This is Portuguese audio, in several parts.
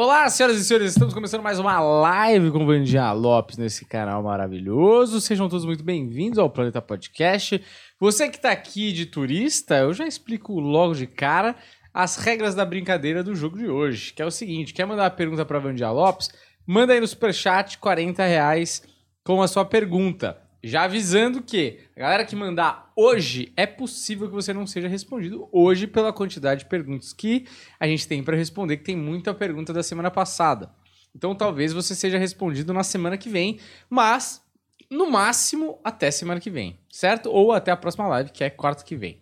Olá, senhoras e senhores, estamos começando mais uma live com o Vandinha Lopes nesse canal maravilhoso. Sejam todos muito bem-vindos ao Planeta Podcast. Você que está aqui de turista, eu já explico logo de cara as regras da brincadeira do jogo de hoje, que é o seguinte, quer mandar uma pergunta para Vandinha Lopes? Manda aí no superchat 40 reais com a sua pergunta. Já avisando que a galera que mandar hoje, é possível que você não seja respondido hoje pela quantidade de perguntas que a gente tem para responder, que tem muita pergunta da semana passada. Então talvez você seja respondido na semana que vem, mas no máximo até semana que vem, certo? Ou até a próxima live, que é quarta que vem.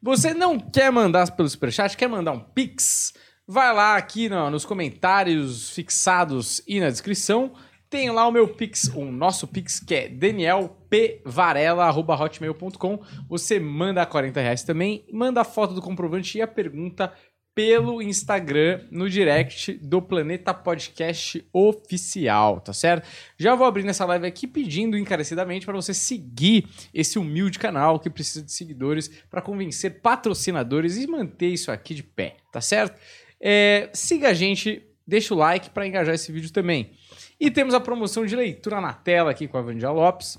Você não quer mandar pelo Superchat, quer mandar um Pix? Vai lá aqui no, nos comentários fixados e na descrição tem lá o meu Pix, o nosso Pix, que é danielpvarela.hotmail.com. Você manda 40 reais também, manda a foto do comprovante e a pergunta pelo Instagram, no direct do Planeta Podcast Oficial, tá certo? Já vou abrir nessa live aqui pedindo encarecidamente para você seguir esse humilde canal que precisa de seguidores para convencer patrocinadores e manter isso aqui de pé, tá certo? É, siga a gente, deixa o like para engajar esse vídeo também. E temos a promoção de leitura na tela aqui com a Vandia Lopes,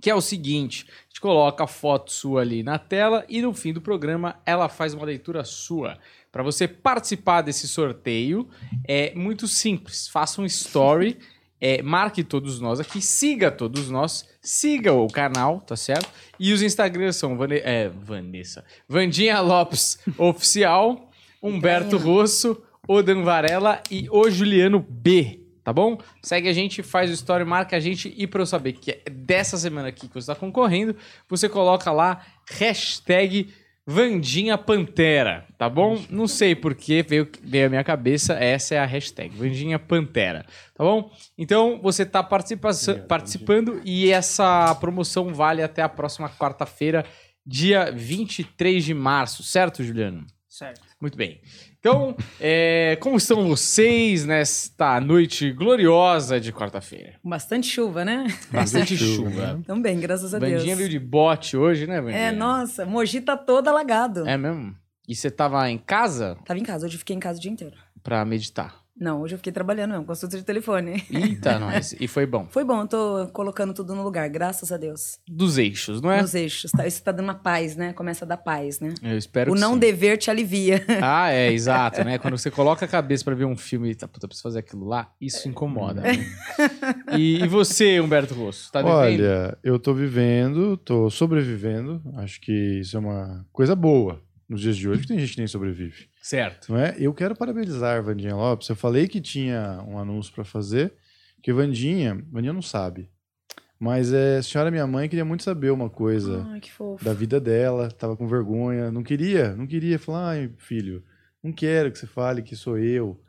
que é o seguinte: a gente coloca a foto sua ali na tela e no fim do programa ela faz uma leitura sua. Para você participar desse sorteio, é muito simples. Faça um story, é, marque todos nós aqui, siga todos nós, siga o canal, tá certo? E os Instagrams são Vane é, Vanessa, Vandinha Lopes Oficial, Humberto Rosso, Odan Varela e o Juliano B tá bom? Segue a gente, faz o story, marca a gente e para eu saber que é dessa semana aqui que você está concorrendo, você coloca lá hashtag Vandinha Pantera, tá bom? Não sei porque veio, veio a minha cabeça, essa é a hashtag, Vandinha Pantera, tá bom? Então você tá participa participando e essa promoção vale até a próxima quarta-feira, dia 23 de março, certo, Juliano? Certo. Muito bem. Então, é, como estão vocês nesta noite gloriosa de quarta-feira? Bastante chuva, né? Bastante chuva. Então bem, graças a Vandinha Deus. veio de bote hoje, né, Vandinha? É, nossa, Mogi tá todo alagado. É mesmo? E você tava em casa Tava em casa, hoje eu fiquei em casa o dia inteiro. pra meditar? Não, hoje eu fiquei trabalhando mesmo, consulta de telefone. Eita, nós. E foi bom. Foi bom, eu tô colocando tudo no lugar, graças a Deus. Dos eixos, não é? Nos eixos. Tá, isso tá dando uma paz, né? Começa a dar paz, né? Eu espero o que não sim. dever te alivia. Ah, é, exato, né? Quando você coloca a cabeça pra ver um filme e tá, puta, preciso fazer aquilo lá, isso incomoda. né? E, e você, Humberto Rosso, tá vivendo? Olha, eu tô vivendo, tô sobrevivendo. Acho que isso é uma coisa boa nos dias de hoje, que tem gente que nem sobrevive. Certo. Não é? Eu quero parabenizar a Vandinha Lopes. Eu falei que tinha um anúncio para fazer, que Vandinha, Vandinha não sabe. Mas é, a senhora minha mãe queria muito saber uma coisa Ai, que fofo. da vida dela, tava com vergonha, não queria, não queria falar, ai, filho, não quero que você fale que sou eu,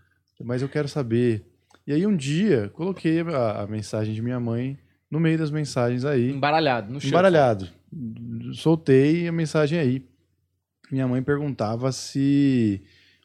mas eu quero saber. E aí um dia coloquei a, a mensagem de minha mãe no meio das mensagens aí, Embaralhado, no chão. embaralhado. Soltei a mensagem aí. Minha mãe perguntava se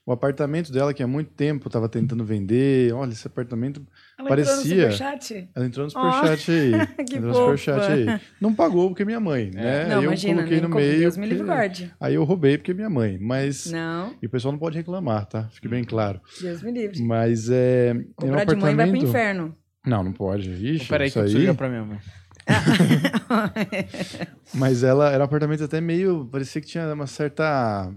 o apartamento dela, que há muito tempo estava tentando vender, olha, esse apartamento. Ela parecia- entrou no superchat? Ela entrou no Oh, superchat aí. que entrou no superchat aí. Não pagou porque é minha mãe, né? Não, eu imagina, coloquei no meio. Deus me livre guarde. Aí eu roubei porque é minha mãe. Mas. Não, E o pessoal não pode reclamar, tá? Fique bem claro. Deus me livre. Mas é. é um Comprar de mãe vai pro apartamento- inferno. Não, não pode. Vixe, Peraí, que isso eu preciso aí. ligar pra minha mãe. Mas ela era um apartamento até meio. Parecia que tinha uma certa.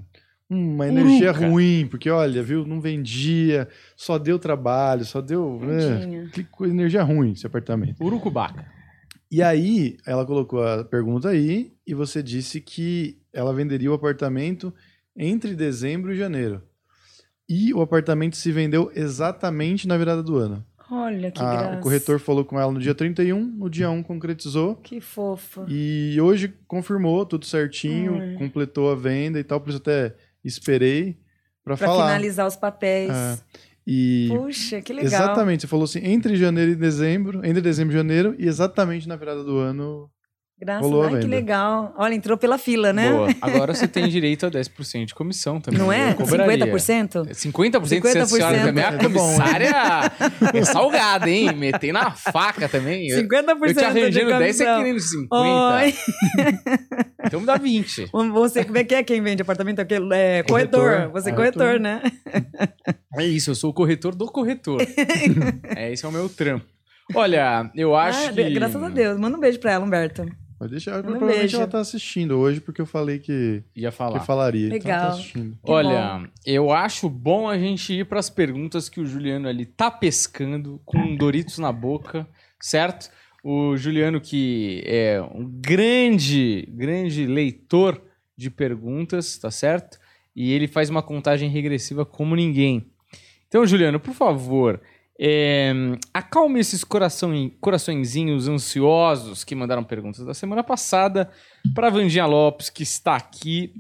Uma energia Uruca. ruim, porque olha, viu, não vendia, só deu trabalho, só deu. né, que energia ruim esse apartamento. Urucubaca. E aí, ela colocou a pergunta aí, e você disse que ela venderia o apartamento entre dezembro e janeiro. E o apartamento se vendeu exatamente na virada do ano. Olha que A- graça. o corretor falou com ela no dia 31, no dia 1 concretizou. Que fofa. E hoje confirmou tudo certinho, completou a venda e tal, por isso até esperei para falar. finalizar os papéis. É, E Puxa, que legal. exatamente, você falou assim, entre janeiro e dezembro, entre dezembro e janeiro, e exatamente na virada do ano. Graças rolou a Ai, que legal. Olha, entrou pela fila, né? Boa. Agora você tem direito a 10% de comissão também. Não é? Eu cobraria. 50%? 50%, 50% se a senhora 50%. também. A É comissária é salgada, hein? Metei na faca também. Eu, 50% eu te de arranjando 10, você comissão. querendo 50. Oi. Então me dá 20. Você, como é que é quem vende apartamento? Aquele, é, corretor. Corretor. Você é Corretor. corretor, né? É isso, eu sou o corretor do corretor. é, esse é o meu trampo. Olha, eu acho Ah, que... Graças a Deus. Manda um beijo pra ela, Humberto. Mas deixa, provavelmente beijo. ela tá assistindo hoje, porque eu falei que, Ia falar. que falaria. Então ela Legal. tá assistindo. Que Olha, eu acho bom a gente ir para as perguntas que o Juliano ali tá pescando com um Doritos na boca, certo? O Juliano que é um grande, grande leitor de perguntas, tá certo? E ele faz uma contagem regressiva como ninguém. Então, Juliano, por favor, é, acalme esses coração, coraçõezinhos ansiosos que mandaram perguntas da semana passada para Vandinha Lopes, que está aqui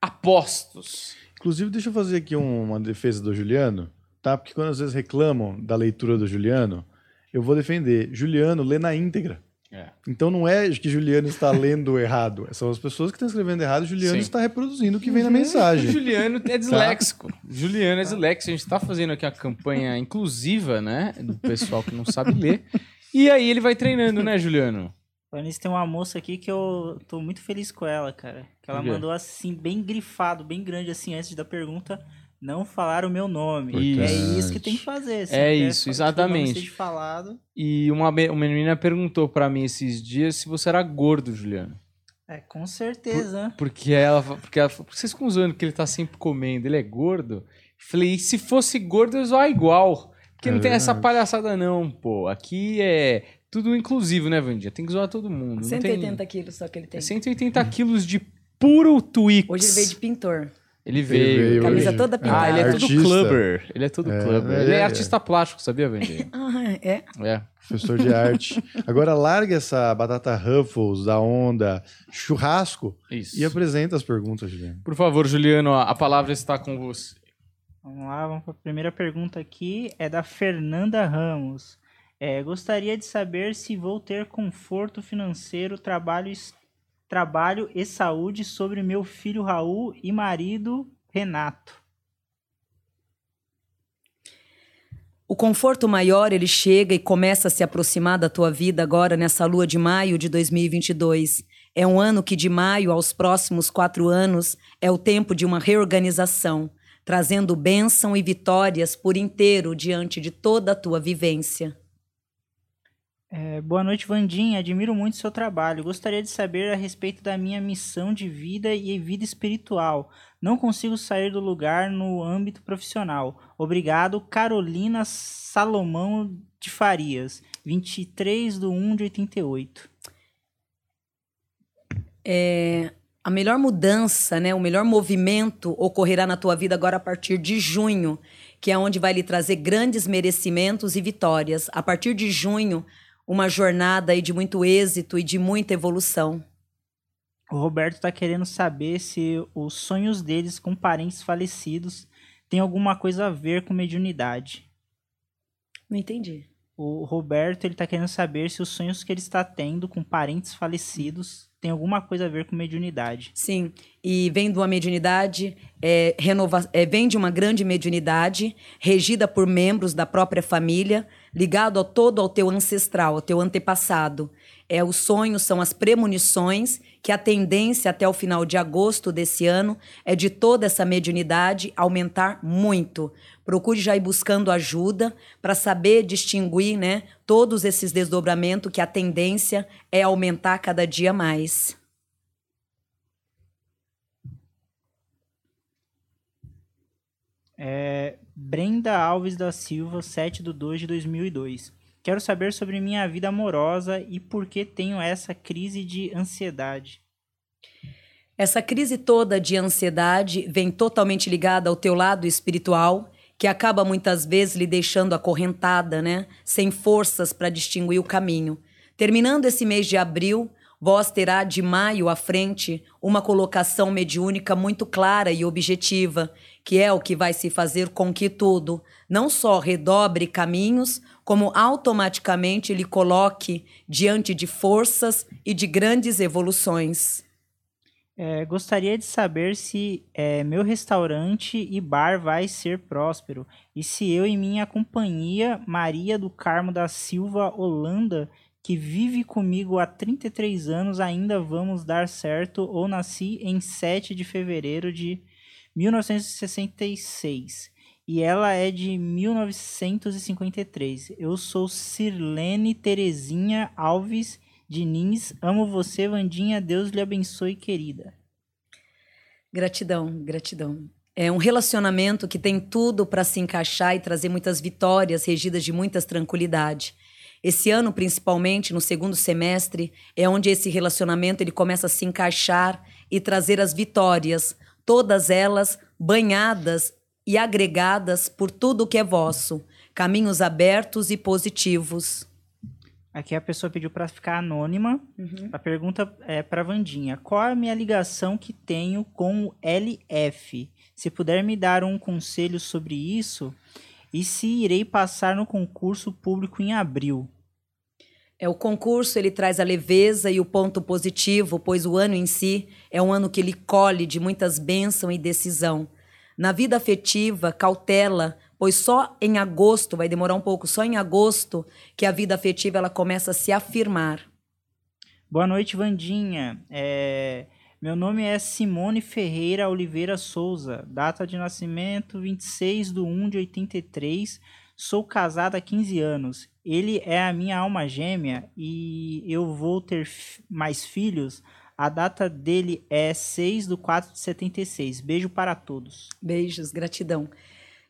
apostos. Inclusive, deixa eu fazer aqui um- uma defesa do Juliano, tá? Porque quando às vezes reclamam da leitura do Juliano, eu vou defender. Juliano lê na íntegra. É. Então não é que Juliano está lendo errado. São as pessoas que estão escrevendo errado. Juliano Sim. está reproduzindo o que vem na O mensagem. Juliano é disléxico. Juliano é disléxico. A gente está fazendo aqui a campanha inclusiva, né? Do pessoal que não sabe ler. E aí ele vai treinando, né, Juliano? Nisso, tem uma moça aqui que eu tô muito feliz com ela, cara. Que ela mandou assim, bem grifado, bem grande assim, antes da pergunta, não falar o meu nome. Isso. É isso que tem que fazer. se É isso, fa- que o nome exatamente. falado. E uma, uma menina perguntou pra mim esses dias se você era gordo, Juliano. É, com certeza. Porque ela, porque ela falou, "Por que vocês ficam zoando que ele tá sempre comendo, ele é gordo? Falei, e se fosse gordo eu zoar igual. Porque É não tem essa verdade. palhaçada não, pô. Aqui é tudo inclusivo, né, Vandinha? Tem que zoar todo mundo. não tem- 180 quilos só que ele tem. É 180 quilos de puro Twix. Hoje ele veio de pintor. Ele veio. veio Camisa hoje. toda Ah, pintada. ele é todo Artista. clubber. Ele é todo É, clubber. ele Ele é, é- artista plástico, sabia, Vandinha? Ah, é? É. Professor de arte. Agora larga essa batata Ruffles da onda churrasco Isso. e apresenta as perguntas, Juliano. Por favor, Juliano, a palavra está com você. Vamos lá, vamos para a primeira pergunta aqui. É da Fernanda Ramos. É, gostaria de saber se vou ter conforto financeiro, trabalho, trabalho e saúde sobre meu filho Raul e marido Renato. O conforto maior, ele chega e começa a se aproximar da tua vida agora nessa lua de maio de 2022. É um ano que de maio aos próximos quatro anos é o tempo de uma reorganização, trazendo bênção e vitórias por inteiro diante de toda a tua vivência. É, boa noite, Vandinha. Admiro muito seu trabalho. Gostaria de saber a respeito da minha missão de vida e vida espiritual. Não consigo sair do lugar no âmbito profissional. Obrigado, Carolina Salomão de Farias, 23 de 1 de 88. É, a melhor mudança, né, o melhor movimento ocorrerá na tua vida agora a partir de junho, que é onde vai lhe trazer grandes merecimentos e vitórias. A partir de junho, uma jornada aí de muito êxito e de muita evolução. O Roberto está querendo saber se os sonhos deles com parentes falecidos têm alguma coisa a ver com mediunidade. Não entendi. O Roberto ele tá querendo saber se os sonhos que ele está tendo com parentes falecidos têm alguma coisa a ver com mediunidade. Sim, e vem de uma mediunidade, é, renova, é, vem de uma grande mediunidade, regida por membros da própria família, ligado ao todo ao teu ancestral, ao teu antepassado. É, os sonhos são as premonições, que a tendência até o final de agosto desse ano é de toda essa mediunidade aumentar muito. Procure já ir buscando ajuda para saber distinguir né, todos esses desdobramentos, que a tendência é aumentar cada dia mais. É, Brenda Alves da Silva, 7 de 2 de 2002. Quero saber sobre minha vida amorosa e por que tenho essa crise de ansiedade. Essa crise toda de ansiedade vem totalmente ligada ao teu lado espiritual, que acaba muitas vezes lhe deixando acorrentada, né? Sem forças para distinguir o caminho. Terminando esse mês de abril, vós terá de maio à frente uma colocação mediúnica muito clara e objetiva, que é o que vai se fazer com que tudo não só redobre caminhos, como automaticamente lhe coloque diante de forças e de grandes evoluções. É, gostaria de saber se é, meu restaurante e bar vai ser próspero e se eu e minha companhia Maria do Carmo da Silva Holanda que vive comigo há 33 anos ainda vamos dar certo ou nasci em 7 de fevereiro de 1966 e ela é de 1953. Eu sou Sirlene Terezinha Alves Diniz. Amo você, Vandinha. Deus lhe abençoe, querida. Gratidão, gratidão. É um relacionamento que tem tudo para se encaixar e trazer muitas vitórias, regidas de muitas tranquilidade. Esse ano, principalmente no segundo semestre, é onde esse relacionamento ele começa a se encaixar e trazer as vitórias, todas elas banhadas e agregadas por tudo que é vosso, caminhos abertos e positivos. Aqui a pessoa pediu para ficar anônima. Uhum. A pergunta é para Vandinha: qual é a minha ligação que tenho com o LF? Se puder me dar um conselho sobre isso e se irei passar no concurso público em abril. É o concurso, ele traz a leveza e o ponto positivo, pois o ano em si é um ano que ele colhe de muitas bênçãos e decisão. Na vida afetiva, cautela, pois só em agosto, vai demorar um pouco, só em agosto que a vida afetiva ela começa a se afirmar. Boa noite, Vandinha. É... Meu nome é Simone Ferreira Oliveira Souza, data de nascimento 26 de 1 de 83. Sou casada há 15 anos. Ele é a minha alma gêmea e eu vou ter mais filhos a data dele é 6 do 4 de 76. Beijo para todos. Beijos, gratidão.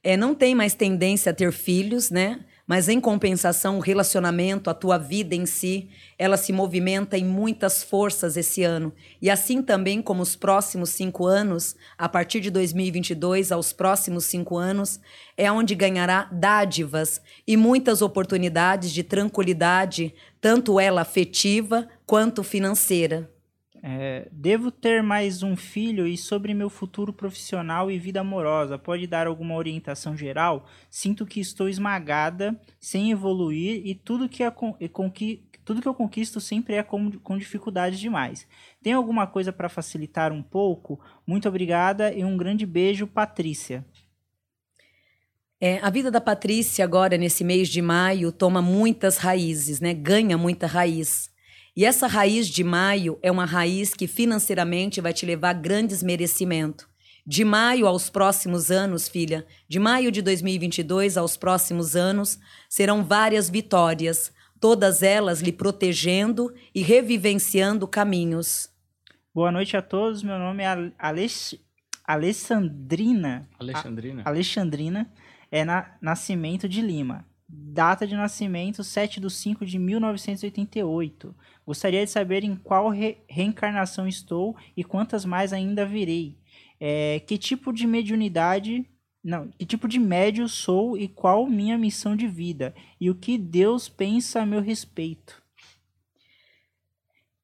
É, não tem mais tendência a ter filhos, né? Mas em compensação, o relacionamento, a tua vida em si, ela se movimenta em muitas forças esse ano. E assim também como os próximos cinco anos, a partir de 2022 aos próximos cinco anos, é onde ganhará dádivas e muitas oportunidades de tranquilidade, tanto ela afetiva quanto financeira. É, devo ter mais um filho e sobre meu futuro profissional e vida amorosa, pode dar alguma orientação geral? Sinto que estou esmagada, sem evoluir e tudo que, a, e conqui, tudo que eu conquisto sempre é com, com dificuldades demais. Tem alguma coisa para facilitar um pouco? Muito obrigada e um grande beijo, Patrícia. É, a vida da Patrícia agora, nesse mês de maio, toma muitas raízes, né? ganha muita raiz. E essa raiz de maio é uma raiz que financeiramente vai te levar a grandes merecimentos. De maio aos próximos anos, filha, de maio de 2022 aos próximos anos, serão várias vitórias, todas elas lhe protegendo e revivenciando caminhos. Boa noite a todos. Meu nome é Alex... Alessandrina. Alexandrina. A... Alexandrina é na... Nascimento de Lima. Data de nascimento 7 de 5 de 1988. Gostaria de saber em qual re reencarnação estou e quantas mais ainda virei. É, que tipo de mediunidade. Não, que tipo de médio sou e qual minha missão de vida? E o que Deus pensa a meu respeito?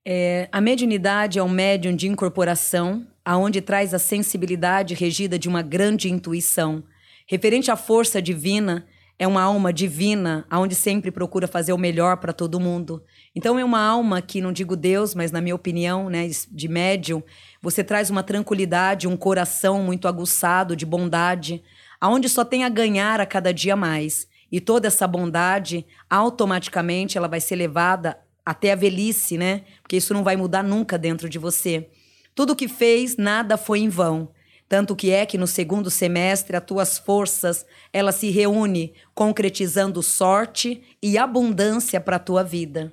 É, a mediunidade é um médium de incorporação, aonde traz a sensibilidade regida de uma grande intuição. Referente à força divina, é uma alma divina, aonde sempre procura fazer o melhor para todo mundo. Então é uma alma que não digo Deus, mas na minha opinião, né, de médium, você traz uma tranquilidade, um coração muito aguçado de bondade, aonde só tem a ganhar a cada dia mais. E toda essa bondade, automaticamente ela vai ser levada até a velhice, né? Porque isso não vai mudar nunca dentro de você. Tudo que fez, nada foi em vão. Tanto que é que no segundo semestre as tuas forças, ela se reúne concretizando sorte e abundância para a tua vida.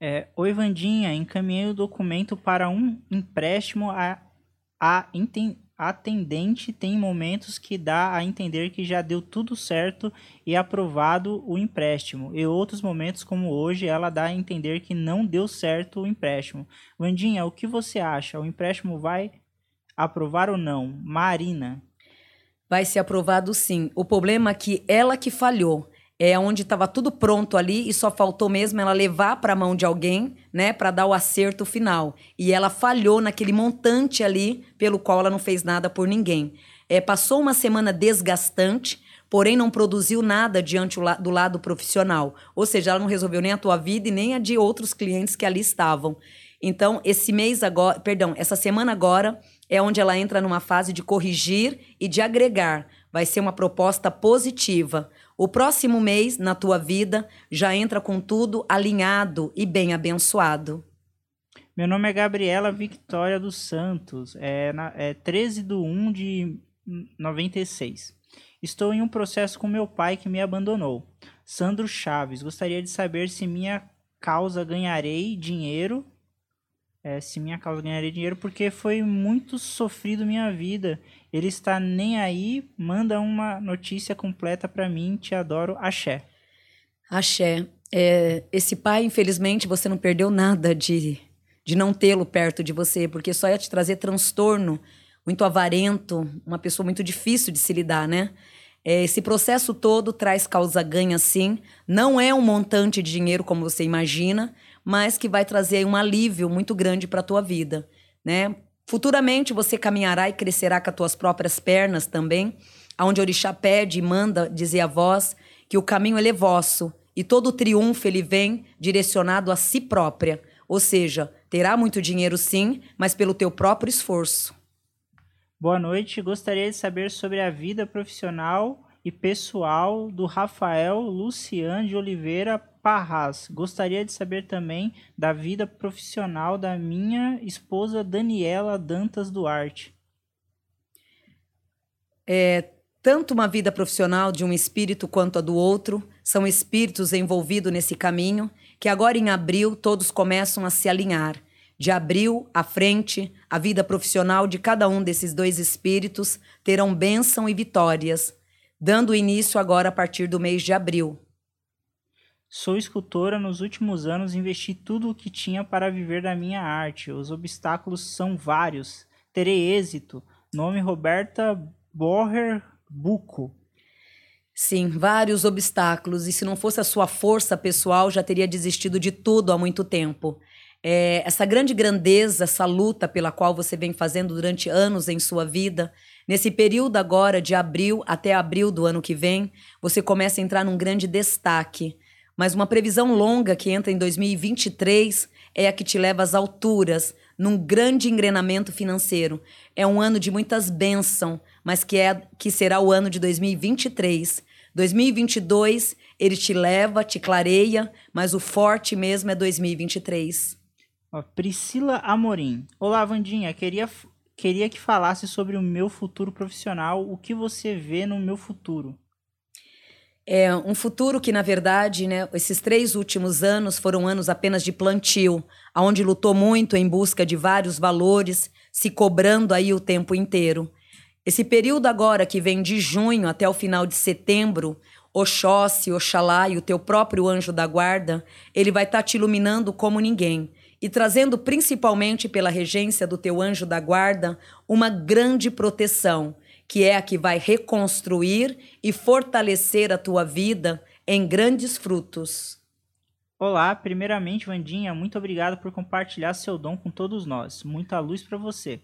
É, Oi, Vandinha, encaminhei o documento para um empréstimo a, a atendente tem momentos que dá a entender que já deu tudo certo e aprovado o empréstimo, e outros momentos, como hoje, ela dá a entender que não deu certo o empréstimo. Vandinha, o que você acha? O empréstimo vai Aprovar ou não? Marina. Vai ser aprovado sim. O problema é que ela que falhou. É onde estava tudo pronto ali e só faltou mesmo ela levar para a mão de alguém, né, para dar o acerto final. E ela falhou naquele montante ali pelo qual ela não fez nada por ninguém. É, passou uma semana desgastante, porém não produziu nada diante do lado profissional. Ou seja, ela não resolveu nem a tua vida e nem a de outros clientes que ali estavam. Então, esse mês agora, perdão, essa semana agora é onde ela entra numa fase de corrigir e de agregar, vai ser uma proposta positiva. O próximo mês, na tua vida, já entra com tudo alinhado e bem abençoado. Meu nome é Gabriela Victoria dos Santos, é, na, é 13 de 1 de 96. Estou em um processo com meu pai que me abandonou. Sandro Chaves, gostaria de saber se minha causa ganharei dinheiro. É, se minha causa ganharei dinheiro, porque foi muito sofrido minha vida. Ele está nem aí, manda uma notícia completa para mim, te adoro, axé. Axé. É, esse pai, infelizmente, você não perdeu nada de de não tê-lo perto de você, porque só ia te trazer transtorno, muito avarento, uma pessoa muito difícil de se lidar, né? É, esse processo todo traz causa-ganha, sim. Não é um montante de dinheiro como você imagina, mas que vai trazer um alívio muito grande para a tua vida, né? Futuramente você caminhará e crescerá com as tuas próprias pernas também, aonde Orixá pede e manda dizer a voz que o caminho ele é vosso e todo o triunfo ele vem direcionado a si própria, ou seja, Terá muito dinheiro sim, mas pelo teu próprio esforço. Boa noite. Gostaria de saber sobre a vida profissional e pessoal do Rafael Luciano de Oliveira Parras. Gostaria de saber também da vida profissional da minha esposa Daniela Dantas Duarte. É, tanto uma vida profissional de um espírito quanto a do outro são espíritos envolvidos nesse caminho que agora em abril todos começam a se alinhar. De abril à frente, a vida profissional de cada um desses dois espíritos terão bênção e vitórias, dando início agora a partir do mês de abril. Sou escultora, nos últimos anos investi tudo o que tinha para viver da minha arte. Os obstáculos são vários. Terei êxito. Nome Roberta Borrer Buco. Sim, vários obstáculos, e se não fosse a sua força pessoal, já teria desistido de tudo há muito tempo. É, essa grande grandeza, essa luta pela qual você vem fazendo durante anos em sua vida, nesse período agora de abril até abril do ano que vem, você começa a entrar num grande destaque. Mas uma previsão longa que entra em 2023 é a que te leva às alturas, num grande engrenamento financeiro. É um ano de muitas bênçãos, mas que, é, que será o ano de 2023 2022 ele te leva, te clareia, mas o forte mesmo é 2023. Ó, Priscila Amorim. Olá, Vandinha. Queria, queria que falasse sobre o meu futuro profissional. O que você vê no meu futuro? É um futuro que, na verdade, né, esses três últimos anos foram anos apenas de plantio, aonde lutou muito em busca de vários valores, se cobrando aí o tempo inteiro. Esse período agora que vem de junho até o final de setembro, Oxóssi, Oxalá e o teu próprio anjo da guarda, ele vai estar tá te iluminando como ninguém e trazendo principalmente pela regência do teu anjo da guarda uma grande proteção, que é a que vai reconstruir e fortalecer a tua vida em grandes frutos. Olá, primeiramente, Vandinha, muito obrigado por compartilhar seu dom com todos nós. Muita luz para você.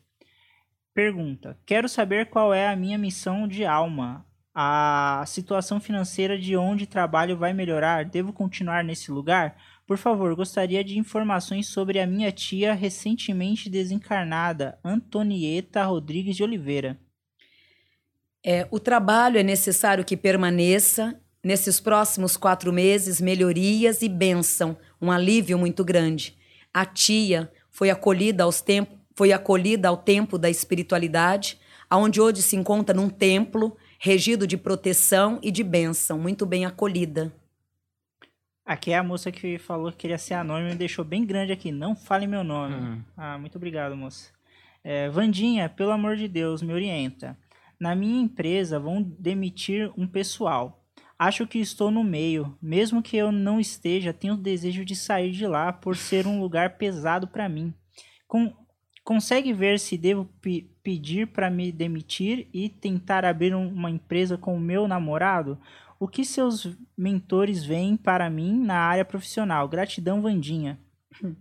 Pergunta: Quero saber qual é a minha missão de alma. A situação financeira de onde trabalho vai melhorar? Devo continuar nesse lugar? Por favor, gostaria de informações sobre a minha tia recentemente desencarnada, Antonieta Rodrigues de Oliveira. É, o trabalho é necessário que permaneça. Nesses próximos quatro meses, melhorias e bênção, um alívio muito grande. A tia foi acolhida aos tempos foi acolhida ao tempo da espiritualidade, aonde hoje se encontra num templo regido de proteção e de bênção, muito bem acolhida. Aqui é a moça que falou que queria ser anônima e deixou bem grande aqui. Não fale meu nome. Uhum. Ah, muito obrigado, moça. É, Vandinha, pelo amor de Deus, me orienta. Na minha empresa vão demitir um pessoal. Acho que estou no meio. Mesmo que eu não esteja, tenho o desejo de sair de lá por ser um lugar pesado para mim. Com Consegue ver se devo pedir para me demitir e tentar abrir um, uma empresa com o meu namorado? O que seus mentores veem para mim na área profissional? Gratidão, Vandinha.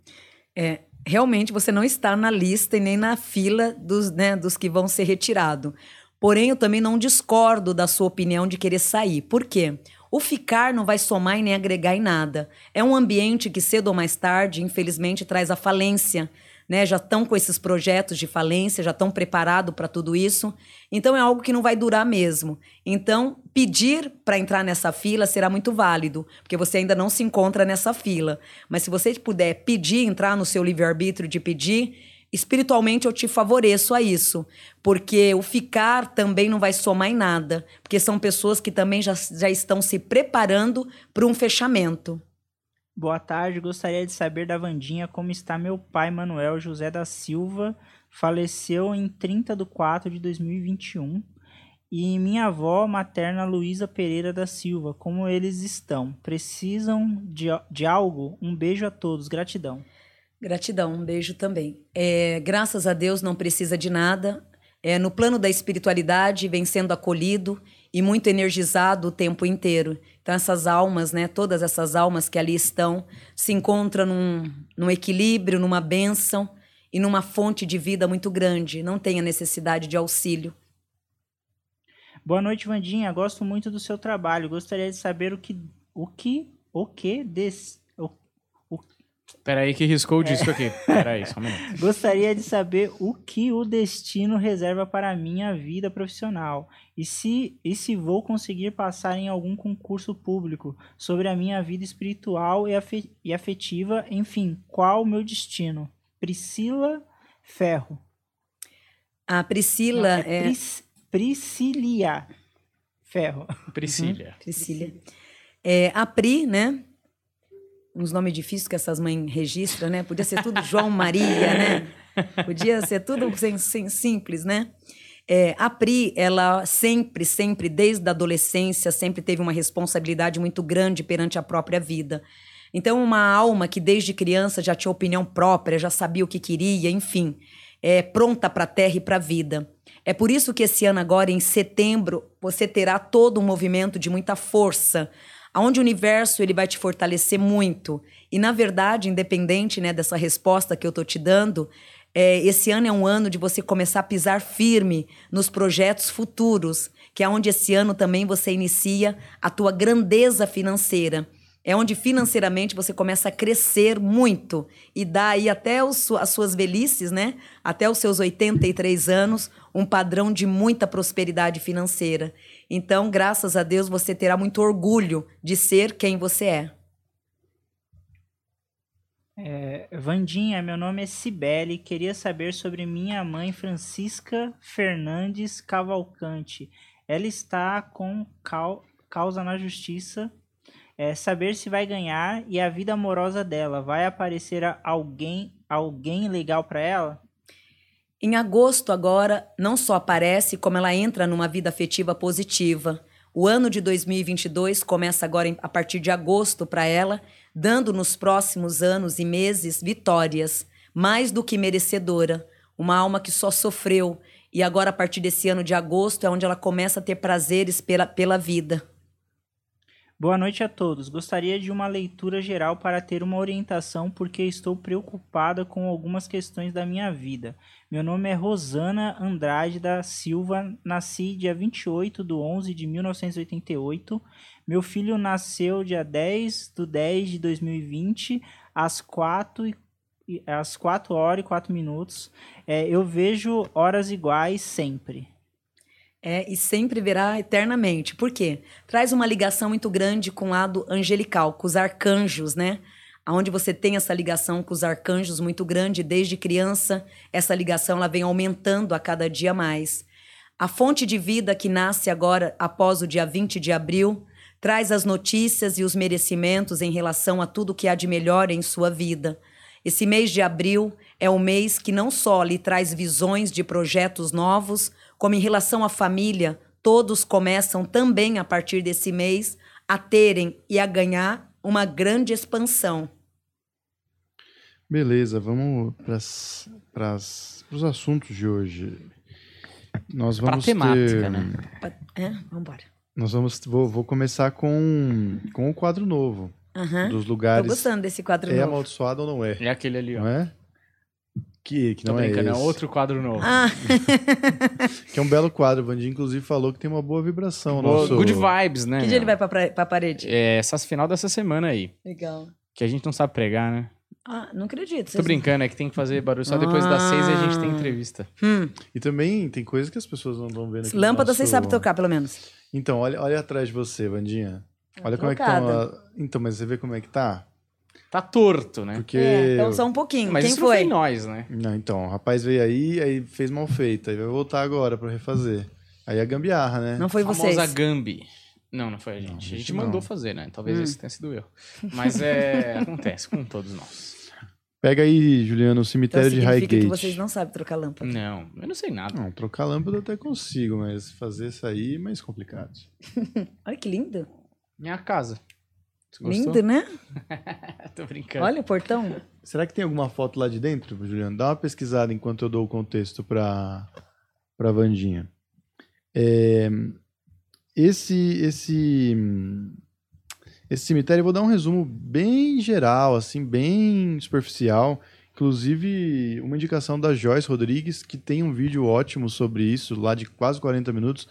É, realmente você não está na lista e nem na fila dos, né, dos que vão ser retirados. Porém, eu também não discordo da sua opinião de querer sair. Por quê? O ficar não vai somar e nem agregar em nada. É um ambiente que cedo ou mais tarde, infelizmente, traz a falência né? Já estão com esses projetos de falência, já estão preparados para tudo isso. Então é algo que não vai durar mesmo. Então, pedir para entrar nessa fila será muito válido, porque você ainda não se encontra nessa fila. Mas se você puder pedir, entrar no seu livre-arbítrio de pedir, espiritualmente eu te favoreço a isso, porque o ficar também não vai somar em nada, porque são pessoas que também já, já estão se preparando para um fechamento. Boa tarde, gostaria de saber da Vandinha como está meu pai Manuel José da Silva, faleceu em 30 de 4 de 2021, e minha avó materna Luísa Pereira da Silva, como eles estão? Precisam de, de algo? Um beijo a todos, gratidão. Gratidão, um beijo também. É, graças a Deus não precisa de nada. É, no plano da espiritualidade vem sendo acolhido e muito energizado o tempo inteiro. Então, essas almas, né, todas essas almas que ali estão, se encontram num, num equilíbrio, numa bênção e numa fonte de vida muito grande. Não tem a necessidade de auxílio. Boa noite, Vandinha. Gosto muito do seu trabalho. Gostaria de saber o que o que o que des, Peraí que riscou o disco é. aqui. Peraí, só um minuto. Gostaria de saber o que o destino reserva para a minha vida profissional e se, e se vou conseguir passar em algum concurso público sobre a minha vida espiritual e afetiva, enfim, qual o meu destino. Priscila Ferro. A Priscila Não, é... é... Pris, Priscilia Ferro. Priscília. Uhum. Priscília. É, a Pri, né? Uns nomes difíceis que essas mães registram, né? Podia ser tudo João Maria, né? Podia ser tudo sem, sem, simples, né? É, a Pri, ela sempre, sempre, desde a adolescência, sempre teve uma responsabilidade muito grande perante a própria vida. Então, uma alma que desde criança já tinha opinião própria, já sabia o que queria, enfim, é pronta para a terra e para a vida. É por isso que esse ano agora, em setembro, você terá todo um movimento de muita força, aonde o universo ele vai te fortalecer muito. E na verdade, independente né, dessa resposta que eu tô te dando, é, esse ano é um ano de você começar a pisar firme nos projetos futuros, que é onde esse ano também você inicia a tua grandeza financeira. É onde financeiramente você começa a crescer muito e dá aí até os, as suas velhices, né? Até os seus 83 anos, um padrão de muita prosperidade financeira. Então, graças a Deus, você terá muito orgulho de ser quem você é. É, Vandinha, meu nome é Cibele. Queria saber sobre minha mãe Francisca Fernandes Cavalcante. Ela está com causa na justiça. É, saber se vai ganhar e a vida amorosa dela. Vai aparecer alguém, alguém legal para ela? Em agosto, agora, não só aparece, como ela entra numa vida afetiva positiva. O ano de 2022 começa agora a partir de agosto para ela, dando nos próximos anos e meses vitórias, mais do que merecedora. Uma alma que só sofreu. E agora, a partir desse ano de agosto, é onde ela começa a ter prazeres pela, pela vida. Boa noite a todos. Gostaria de uma leitura geral para ter uma orientação, porque estou preocupada com algumas questões da minha vida. Meu nome é Rosana Andrade da Silva, nasci dia 28 de 11 de 1988. Meu filho nasceu dia 10 de 10 de 2020, às 4, às 4 horas e 4 minutos. É, eu vejo horas iguais sempre. É, e sempre verá eternamente. Por quê? Traz uma ligação muito grande com o lado angelical, com os arcanjos, né? Aonde você tem essa ligação com os arcanjos muito grande desde criança, essa ligação ela vem aumentando a cada dia mais. A fonte de vida que nasce agora após o dia 20 de abril traz as notícias e os merecimentos em relação a tudo que há de melhor em sua vida. Esse mês de abril é um mês que não só lhe traz visões de projetos novos, como em relação à família, todos começam também a partir desse mês a terem e a ganhar uma grande expansão. Beleza, vamos para os assuntos de hoje. Nós vamos pra temática, ter... né? É, vamos embora. Nós vamos, vou, vou começar com, com o quadro novo. Uhum. Dos lugares. Tô gostando desse quadro é novo. É amaldiçoado ou não é? É aquele ali, ó. Não é? Que, que não é, é outro quadro novo. Ah. que é um belo quadro. O Vandinho, inclusive, falou que tem uma boa vibração. Boa, nosso... Good vibes, né? Que dia ele vai pra, pra parede? É, essas final dessa semana aí. Legal. Que a gente não sabe pregar, né? Ah, não acredito. Tô Vocês- brincando, é que tem que fazer barulho só depois das seis e a gente tem Ah. entrevista. Hum, E também tem coisas que as pessoas não estão vendo aqui. no lâmpada vocês nosso- sabem tocar, pelo menos. Então, olha, olha atrás de você, Vandinha. Olha como é que Trocada. tá. Então, mas você vê como é que tá? Tá torto, né? Porque. É, então só um pouquinho. Mas Quem isso não foi? foi nós, né? Não, então, o rapaz veio aí, aí fez mal feito. Aí vai voltar agora pra refazer. Aí é gambiarra, né? Não foi Famosa vocês. Gambi. Não, não foi a gente. Não, a a gente gente mandou fazer, né? Talvez Hum. esse tenha sido eu. Mas é. acontece com todos nós. Pega aí, Juliano, o Então cemitério de significa que Highgate. vocês não sabem trocar lâmpada. Não, eu não sei nada. Não, trocar lâmpada eu até consigo, mas fazer isso aí é mais complicado. Olha que lindo. Minha casa. Lindo, né? Tô brincando. Olha o portão. Será que tem alguma foto lá de dentro, Juliano? Dá uma pesquisada enquanto eu dou o contexto para para Vandinha. É, esse esse esse cemitério eu vou dar um resumo bem geral, assim, bem superficial. Inclusive, uma indicação da Joyce Rodrigues, que tem um vídeo ótimo sobre isso, lá de quase 40 minutos.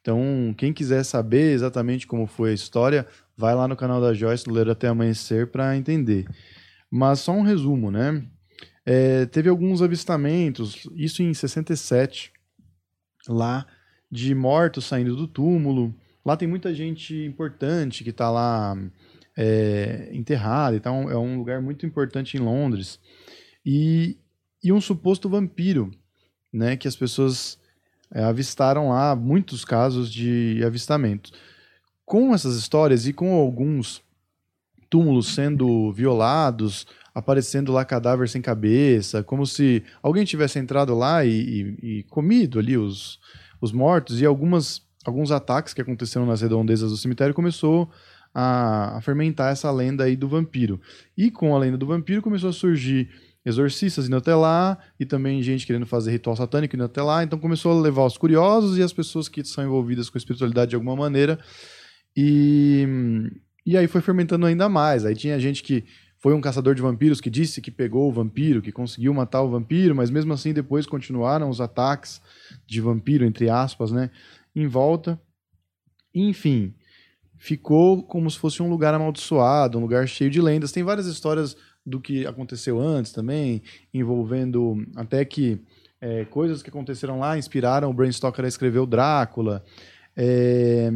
Então, quem quiser saber exatamente como foi a história, vai lá no canal da Joyce, do Ler Até Amanhecer, para entender. Mas só um resumo, né? É, teve alguns avistamentos, isso em 67, lá, de mortos saindo do túmulo. Lá tem muita gente importante que está lá é, enterrada, então é um lugar muito importante em Londres. E, e um suposto vampiro, né? Que as pessoas é, avistaram lá, muitos casos de avistamento. Com essas histórias e com alguns túmulos sendo violados, aparecendo lá cadáver sem cabeça, como se alguém tivesse entrado lá e, e- e comido ali os, os mortos, e algumas, alguns ataques que aconteceram nas redondezas do cemitério começou a, a fermentar essa lenda aí do vampiro. E com a lenda do vampiro começou a surgir exorcistas indo até lá, e também gente querendo fazer ritual satânico indo até lá, então começou a levar os curiosos e as pessoas que são envolvidas com espiritualidade de alguma maneira, e, e aí foi fermentando ainda mais. Aí tinha gente que foi um caçador de vampiros que disse que pegou o vampiro, que conseguiu matar o vampiro, mas mesmo assim depois continuaram os ataques de vampiro, entre aspas, né? Em volta. Enfim, ficou como se fosse um lugar amaldiçoado, um lugar cheio de lendas. Tem várias histórias do que aconteceu antes também, envolvendo até que é, coisas que aconteceram lá inspiraram o Bram Stoker a escrever o Drácula. É,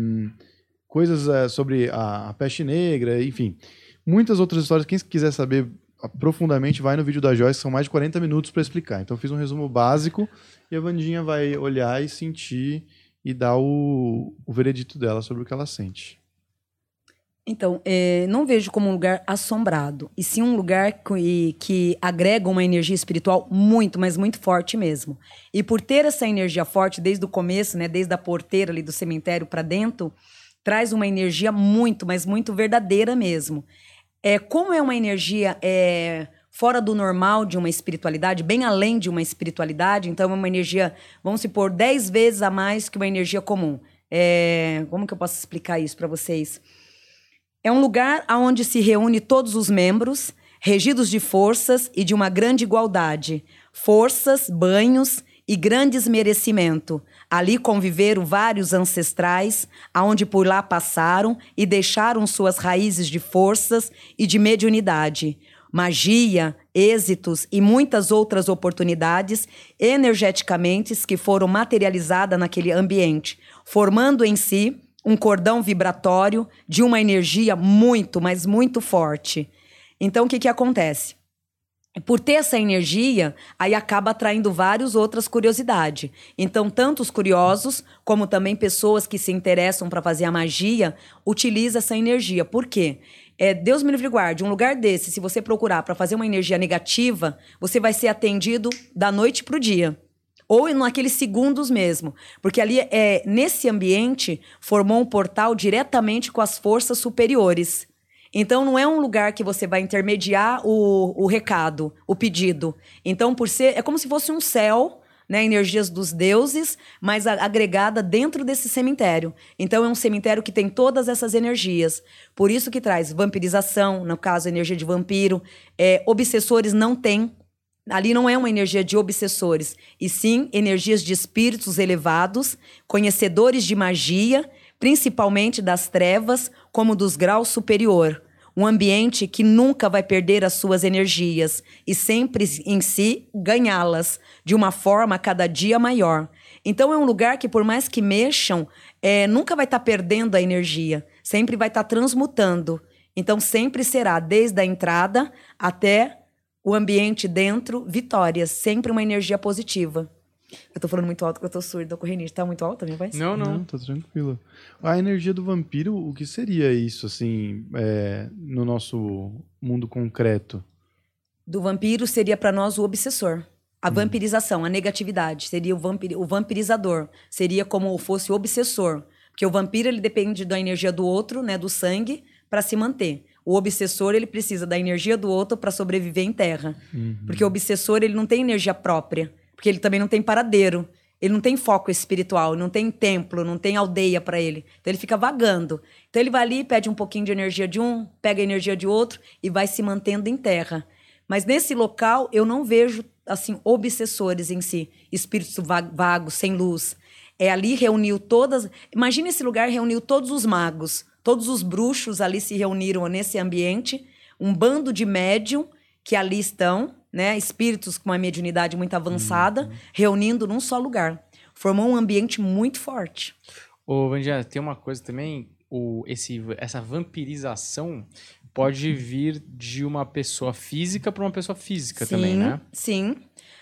coisas é, sobre a, a peste negra, enfim. Muitas outras histórias. Quem quiser saber profundamente, vai no vídeo da Joyce, são mais de 40 minutos para explicar. Então eu fiz um resumo básico e a Vandinha vai olhar e sentir e dar o, o veredito dela sobre o que ela sente. Então, é, não vejo como um lugar assombrado, e sim um lugar que, que agrega uma energia espiritual muito, mas muito forte mesmo. E por ter essa energia forte desde o começo, né, desde a porteira ali do cemitério para dentro, traz uma energia muito, mas muito verdadeira mesmo. É, como é uma energia é, fora do normal de uma espiritualidade, bem além de uma espiritualidade, então é uma energia, vamos supor, dez vezes a mais que uma energia comum. É, como que eu posso explicar isso para vocês? É um lugar onde se reúne todos os membros, regidos de forças e de uma grande igualdade. Forças, banhos e grandes merecimento. Ali conviveram vários ancestrais, aonde por lá passaram e deixaram suas raízes de forças e de mediunidade. Magia, êxitos e muitas outras oportunidades energeticamente que foram materializadas naquele ambiente, formando em si um cordão vibratório de uma energia muito, mas muito forte. Então, o que, que acontece? Por ter essa energia, aí acaba atraindo várias outras curiosidades. Então, tanto os curiosos, como também pessoas que se interessam para fazer a magia, utilizam essa energia. Por quê? É, Deus me livre guarde, um lugar desse, se você procurar para fazer uma energia negativa, você vai ser atendido da noite para o dia ou naqueles segundos mesmo, porque ali é nesse ambiente formou um portal diretamente com as forças superiores. Então não é um lugar que você vai intermediar o, o recado, o pedido. Então por ser é como se fosse um céu, né, energias dos deuses, mas agregada dentro desse cemitério. Então é um cemitério que tem todas essas energias. Por isso que traz vampirização, no caso energia de vampiro, é, obsessores não tem Ali não é uma energia de obsessores, e sim energias de espíritos elevados, conhecedores de magia, principalmente das trevas, como dos graus superior. Um ambiente que nunca vai perder as suas energias e sempre em si ganhá-las de uma forma cada dia maior. Então é um lugar que, por mais que mexam, é, nunca vai estar perdendo a energia, sempre vai estar transmutando. Então sempre será, desde a entrada até o ambiente dentro, vitórias, sempre uma energia positiva. Eu tô falando muito alto porque eu tô surda, correndo. Tá muito alta a minha voz? Não, não. Não, tá tranquilo. A energia do vampiro, o que seria isso, assim, é, no nosso mundo concreto? Do vampiro seria para nós o obsessor. A vampirização, a negatividade, seria o, vampiri o vampirizador. Seria como fosse o obsessor. Porque o vampiro, ele depende da energia do outro, né, do sangue, para se manter. O obsessor, ele precisa da energia do outro para sobreviver em terra. Porque o obsessor, ele não tem energia própria. Porque ele também não tem paradeiro. Ele não tem foco espiritual, não tem templo, não tem aldeia para ele. Então ele fica vagando. Então ele vai ali, pede um pouquinho de energia de um, pega a energia de outro e vai se mantendo em terra. Mas nesse local eu não vejo assim obsessores em si, espíritos va- vagos, sem luz. É ali reuniu todas. Imagina esse lugar reuniu todos os magos, todos os bruxos ali se reuniram nesse ambiente, um bando de médium que ali estão, né, espíritos com uma mediunidade muito avançada, reunindo num só lugar. Formou um ambiente muito forte. Ô, Vandinha, tem uma coisa também, o, esse, essa vampirização pode vir de uma pessoa física para uma pessoa física também, né? Sim.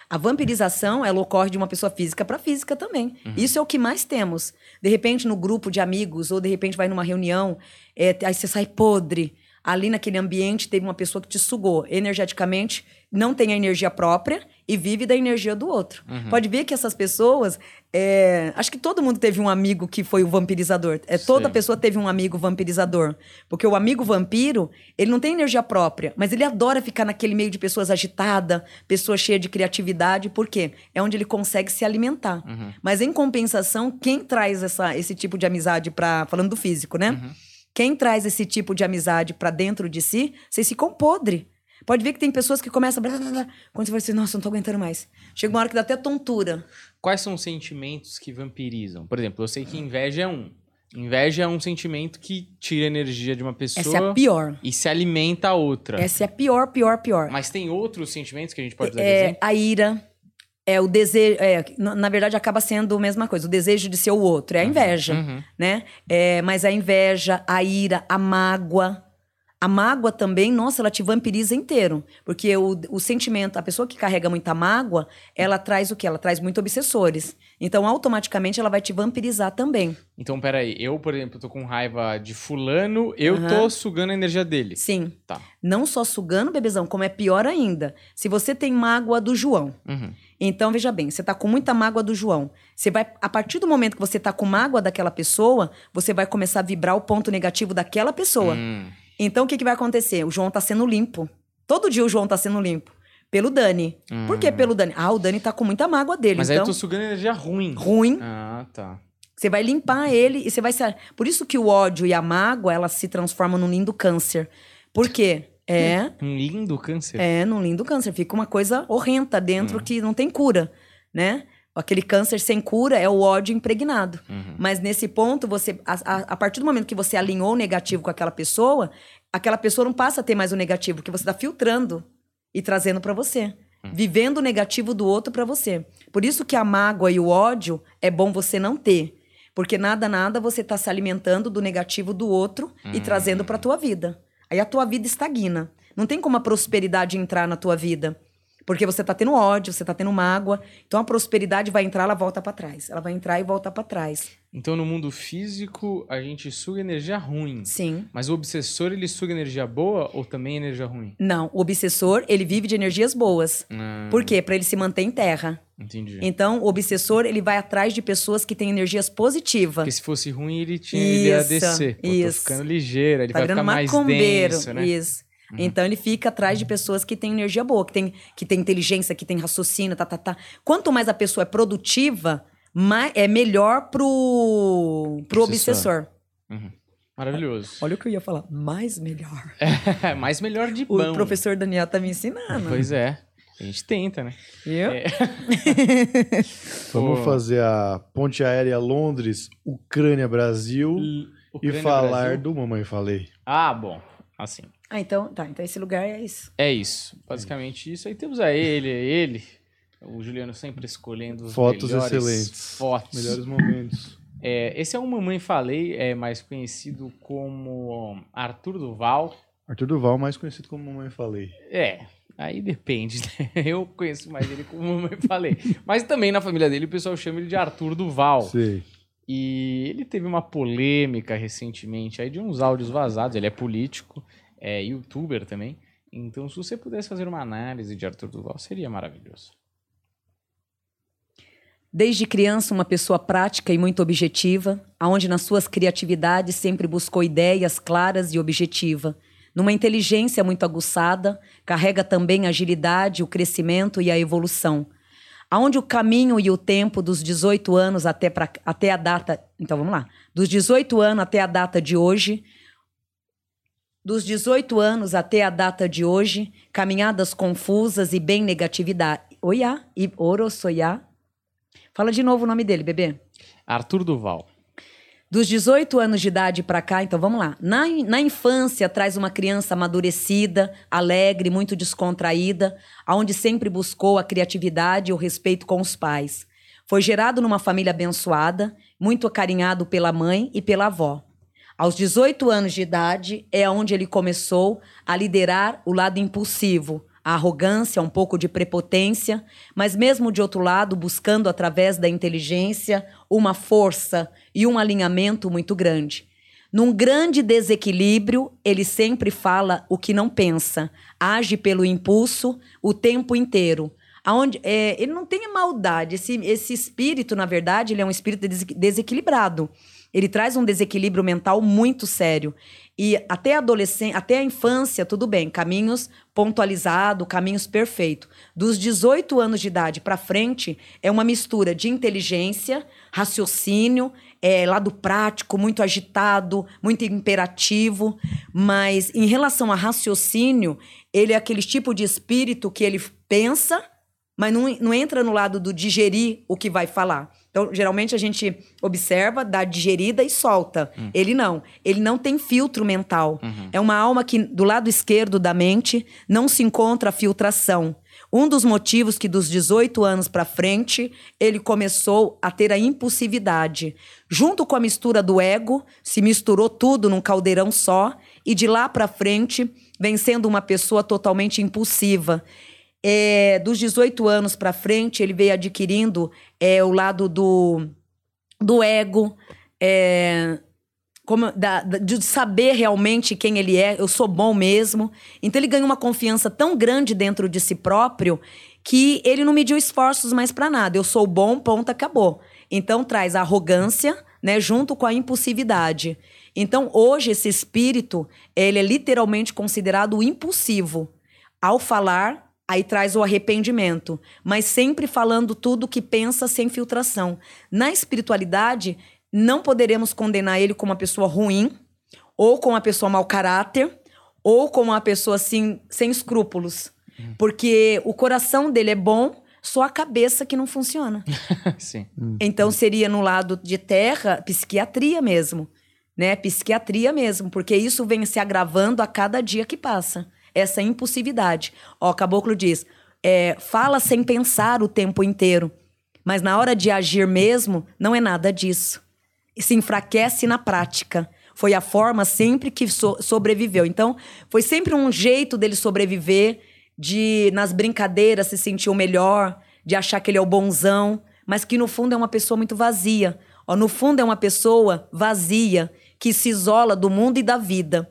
A vampirização, ela ocorre de uma pessoa física para física também. Uhum. Isso é o que mais temos. De repente, no grupo de amigos, ou de repente vai numa reunião, é, aí você sai podre. Ali naquele ambiente teve uma pessoa que te sugou energeticamente, não tem a energia própria e vive da energia do outro. Uhum. Pode ver que essas pessoas. é, acho que todo mundo teve um amigo que foi o vampirizador. É, toda Sim. pessoa teve um amigo vampirizador. Porque o amigo vampiro, ele não tem energia própria, mas ele adora ficar naquele meio de pessoas agitadas, pessoas cheias de criatividade, por quê? É onde ele consegue se alimentar. Uhum. Mas em compensação, quem traz essa, esse tipo de amizade para falando do físico, né? Uhum. Quem traz esse tipo de amizade para dentro de si, vocês ficam podre. Pode ver que tem pessoas que começam. Blá, blá, blá, quando você vai assim, nossa, não tô aguentando mais. Chega uma hora que dá até tontura. Quais são os sentimentos que vampirizam? Por exemplo, eu sei que inveja é um. Inveja é um sentimento que tira energia de uma pessoa Essa é a pior. e se alimenta a outra. Essa é a pior, pior, pior. Mas tem outros sentimentos que a gente pode de é a ira, é o desejo. É, na, verdade, acaba sendo a mesma coisa. O desejo de ser o outro. É a inveja, Uhum. né? É, mas a inveja, a ira, a mágoa. A mágoa também, nossa, ela te vampiriza inteiro. Porque o, o sentimento, a pessoa que carrega muita mágoa, ela traz o quê? Ela traz muito obsessores. Então, automaticamente, ela vai te vampirizar também. Então, peraí. Eu, por exemplo, tô com raiva de fulano, eu Aham. tô sugando a energia dele. Sim. Tá. Não só sugando, bebezão, como é pior ainda. Se você tem mágoa do João, Uhum. Então, veja bem, você tá com muita mágoa do João. Você vai, a partir do momento que você tá com mágoa daquela pessoa, você vai começar a vibrar o ponto negativo daquela pessoa. Hum. Então, o que, que vai acontecer? O João tá sendo limpo. Todo dia o João tá sendo limpo. Pelo Dani. Por que pelo Dani? Ah, o Dani tá com muita mágoa dele. Hum. Mas aí então, eu tô sugando energia ruim. ruim. Ah, tá. Você vai limpar ele e você vai se. Por isso que o ódio e a mágoa, elas se transformam num lindo câncer. Por quê? É. Um lindo câncer. É, num lindo câncer. Fica uma coisa horrenda dentro Hum. que não tem cura, né? Aquele câncer sem cura é o ódio impregnado. Uhum. Mas nesse ponto, você a, a- a partir do momento que você alinhou o negativo com aquela pessoa, aquela pessoa não passa a ter mais o negativo, porque você está filtrando e trazendo para você. Hum. Vivendo o negativo do outro para você. Por isso que a mágoa e o ódio é bom você não ter. Porque nada, nada você está se alimentando do negativo do outro e Hum. trazendo para tua vida. Aí a tua vida estagna. Não tem como a prosperidade entrar na tua vida. Porque você tá tendo ódio, você tá tendo mágoa. Então a prosperidade vai entrar, ela volta para trás. Ela vai entrar e volta para trás. Então, no mundo físico, a gente suga energia ruim. Sim. Mas o obsessor, ele suga energia boa ou também energia ruim? Não, o obsessor, ele vive de energias boas. Ah, Por quê? Para ele se manter em terra. Entendi. Então, o obsessor, ele vai atrás de pessoas que têm energias positivas. Porque se fosse ruim, ele, tinha, ele ia descer. Pô, isso. Ficando ligeiro, ele tá vai ficar mais macumbeiro. denso, né? Isso. Então ele fica atrás de pessoas que têm energia boa, que tem, que tem inteligência, que tem raciocínio, tá, tá, tá. Quanto mais a pessoa é produtiva, mais, é melhor pro, pro Obsessor. obsessor. Maravilhoso. Olha o que eu ia falar. Mais melhor. mais melhor de O bom. professor Daniel tá me ensinando. Pois é. A gente tenta, né? Viu? É. Vamos fazer a ponte aérea Londres, Ucrânia, Brasil e Ucrânia, falar Brasil. do Mamãe Falei. Ah, bom. Assim. Ah, então, tá. Então esse lugar é isso. É isso. Basicamente isso. Aí temos a ele, ele. O Juliano sempre escolhendo os Fotos melhores excelentes. fotos. Melhores momentos. É, esse é o Mamãe Falei, é mais conhecido como Arthur Duval. Arthur Duval, mais conhecido como Mamãe Falei. É, aí depende, né? Eu conheço mais ele como Mamãe Falei. Mas também na família dele o pessoal chama ele de Arthur Duval. Sei. E ele teve uma polêmica recentemente aí de uns áudios vazados. Ele é político, é youtuber também. Então, se você pudesse fazer uma análise de Arthur Duval, seria maravilhoso. Desde criança, uma pessoa prática e muito objetiva, aonde nas suas criatividades sempre buscou ideias claras e objetiva. Numa inteligência muito aguçada, carrega também a agilidade, o crescimento e a evolução. Aonde o caminho e o tempo dos 18 anos até, pra, até a data. Então vamos lá. Dos 18 anos até a data de hoje. Dos 18 anos até a data de hoje, caminhadas confusas e bem negatividade. Oiá, e orosoiá. Fala de novo o nome dele, bebê. Arthur Duval. Dos 18 anos de idade para cá, então vamos lá. Na, na infância, traz uma criança amadurecida, alegre, muito descontraída, aonde sempre buscou a criatividade e o respeito com os pais. Foi gerado numa família abençoada, muito acarinhado pela mãe e pela avó. Aos 18 anos de idade é onde ele começou a liderar o lado impulsivo, a arrogância, um pouco de prepotência, mas mesmo de outro lado, buscando através da inteligência uma força e um alinhamento muito grande. Num grande desequilíbrio, ele sempre fala o que não pensa, age pelo impulso o tempo inteiro. Aonde, é, ele não tem maldade, esse, esse espírito, na verdade, ele é um espírito des desequilibrado. Ele traz um desequilíbrio mental muito sério. E até a adolescência, até a infância, tudo bem, caminhos pontualizados, caminhos perfeitos. Dos 18 anos de idade para frente, é uma mistura de inteligência, raciocínio, é, lado prático, muito agitado, muito imperativo. Mas em relação a raciocínio, ele é aquele tipo de espírito que ele pensa, mas não, não entra no lado do digerir o que vai falar. Então, geralmente a gente observa, dá digerida e solta. Uhum. Ele não. Ele não tem filtro mental. Uhum. É uma alma que, do lado esquerdo da mente, não se encontra filtração. Um dos motivos que dos 18 anos para frente, ele começou a ter a impulsividade. Junto com a mistura do ego, se misturou tudo num caldeirão só, e de lá para frente, vem sendo uma pessoa totalmente impulsiva. É, dos 18 anos para frente, ele veio adquirindo é, o lado do, do ego, é, como, da, de saber realmente quem ele é, eu sou bom mesmo. Então ele ganhou uma confiança tão grande dentro de si próprio que ele não mediu esforços mais para nada. Eu sou bom, ponto, acabou. Então traz a arrogância, né, junto com a impulsividade. Então hoje esse espírito, ele é literalmente considerado impulsivo. Ao falar, Aí traz o arrependimento, mas sempre falando tudo que pensa sem filtração. Na espiritualidade, não poderemos condenar ele como uma pessoa ruim, ou como uma pessoa mau caráter, ou como uma pessoa assim, sem escrúpulos. Hum. Porque o coração dele é bom, só a cabeça que não funciona. Sim. Então seria no lado de terra, psiquiatria mesmo. Né? Psiquiatria mesmo, porque isso vem se agravando a cada dia que passa essa impulsividade. Ó, caboclo diz: é, fala sem pensar o tempo inteiro, mas na hora de agir mesmo, não é nada disso. E se enfraquece na prática. Foi a forma sempre que so sobreviveu. Então, foi sempre um jeito dele sobreviver, de nas brincadeiras se sentir o melhor, de achar que ele é o bonzão, mas que no fundo é uma pessoa muito vazia. Ó, no fundo é uma pessoa vazia, que se isola do mundo e da vida.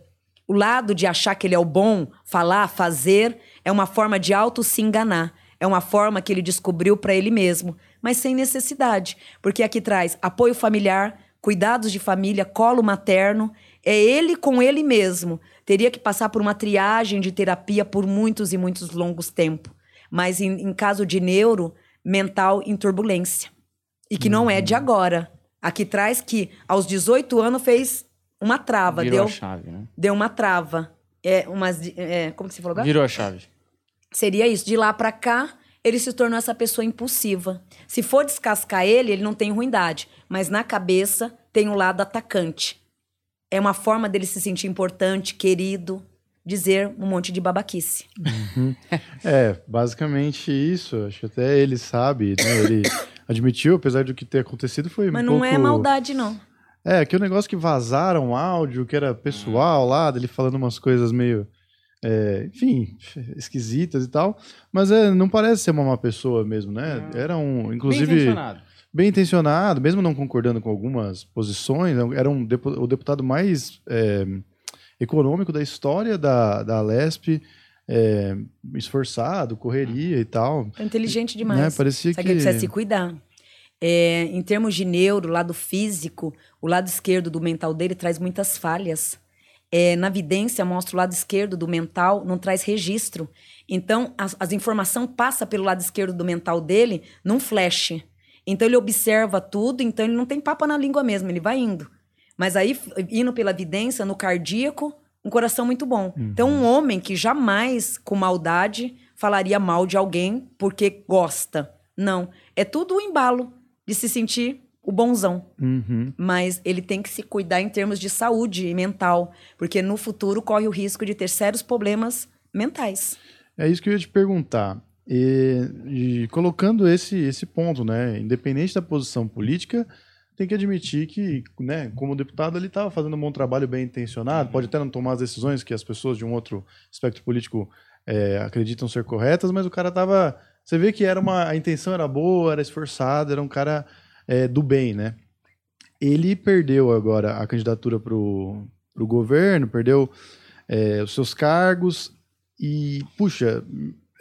O lado de achar que ele é o bom, falar, fazer, é uma forma de auto se enganar. É uma forma que ele descobriu para ele mesmo, mas sem necessidade, porque aqui traz apoio familiar, cuidados de família, colo materno, é ele com ele mesmo. Teria que passar por uma triagem de terapia por muitos e muitos longos tempos. Mas em, em caso de neuro, mental em turbulência. E que uhum. não é de uhum. agora. Aqui traz que aos 18 anos fez uma trava. Virou deu, a chave, né? Deu uma trava. É, umas, é, como que você falou agora? Virou a chave. Seria isso. De lá para cá, ele se tornou essa pessoa impulsiva. Se for descascar ele, ele não tem ruindade. Mas na cabeça tem o um lado atacante. É uma forma dele se sentir importante, querido. dizer um monte de babaquice. É, basicamente isso. Acho que até ele sabe, né? Ele admitiu, apesar do que ter acontecido, foi Mas um não pouco... é maldade, não. É, que o negócio que vazaram áudio, que era pessoal lá, dele falando umas coisas meio. é, enfim, esquisitas e tal. Mas é, não parece ser uma má pessoa mesmo, né? Era um. Bem Inclusive. intencionado. bem intencionado, mesmo não concordando com algumas posições, era um o deputado mais é, econômico da história da, da Lesp, é, esforçado, correria e tal. É inteligente Né? demais. Parecia Só que que... ele precisa se cuidar. É, em termos de neuro, lado físico, o lado esquerdo do mental dele traz muitas falhas. É, na vidência, mostra o lado esquerdo do mental, não traz registro. Então, as, as informações passam pelo lado esquerdo do mental dele num flash. Então, ele observa tudo, então ele não tem papo na língua mesmo, ele vai indo. Mas aí, indo pela vidência, no cardíaco, um coração muito bom. Então, um homem que jamais, com maldade, falaria mal de alguém porque gosta. Não. É tudo o embalo de se sentir o bonzão. Uhum. Mas ele tem que se cuidar em termos de saúde mental, porque no futuro corre o risco de ter sérios problemas mentais. É isso que eu ia te perguntar. E, e colocando esse, esse ponto, né? Independente da posição política, tem que admitir que, né, como deputado, ele estava fazendo um bom trabalho bem intencionado, pode até não tomar as decisões que as pessoas de um outro espectro político é, acreditam ser corretas, mas o cara tava. Você vê que era uma, a intenção era boa, era esforçado, era um cara é, do bem, né? Ele perdeu agora a candidatura para o governo, perdeu é, os seus cargos e, puxa,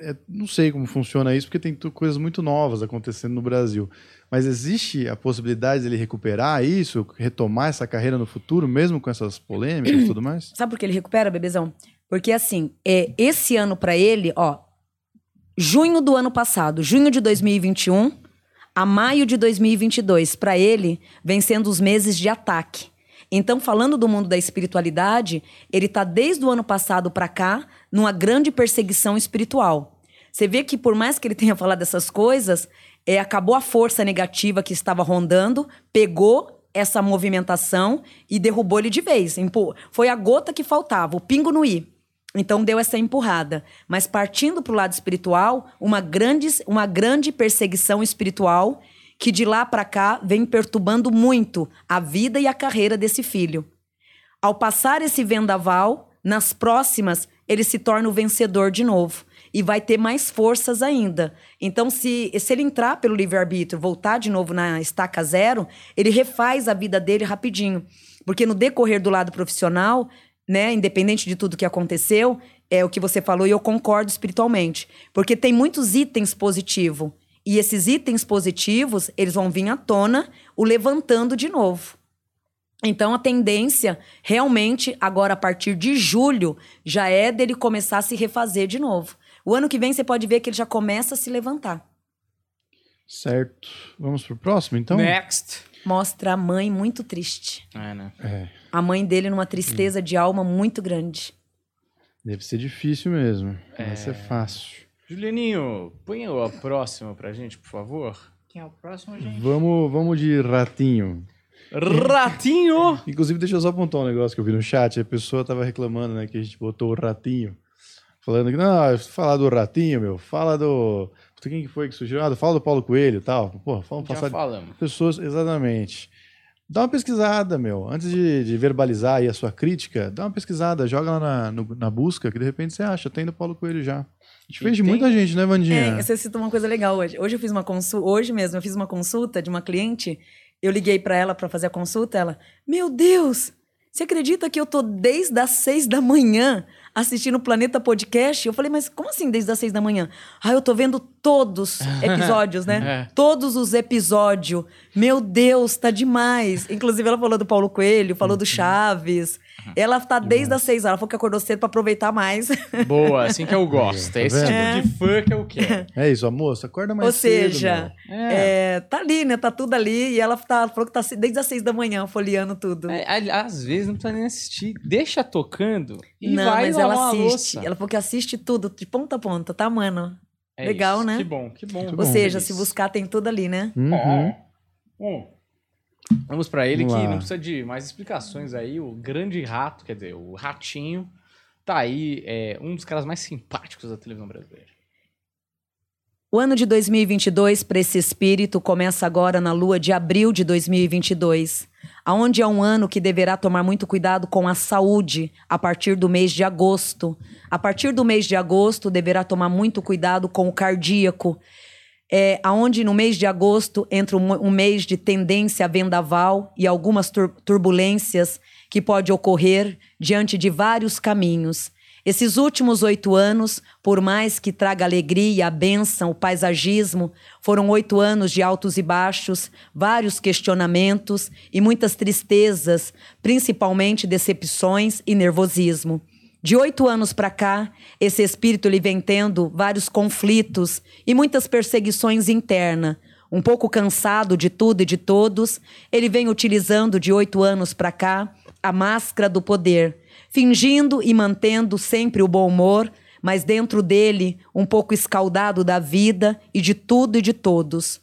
é, não sei como funciona isso, porque tem coisas muito novas acontecendo no Brasil. Mas existe a possibilidade dele recuperar isso, retomar essa carreira no futuro, mesmo com essas polêmicas e tudo mais? Sabe por que ele recupera, bebezão? Porque assim, é, esse ano pra ele, ó, junho do ano passado, junho de 2021 a maio de 2022, pra ele, vem sendo os meses de ataque. Então, falando do mundo da espiritualidade, ele tá desde o ano passado pra cá numa grande perseguição espiritual. Você vê que por mais que ele tenha falado essas coisas, é, acabou a força negativa que estava rondando, pegou essa movimentação e derrubou ele de vez. Foi a gota que faltava, o pingo no i. Então deu essa empurrada. Mas partindo para o lado espiritual, uma grande, uma grande perseguição espiritual que de lá para cá vem perturbando muito a vida e a carreira desse filho. Ao passar esse vendaval, nas próximas, ele se torna o vencedor de novo. E vai ter mais forças ainda. Então, se, se ele entrar pelo livre-arbítrio, voltar de novo na estaca zero, ele refaz a vida dele rapidinho. Porque no decorrer do lado profissional, né, independente de tudo que aconteceu, é o que você falou e eu concordo espiritualmente. Porque tem muitos itens positivos. E esses itens positivos, eles vão vir à tona, o levantando de novo. Então a tendência, realmente, agora a partir de julho, já é dele começar a se refazer de novo. O ano que vem você pode ver que ele já começa a se levantar. Certo. Vamos pro próximo, então? Next. Mostra a mãe muito triste. É, né? É, A mãe dele numa tristeza de alma muito grande. deve ser difícil mesmo. Não vai É. ser fácil. Julianinho, põe a próxima pra gente, por favor. Quem é o próximo, gente? Vamos, vamos de ratinho. Ratinho! Inclusive, deixa eu só apontar um negócio que eu vi no chat. A pessoa tava reclamando, né, que a gente botou o ratinho. Falando que, não, fala do ratinho, meu. Fala do. Quem que foi que sugeriu? Ah, fala do Paulo Coelho e tal. Porra, vamos Já passar de falamos. pessoas. Exatamente. Dá uma pesquisada, meu. Antes de, de verbalizar aí a sua crítica, dá uma pesquisada, joga lá na, no- na busca, que de repente você acha. Tem do Paulo Coelho já. A gente fez de muita gente, né, Vandinha? É, você citou uma coisa legal hoje. Hoje eu fiz uma consulta, hoje mesmo eu fiz uma consulta de uma cliente. Eu liguei pra ela pra fazer a consulta, ela: "Meu Deus, você acredita que eu tô desde as seis da manhã assistindo o Planeta Podcast?" Eu falei: "Mas como assim desde as seis da manhã?" "Ah, eu tô vendo todos episódios, né? É. Todos os episódios. Meu Deus, tá demais." Inclusive ela falou do Paulo Coelho, falou do Chaves. Ela tá desde as seis horas, ela falou que acordou cedo pra aproveitar mais. Boa, assim que eu gosto. Tá É esse tipo de fã que eu quero. É isso, a moça, acorda mais Ou cedo, seja, meu. É. É, tá ali, né? Tá tudo ali. E ela tá, falou que tá desde as seis da manhã folheando tudo. É, às vezes não precisa nem assistir. Deixa tocando e não, vai mas ela assiste. Ela falou que assiste tudo, de ponta a ponta, tá, mano? É legal, isso. né? Que bom, que bom. Ou bom. seja, se buscar, tem tudo ali, né? Uhum. Hum. Vamos pra ele Vamos que lá. não precisa de mais explicações aí. O grande rato, quer dizer, o ratinho, tá aí é, um dos caras mais simpáticos da televisão brasileira. O ano de 2022 para esse espírito começa agora na lua de abril de 2022, aonde é um ano que deverá tomar muito cuidado com a saúde a partir do mês de agosto. A partir do mês de agosto deverá tomar muito cuidado com o cardíaco. É, aonde no mês de agosto entra um, um mês de tendência vendaval e algumas tur turbulências que pode ocorrer diante de vários caminhos. Esses últimos oito anos, por mais que traga alegria, a bênção, o paisagismo, foram oito anos de altos e baixos, vários questionamentos e muitas tristezas, principalmente decepções e nervosismo. De oito anos para cá, esse espírito lhe vem tendo vários conflitos e muitas perseguições internas. Um pouco cansado de tudo e de todos, ele vem utilizando de oito anos para cá a máscara do poder fingindo e mantendo sempre o bom humor, mas dentro dele um pouco escaldado da vida e de tudo e de todos.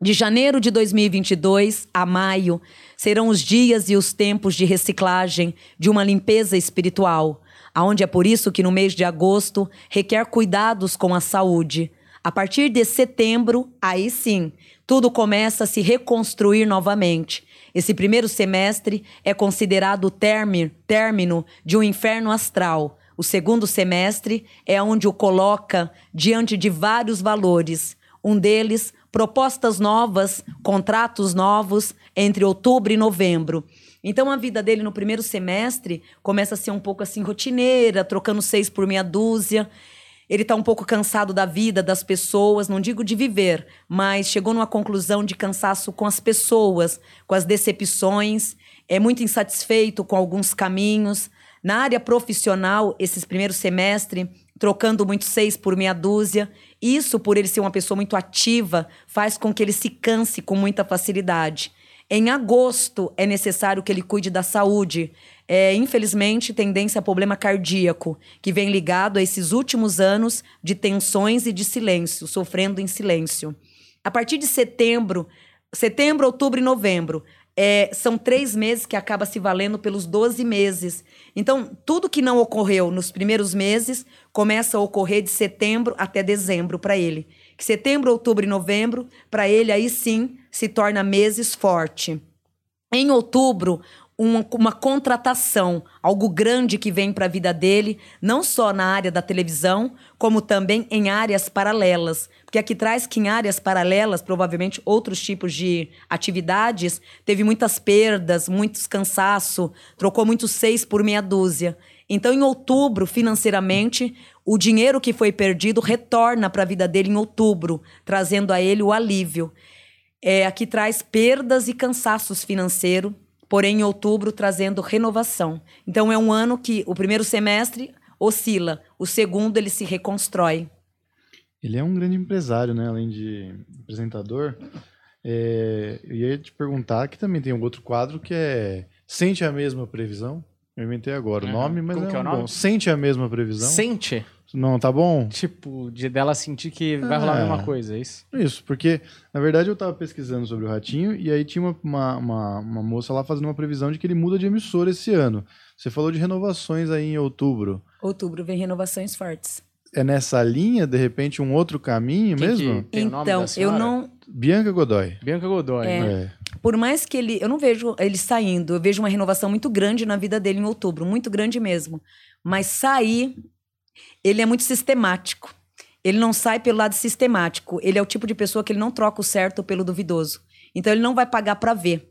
De janeiro de 2022 a maio serão os dias e os tempos de reciclagem, de uma limpeza espiritual, aonde é por isso que no mês de agosto requer cuidados com a saúde. A partir de setembro, aí sim, tudo começa a se reconstruir novamente. Esse primeiro semestre é considerado o término de um inferno astral. O segundo semestre é onde o coloca diante de vários valores. Um deles, propostas novas, contratos novos entre outubro e novembro. Então a vida dele no primeiro semestre começa a ser um pouco assim rotineira, trocando seis por meia dúzia. Ele está um pouco cansado da vida, das pessoas, não digo de viver, mas chegou numa conclusão de cansaço com as pessoas, com as decepções, é muito insatisfeito com alguns caminhos. Na área profissional, esses primeiros semestres, trocando muito seis por meia dúzia. Isso, por ele ser uma pessoa muito ativa, faz com que ele se canse com muita facilidade. Em agosto, é necessário que ele cuide da saúde, é, infelizmente, tendência a problema cardíaco, que vem ligado a esses últimos anos de tensões e de silêncio, sofrendo em silêncio. A partir de setembro, setembro, outubro e novembro, é, são três meses que acaba se valendo pelos 12 meses. Então, tudo que não ocorreu nos primeiros meses começa a ocorrer de setembro até dezembro para ele. Que setembro, outubro e novembro, para ele, aí sim, se torna meses forte. Em outubro, uma, uma contratação, algo grande que vem para a vida dele, não só na área da televisão, como também em áreas paralelas. Porque aqui traz que em áreas paralelas, provavelmente outros tipos de atividades, teve muitas perdas, muitos cansaço, trocou muitos seis por meia dúzia. Então, em outubro, financeiramente, o dinheiro que foi perdido retorna para a vida dele em outubro, trazendo a ele o alívio. É, aqui traz perdas e cansaços financeiros porém em outubro trazendo renovação. Então é um ano que o primeiro semestre oscila, o segundo ele se reconstrói. Ele é um grande empresário, né? Além de apresentador. É, eu ia te perguntar que também tem um outro quadro que é Sente a mesma previsão? Eu inventei agora o nome, mas Como é, que é o um nome? bom. Sente a mesma previsão? Sente? Não, tá bom? Tipo, de dela sentir que vai rolar a É. mesma coisa, é isso? Isso, porque na verdade eu tava pesquisando sobre o Ratinho e aí tinha uma, uma, uma, uma moça lá fazendo uma previsão de que ele muda de emissora esse ano. Você falou de renovações aí em outubro. Outubro vem renovações fortes. É nessa linha, de repente, um outro caminho Quem mesmo? que tem o nome então, da eu senhora? não, Bianca Godoy. Bianca Godoy. É. né? É. por mais que ele, eu não vejo ele saindo, eu vejo uma renovação muito grande na vida dele em outubro, muito grande mesmo. Mas sair, ele é muito sistemático. Ele não sai pelo lado sistemático. Ele é o tipo de pessoa que ele não troca o certo pelo duvidoso. Então ele não vai pagar para ver.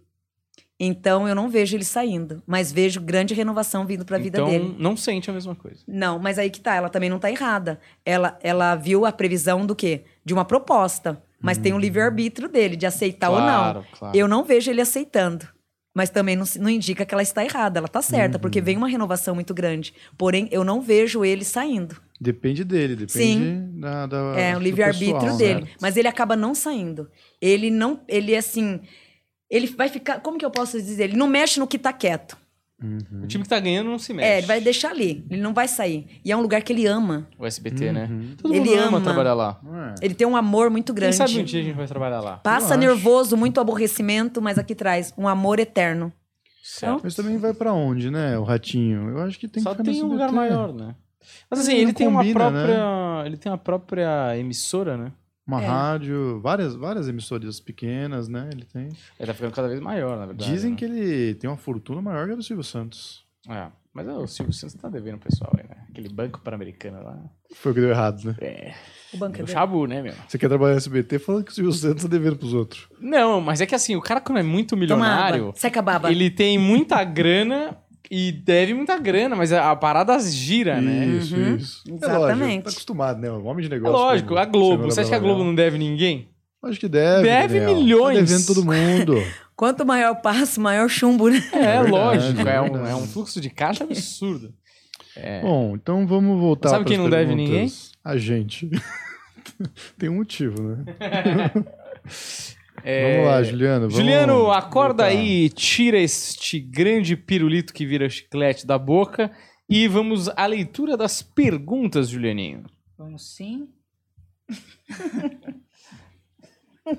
Então eu não vejo ele saindo, mas vejo grande renovação vindo para a vida então, dele. não sente a mesma coisa. Não, mas aí que tá, ela também não tá errada. Ela, ela viu a previsão do quê? De uma proposta. Mas tem o livre-arbítrio dele, de aceitar ou não. Claro, claro. Eu não vejo ele aceitando. Mas também não, não indica que ela está errada. Ela tá certa, porque Uhum. vem uma renovação muito grande. Porém, eu não vejo ele saindo. Depende dele, depende Sim. da, da É, o livre-arbítrio dele. né? Mas ele acaba não saindo. Ele não. Ele assim. Ele vai ficar. Como que eu posso dizer? Ele não mexe no que tá quieto. O time que tá ganhando não se mexe. É, ele vai deixar ali. Ele não vai sair. E é um lugar que ele ama. O SBT, né? Uhum. Todo Ele mundo ama, ama. trabalhar lá. É. Ele tem um amor muito Quem grande. sabe um dia a gente vai trabalhar lá. Passa Eu acho. nervoso, muito aborrecimento, mas aqui traz um amor eterno. Certo. Mas também vai pra onde, né, o ratinho? Eu acho que tem Só que tem um lugar maior, né? Mas assim, ele não tem uma combina, né? própria. Ele tem uma própria emissora, né? Uma É. rádio, várias, várias emissoras pequenas, né? Ele tem. Ele tá ficando cada vez maior, na verdade. Dizem né? que ele tem uma fortuna maior que a do Silvio Santos. É. Mas o Silvio Santos tá devendo o pessoal aí, né? Aquele banco pan-americano lá. Foi o que deu errado, né? É. O banco é O chabu, né, meu? Você quer trabalhar no SBT falando que o Silvio Santos tá devendo pros outros. Não, mas é que assim, o cara quando é muito milionário. Seca a baba. ele tem muita grana e deve muita grana, mas a, a parada gira, né? Isso, Uhum, isso. É exatamente. lógico, tá acostumado, né? Um homem de É negócio. lógico, como a Globo. Você acha que a. Globo não deve ninguém? Acho que deve. Deve Daniel. milhões. Tá devendo todo mundo. Quanto maior o passo, maior chumbo, né? É, verdade, lógico. é É, um, é um fluxo de caixa absurdo. É. Bom, então vamos voltar Sabe quem não deve perguntas. A gente. tem um motivo, né? É, Vamos lá, Juliano. Vamos Juliano, acorda voltar. aí, tira este grande pirulito que vira chiclete da boca e vamos à leitura das perguntas, Julianinho. Vamos sim.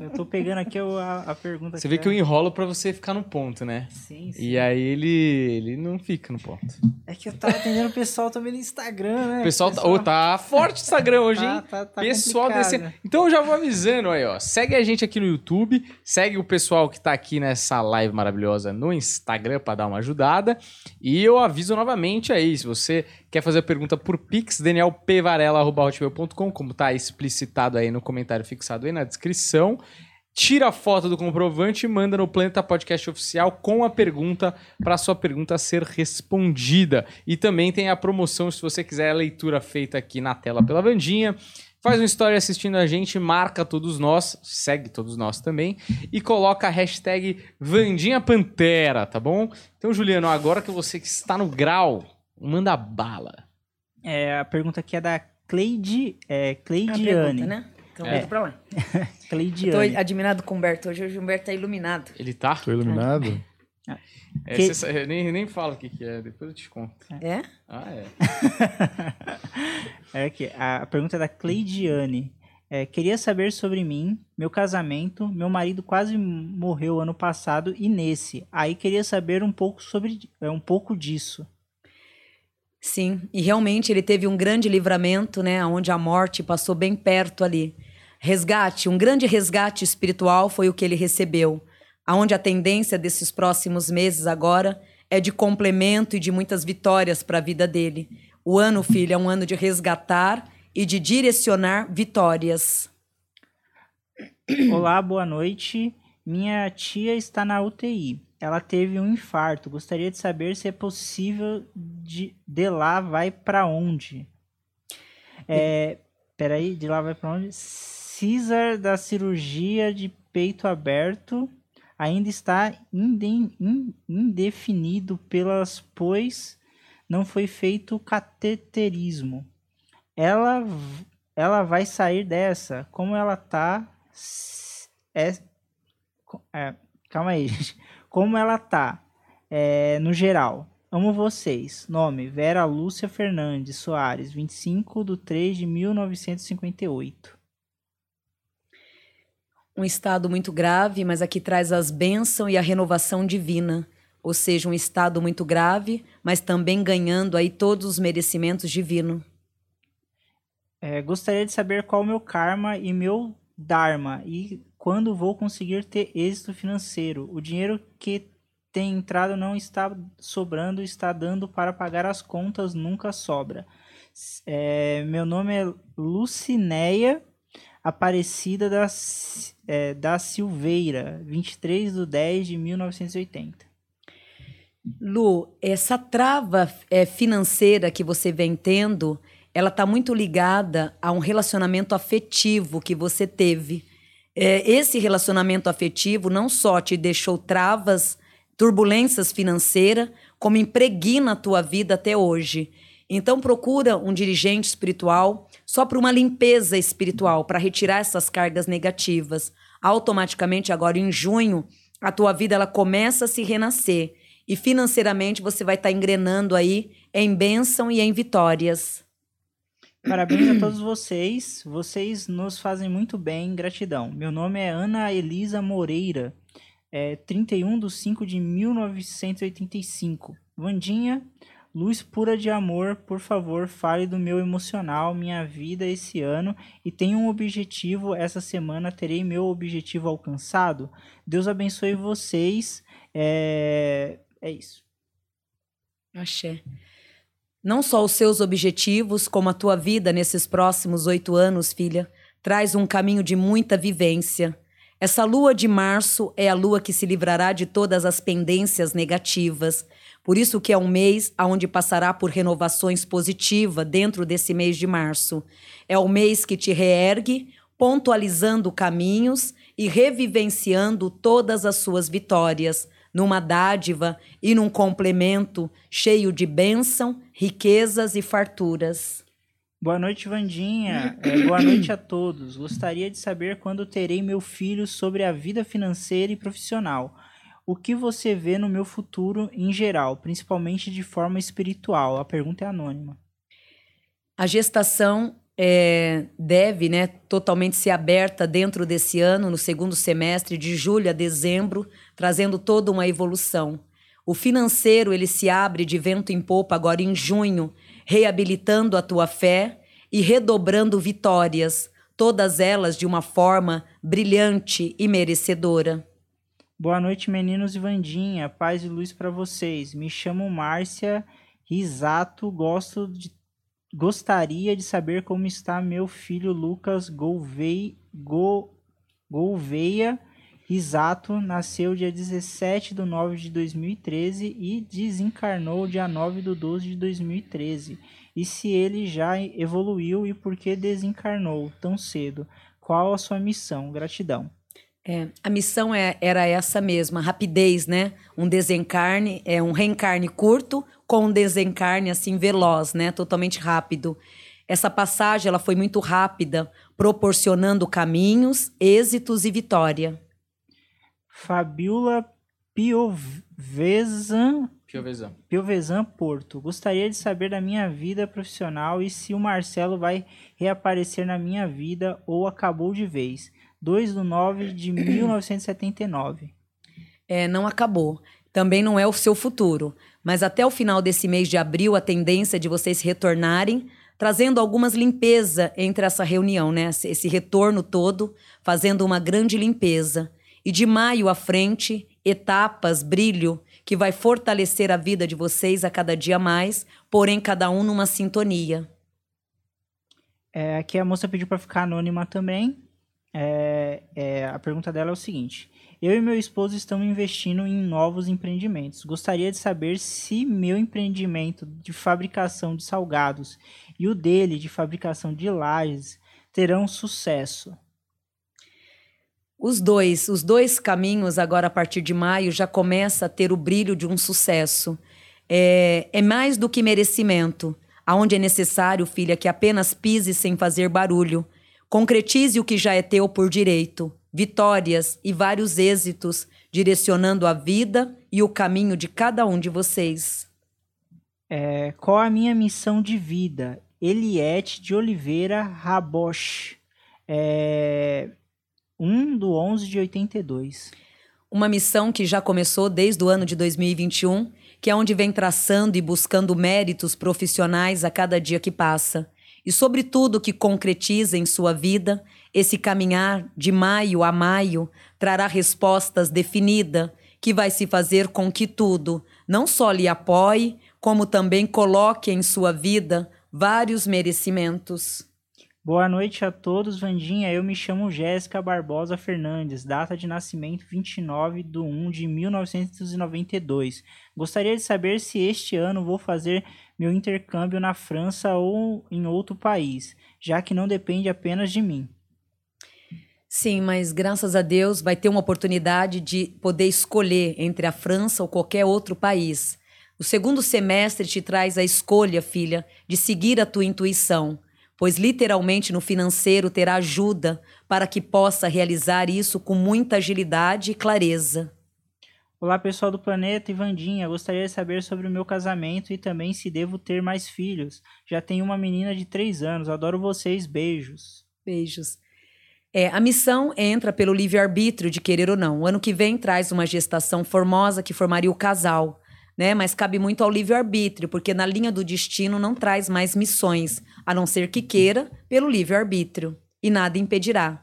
eu tô pegando aqui o- a, a pergunta Você vê que eu enrolo pra você ficar no ponto, né? Sim, sim. E aí ele, ele não fica no ponto. É que eu tava atendendo o pessoal também no Instagram, né? O pessoal, tá, ô, tá forte o Instagram hoje, hein? tá, tá, tá pessoal descendo. Então eu já vou avisando aí, ó. Segue a gente aqui no YouTube, segue o pessoal que tá aqui nessa live maravilhosa no Instagram pra dar uma ajudada. E eu aviso novamente aí, se você quer fazer a pergunta por Pix, danielpvarela.com, como tá explicitado aí no comentário fixado aí na descrição. Tira a foto do comprovante e manda no Planeta Podcast Oficial com a pergunta para sua pergunta ser respondida. E também tem a promoção, se você quiser a leitura feita aqui na tela pela Vandinha. Faz uma história assistindo a gente, marca todos nós, segue todos nós também e coloca a hashtag Vandinha Pantera, tá bom? Então, Juliano, agora que você está no grau, manda bala. É, a pergunta aqui é da Cleide, é, É Cleidiane. pergunta, né? Então, É. é. pra lá. Cleidiane. Tô admirado com o Humberto hoje. Hoje o Humberto tá iluminado. Ele tá? Tô iluminado? É, Que- cê eu nem, nem falo o que, que é, depois eu te conto. É? Ah, é. É aqui, a, a pergunta é da Cleidiane. É, queria saber sobre mim, meu casamento. Meu marido quase morreu ano passado e nesse. Aí queria saber um pouco sobre é, um pouco disso. Sim, e realmente ele teve um grande livramento, né? Onde a morte passou bem perto ali. Resgate, um grande resgate espiritual foi o que ele recebeu. Aonde a tendência desses próximos meses agora é de complemento e de muitas vitórias para a vida dele. O ano, filho, é um ano de resgatar e de direcionar vitórias. Olá, boa noite. Minha tia está na UTI. Ela teve um infarto. Gostaria de saber se é possível de, de lá vai para onde. É, peraí, de lá vai para onde? César da cirurgia de peito aberto ainda está in- indefinido pelas pois não foi feito cateterismo. Ela ela vai sair dessa. Como ela tá. É, é, calma aí, gente. Como ela tá. é, no geral. Amo vocês. Nome: Vera Lúcia Fernandes Soares, 25 de 3 de 1958. Um estado muito grave, mas aqui traz as bênçãos e a renovação divina. Ou seja, um estado muito grave, mas também ganhando aí todos os merecimentos divinos. É, gostaria de saber qual o meu karma e meu dharma e quando vou conseguir ter êxito financeiro. O dinheiro que tem entrado não está sobrando, está dando para pagar as contas, nunca sobra. É, meu nome é Lucinéia Aparecida da, é, da Silveira, 23 de 10 de 1980. Lu, essa trava é, financeira que você vem tendo, ela está muito ligada a um relacionamento afetivo que você teve. É, esse relacionamento afetivo não só te deixou travas, turbulências financeiras, como impregna a tua vida até hoje. Então procura um dirigente espiritual só para uma limpeza espiritual, para retirar essas cargas negativas. Automaticamente agora em junho, a tua vida ela começa a se renascer e financeiramente você vai estar engrenando aí em bênção e em vitórias. Parabéns a todos vocês. Vocês nos fazem muito bem. Gratidão. Meu nome é Ana Elisa Moreira. É 31 de 5 de 1985. Vandinha, luz pura de amor, por favor, fale do meu emocional, minha vida esse ano e tenho um objetivo. Essa semana terei meu objetivo alcançado. Deus abençoe vocês. É, é isso. Axé. Não só os seus objetivos, como a tua vida nesses próximos oito anos, filha, traz um caminho de muita vivência. Essa lua de março é a lua que se livrará de todas as pendências negativas. Por isso que é um mês onde passará por renovações positivas dentro desse mês de março. É o mês que te reergue, pontualizando caminhos e revivenciando todas as suas vitórias numa dádiva e num complemento cheio de bênção, riquezas e farturas. Boa noite, Vandinha. É, boa noite a todos. Gostaria de saber quando terei meu filho sobre a vida financeira e profissional. O que você vê no meu futuro em geral, principalmente de forma espiritual? A pergunta é anônima. A gestação é, deve né, totalmente ser aberta dentro desse ano, no segundo semestre, de julho a dezembro, trazendo toda uma evolução. O financeiro ele se abre de vento em popa agora em junho, reabilitando a tua fé e redobrando vitórias, todas elas de uma forma brilhante e merecedora. Boa noite, meninos e Vandinha. Paz e luz para vocês. Me chamo Márcia Risato, gosto de Gostaria de saber como está meu filho Lucas Golvei, Go, Gouveia Risato. Nasceu dia 17 de 9 de 2013 e desencarnou dia 9 de 12 de 2013. E se ele já evoluiu e por que desencarnou tão cedo? Qual a sua missão? Gratidão. É, a missão é, era essa mesma, rapidez, né? Um desencarne, é um reencarne curto com um desencarne assim veloz, né? Totalmente rápido. Essa passagem ela foi muito rápida, proporcionando caminhos, êxitos e vitória. Fabiola Piovesan Piovesan. Piovesan Porto. Gostaria de saber da minha vida profissional e se o Marcelo vai reaparecer na minha vida ou acabou de vez. 2 de 9 de 1979. É, não acabou. Também não é o seu futuro. Mas até o final desse mês de abril, a tendência é de vocês retornarem, trazendo algumas limpeza entre essa reunião, né? Esse retorno todo, fazendo uma grande limpeza. E de maio à frente, etapas, brilho, que vai fortalecer a vida de vocês a cada dia mais, porém cada um numa sintonia. É, aqui a moça pediu para ficar anônima também. É, é, a pergunta dela é o seguinte: Eu e meu esposo estamos investindo em novos empreendimentos. Gostaria de saber se meu empreendimento de fabricação de salgados e o dele de fabricação de lajes terão sucesso. Os dois, os dois caminhos agora a partir de maio já começa a ter o brilho de um sucesso. É, é mais do que merecimento, aonde é necessário, filha, que apenas pise sem fazer barulho Concretize o que já é teu por direito, vitórias e vários êxitos, direcionando a vida e o caminho de cada um de vocês. É, qual a minha missão de vida? Eliette de Oliveira Rabosch. É, 1 do 11 de 82. Uma missão que já começou desde o ano de 2021, que é onde vem traçando e buscando méritos profissionais a cada dia que passa e sobre tudo que concretiza em sua vida, esse caminhar de maio a maio trará respostas definidas que vai se fazer com que tudo não só lhe apoie, como também coloque em sua vida vários merecimentos. Boa noite a todos, Vandinha. Eu me chamo Jéssica Barbosa Fernandes, data de nascimento 29 de 1 de 1992. Gostaria de saber se este ano vou fazer meu intercâmbio na França ou em outro país, já que não depende apenas de mim. Sim, mas graças a Deus vai ter uma oportunidade de poder escolher entre a França ou qualquer outro país. O segundo semestre te traz a escolha, filha, de seguir a tua intuição, pois literalmente no financeiro terá ajuda para que possa realizar isso com muita agilidade e clareza. Olá, pessoal do Planeta e Vandinha. Gostaria de saber sobre o meu casamento e também se devo ter mais filhos. Já tenho uma menina de 3 anos. Adoro vocês. Beijos. Beijos. É, a missão entra pelo livre-arbítrio de querer ou não. O ano que vem traz uma gestação formosa que formaria o casal, né? Mas cabe muito ao livre-arbítrio, porque na linha do destino não traz mais missões, a não ser que queira pelo livre-arbítrio. E nada impedirá.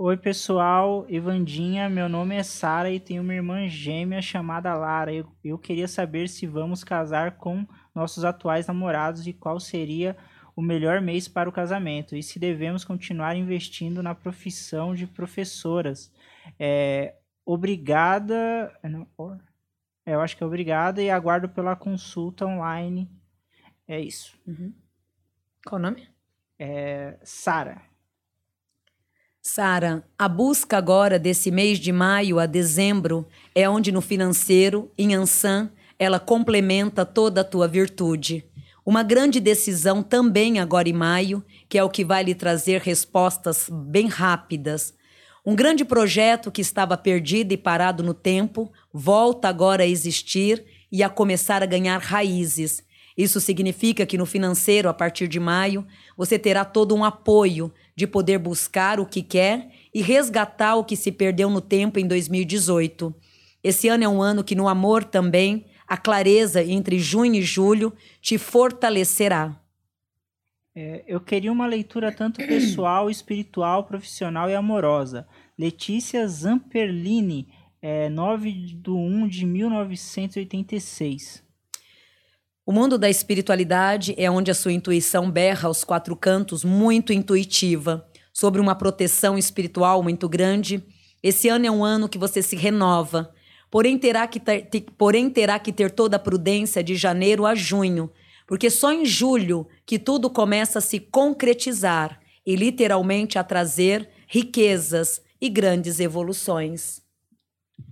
Oi, pessoal. Evandinha, meu nome é Sara e tenho uma irmã gêmea chamada Lara. Eu, eu queria saber se vamos casar com nossos atuais namorados e qual seria o melhor mês para o casamento e se devemos continuar investindo na profissão de professoras. É, obrigada. É, eu acho que é obrigada e aguardo pela consulta online. É isso. Uhum. Qual o nome? É, Sara. Sara, a busca agora desse mês de maio a dezembro é onde no financeiro, em Ansan, ela complementa toda a tua virtude. Uma grande decisão também agora em maio, que é o que vai lhe trazer respostas bem rápidas. Um grande projeto que estava perdido e parado no tempo volta agora a existir e a começar a ganhar raízes. Isso significa que no financeiro, a partir de maio, você terá todo um apoio de poder buscar o que quer e resgatar o que se perdeu no tempo em 2018. Esse ano é um ano que no amor também a clareza entre junho e julho te fortalecerá. É, eu queria uma leitura tanto pessoal, espiritual, profissional e amorosa. Letícia Zamperlini, é, 9 de 1 de 1986. O mundo da espiritualidade é onde a sua intuição berra aos quatro cantos, muito intuitiva, sobre uma proteção espiritual muito grande. Esse ano é um ano que você se renova, Porém terá, que ter, porém, terá que ter toda a prudência de janeiro a junho, porque só em julho que tudo começa a se concretizar e literalmente a trazer riquezas e grandes evoluções.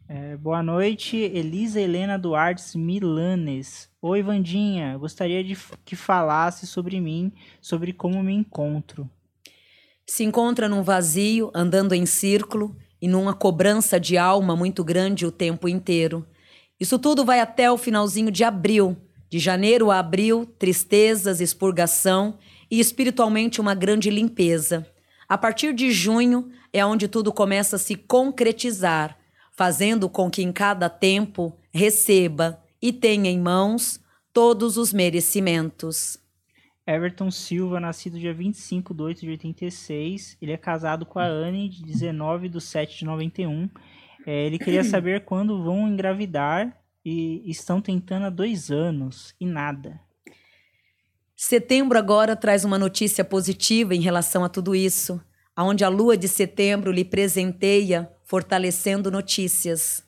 É, boa noite, Elisa Helena Duartes Milanes. Oi, Vandinha. Gostaria de que falasse sobre mim, sobre como me encontro. Se encontra num vazio, andando em círculo, e numa cobrança de alma muito grande o tempo inteiro. Isso tudo vai até o finalzinho de abril. De janeiro a abril, tristezas, expurgação e espiritualmente uma grande limpeza. A partir de junho é onde tudo começa a se concretizar, fazendo com que em cada tempo receba e tenha em mãos todos os merecimentos. Everton Silva, nascido dia 25 de 8 de 86. Ele é casado com a Anne, de 19 de 7 de 91. É, ele queria saber quando vão engravidar e estão tentando há dois anos e nada. Setembro agora traz uma notícia positiva em relação a tudo isso, aonde a lua de setembro lhe presenteia, fortalecendo notícias.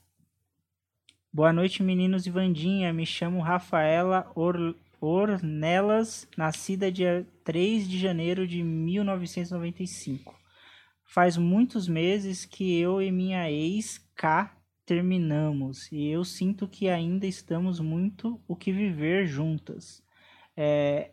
Boa noite, meninos e Vandinha. Me chamo Rafaela Or Ornelas, nascida dia 3 de janeiro de 1995. Faz muitos meses que eu e minha ex K terminamos e eu sinto que ainda estamos muito o que viver juntas. É,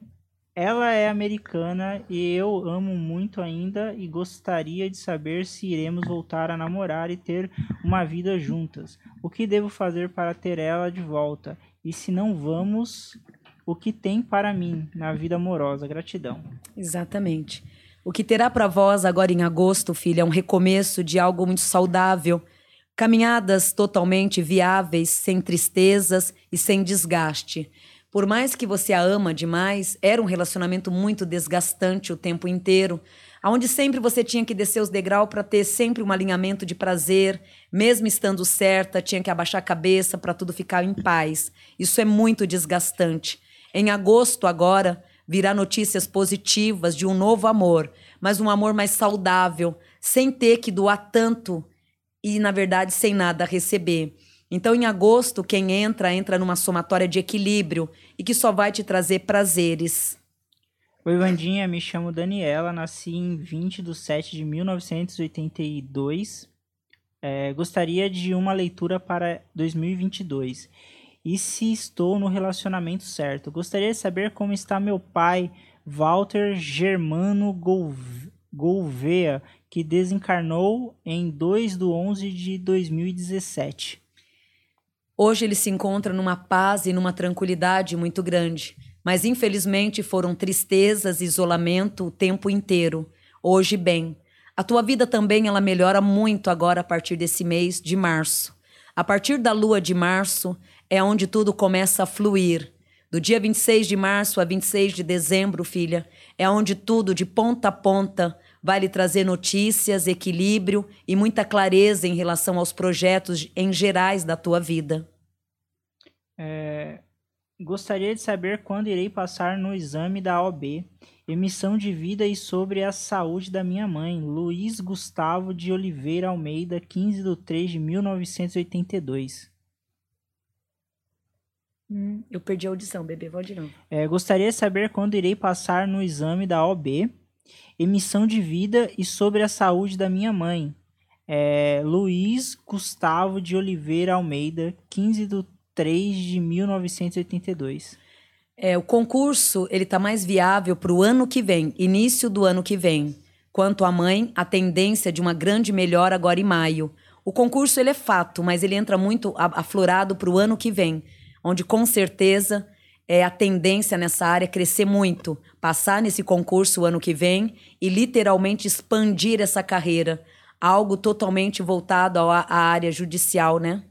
ela é americana e eu amo muito ainda e gostaria de saber se iremos voltar a namorar e ter uma vida juntas. O que devo fazer para ter ela de volta? E se não vamos, o que tem para mim na vida amorosa. Gratidão. Exatamente. O que terá para vós agora em agosto, filha, é um recomeço de algo muito saudável. Caminhadas totalmente viáveis, sem tristezas e sem desgaste. Por mais que você a ama demais, era um relacionamento muito desgastante o tempo inteiro, onde sempre você tinha que descer os degraus para ter sempre um alinhamento de prazer, mesmo estando certa, tinha que abaixar a cabeça para tudo ficar em paz. Isso é muito desgastante. Em agosto, agora, virá notícias positivas de um novo amor, mas um amor mais saudável, sem ter que doar tanto e, na verdade, sem nada receber. Então, em agosto, quem entra, entra numa somatória de equilíbrio e que só vai te trazer prazeres. Oi, Vandinha, me chamo Daniela, nasci em 20 de 7 de 1982. É, gostaria de uma leitura para 2022 e se estou no relacionamento certo. Gostaria de saber como está meu pai, Walter Germano Gouveia, que desencarnou em 2 de 11 de 2017. Hoje ele se encontra numa paz e numa tranquilidade muito grande, mas infelizmente foram tristezas e isolamento o tempo inteiro. Hoje, bem, A tua vida também ela melhora muito agora a partir desse mês de março. A partir da lua de março é onde tudo começa a fluir. Do dia 26 de março a 26 de dezembro, filha, é onde tudo de ponta a ponta vai lhe trazer notícias, equilíbrio e muita clareza em relação aos projetos em gerais da tua vida. É, gostaria de saber quando irei passar no exame da OB, emissão de vida e sobre a saúde da minha mãe, Luiz Gustavo de Oliveira Almeida, 15 de 3 de 1982. Hum, eu perdi a audição, bebê, vou de novo. É, gostaria de saber quando irei passar no exame da OB, emissão de vida e sobre a saúde da minha mãe. É, Luiz Gustavo de Oliveira Almeida, 15 de 3 de 1982. É, o concurso ele está mais viável para o ano que vem, início do ano que vem. Quanto à mãe, a tendência de uma grande melhora agora em maio. O concurso ele é fato, mas ele entra muito aflorado para o ano que vem, onde com certeza é a tendência nessa área crescer muito, passar nesse concurso o ano que vem e literalmente expandir essa carreira, algo totalmente voltado à, à área judicial, né?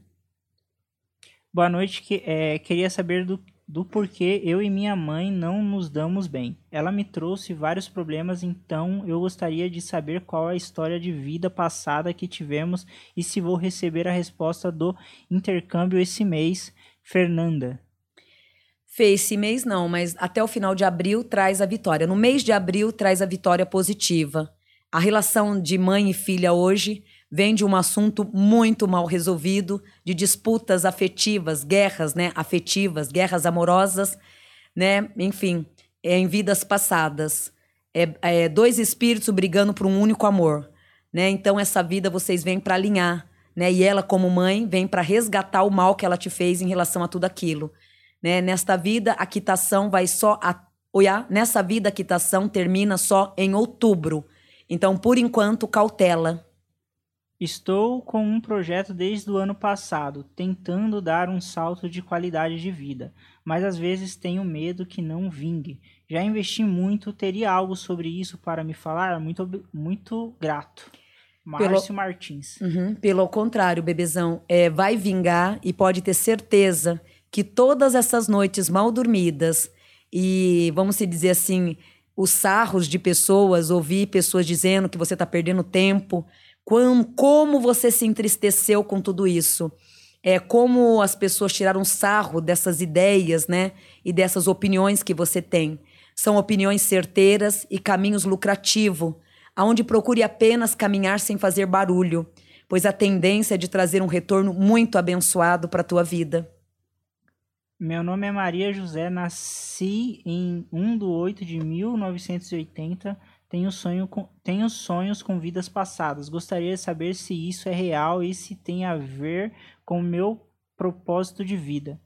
Boa noite, que, é, queria saber do, do porquê eu e minha mãe não nos damos bem. Ela me trouxe vários problemas, então eu gostaria de saber qual a história de vida passada que tivemos e se vou receber a resposta do intercâmbio esse mês. Fernanda. Fê, esse mês não, mas até o final de abril traz a vitória. No mês de abril traz a vitória positiva. A relação de mãe e filha hoje vem de um assunto muito mal resolvido, de disputas afetivas, guerras, né, afetivas, guerras amorosas, né, enfim, é, em vidas passadas. É, é dois espíritos brigando por um único amor, né? Então essa vida vocês vêm para alinhar, né? E ela como mãe vem para resgatar o mal que ela te fez em relação a tudo aquilo. Né? Nesta vida, a quitação vai só. A, olhar, nessa vida, a quitação termina só em outubro. Então, por enquanto, cautela. Estou com um projeto desde o ano passado, tentando dar um salto de qualidade de vida, mas às vezes tenho medo que não vingue. Já investi muito, teria algo sobre isso para me falar? Muito, muito grato. Márcio pelo, Martins. Uhum, pelo contrário, bebezão, é, vai vingar e pode ter certeza que todas essas noites mal dormidas e, vamos se dizer assim, os sarros de pessoas, ouvir pessoas dizendo que você está perdendo tempo, como, como você se entristeceu com tudo isso. É como as pessoas tiraram sarro dessas ideias, né? E dessas opiniões que você tem. São opiniões certeiras e caminhos lucrativos, aonde procure apenas caminhar sem fazer barulho, pois a tendência é de trazer um retorno muito abençoado para a tua vida. Meu nome é Maria José, nasci em 1 de 8 de 1980. Tenho, sonho com, tenho sonhos com vidas passadas. Gostaria de saber se isso é real e se tem a ver com o meu propósito de vida.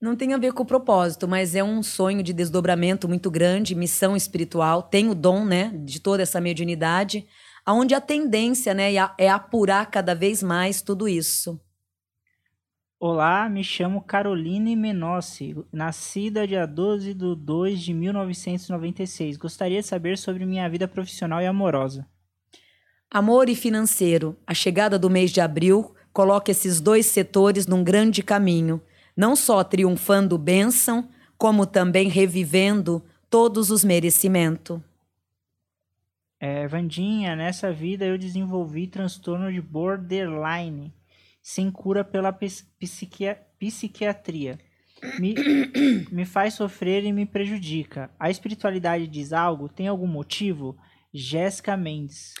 Não tem a ver com o propósito, mas é um sonho de desdobramento muito grande, missão espiritual. Tem o dom, né, de toda essa mediunidade, aonde a tendência, né, é apurar cada vez mais tudo isso. Olá, me chamo Caroline Menossi, nascida dia 12 de 2 de 1996. Gostaria de saber sobre minha vida profissional e amorosa. Amor e financeiro. A chegada do mês de abril coloca esses dois setores num grande caminho, não só triunfando bênção, como também revivendo todos os merecimentos. É, Vandinha, nessa vida eu desenvolvi transtorno de borderline sem cura pela psiquia psiquiatria. Me, me faz sofrer e me prejudica. A espiritualidade diz algo? Tem algum motivo? Jéssica Mendes.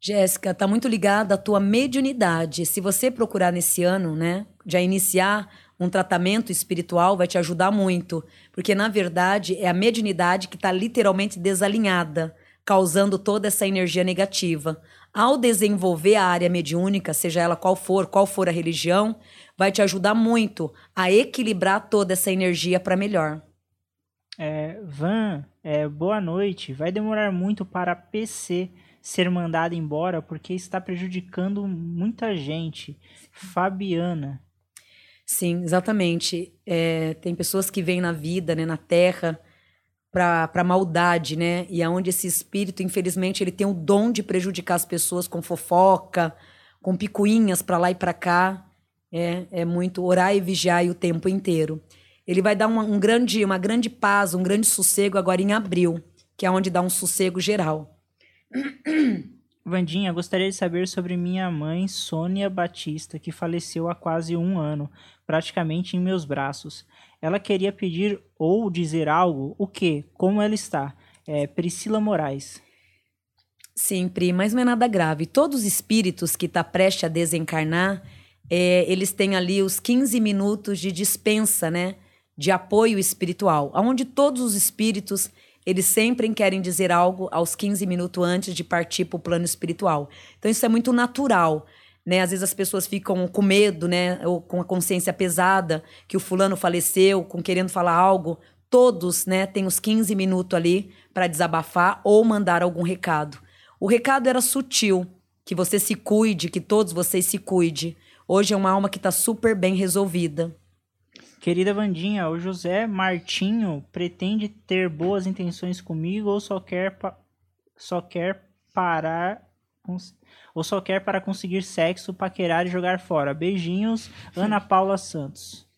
Jéssica, tá muito ligada à tua mediunidade. Se você procurar nesse ano, né, já iniciar um tratamento espiritual, vai te ajudar muito. Porque, na verdade, é a mediunidade que está literalmente desalinhada, causando toda essa energia negativa ao desenvolver a área mediúnica, seja ela qual for, qual for a religião, vai te ajudar muito a equilibrar toda essa energia para melhor. É, Van, é, boa noite. Vai demorar muito para PC ser mandado embora porque está prejudicando muita gente. Fabiana. Sim, exatamente. É, tem pessoas que vêm na vida, né, na Terra, para maldade, né? E aonde esse espírito, infelizmente, ele tem o dom de prejudicar as pessoas com fofoca, com picuinhas para lá e para cá. É, é muito orar e vigiar o tempo inteiro. Ele vai dar uma, um grande, uma grande paz, um grande sossego agora em abril, que é onde dá um sossego geral. Vandinha, gostaria de saber sobre minha mãe, Sônia Batista, que faleceu há quase um ano, praticamente em meus braços. Ela queria pedir ou dizer algo, o que? Como ela está? É Priscila Moraes. Sim, Pri, mas não é nada grave. Todos os espíritos que estão tá prestes a desencarnar, é, eles têm ali os 15 minutos de dispensa, né? De apoio espiritual, onde todos os espíritos eles sempre querem dizer algo aos 15 minutos antes de partir para o plano espiritual. Então isso é muito natural. Né? Às vezes as pessoas ficam com medo, né? Ou com a consciência pesada que o fulano faleceu, com querendo falar algo. Todos, né, têm os 15 minutos ali para desabafar ou mandar algum recado. O recado era sutil, que você se cuide, que todos vocês se cuidem. Hoje é uma alma que está super bem resolvida. Querida Vandinha, o José Martinho pretende ter boas intenções comigo ou só quer, só quer parar ou só quer para conseguir sexo, paquerar e jogar fora. Beijinhos, Ana Paula Santos.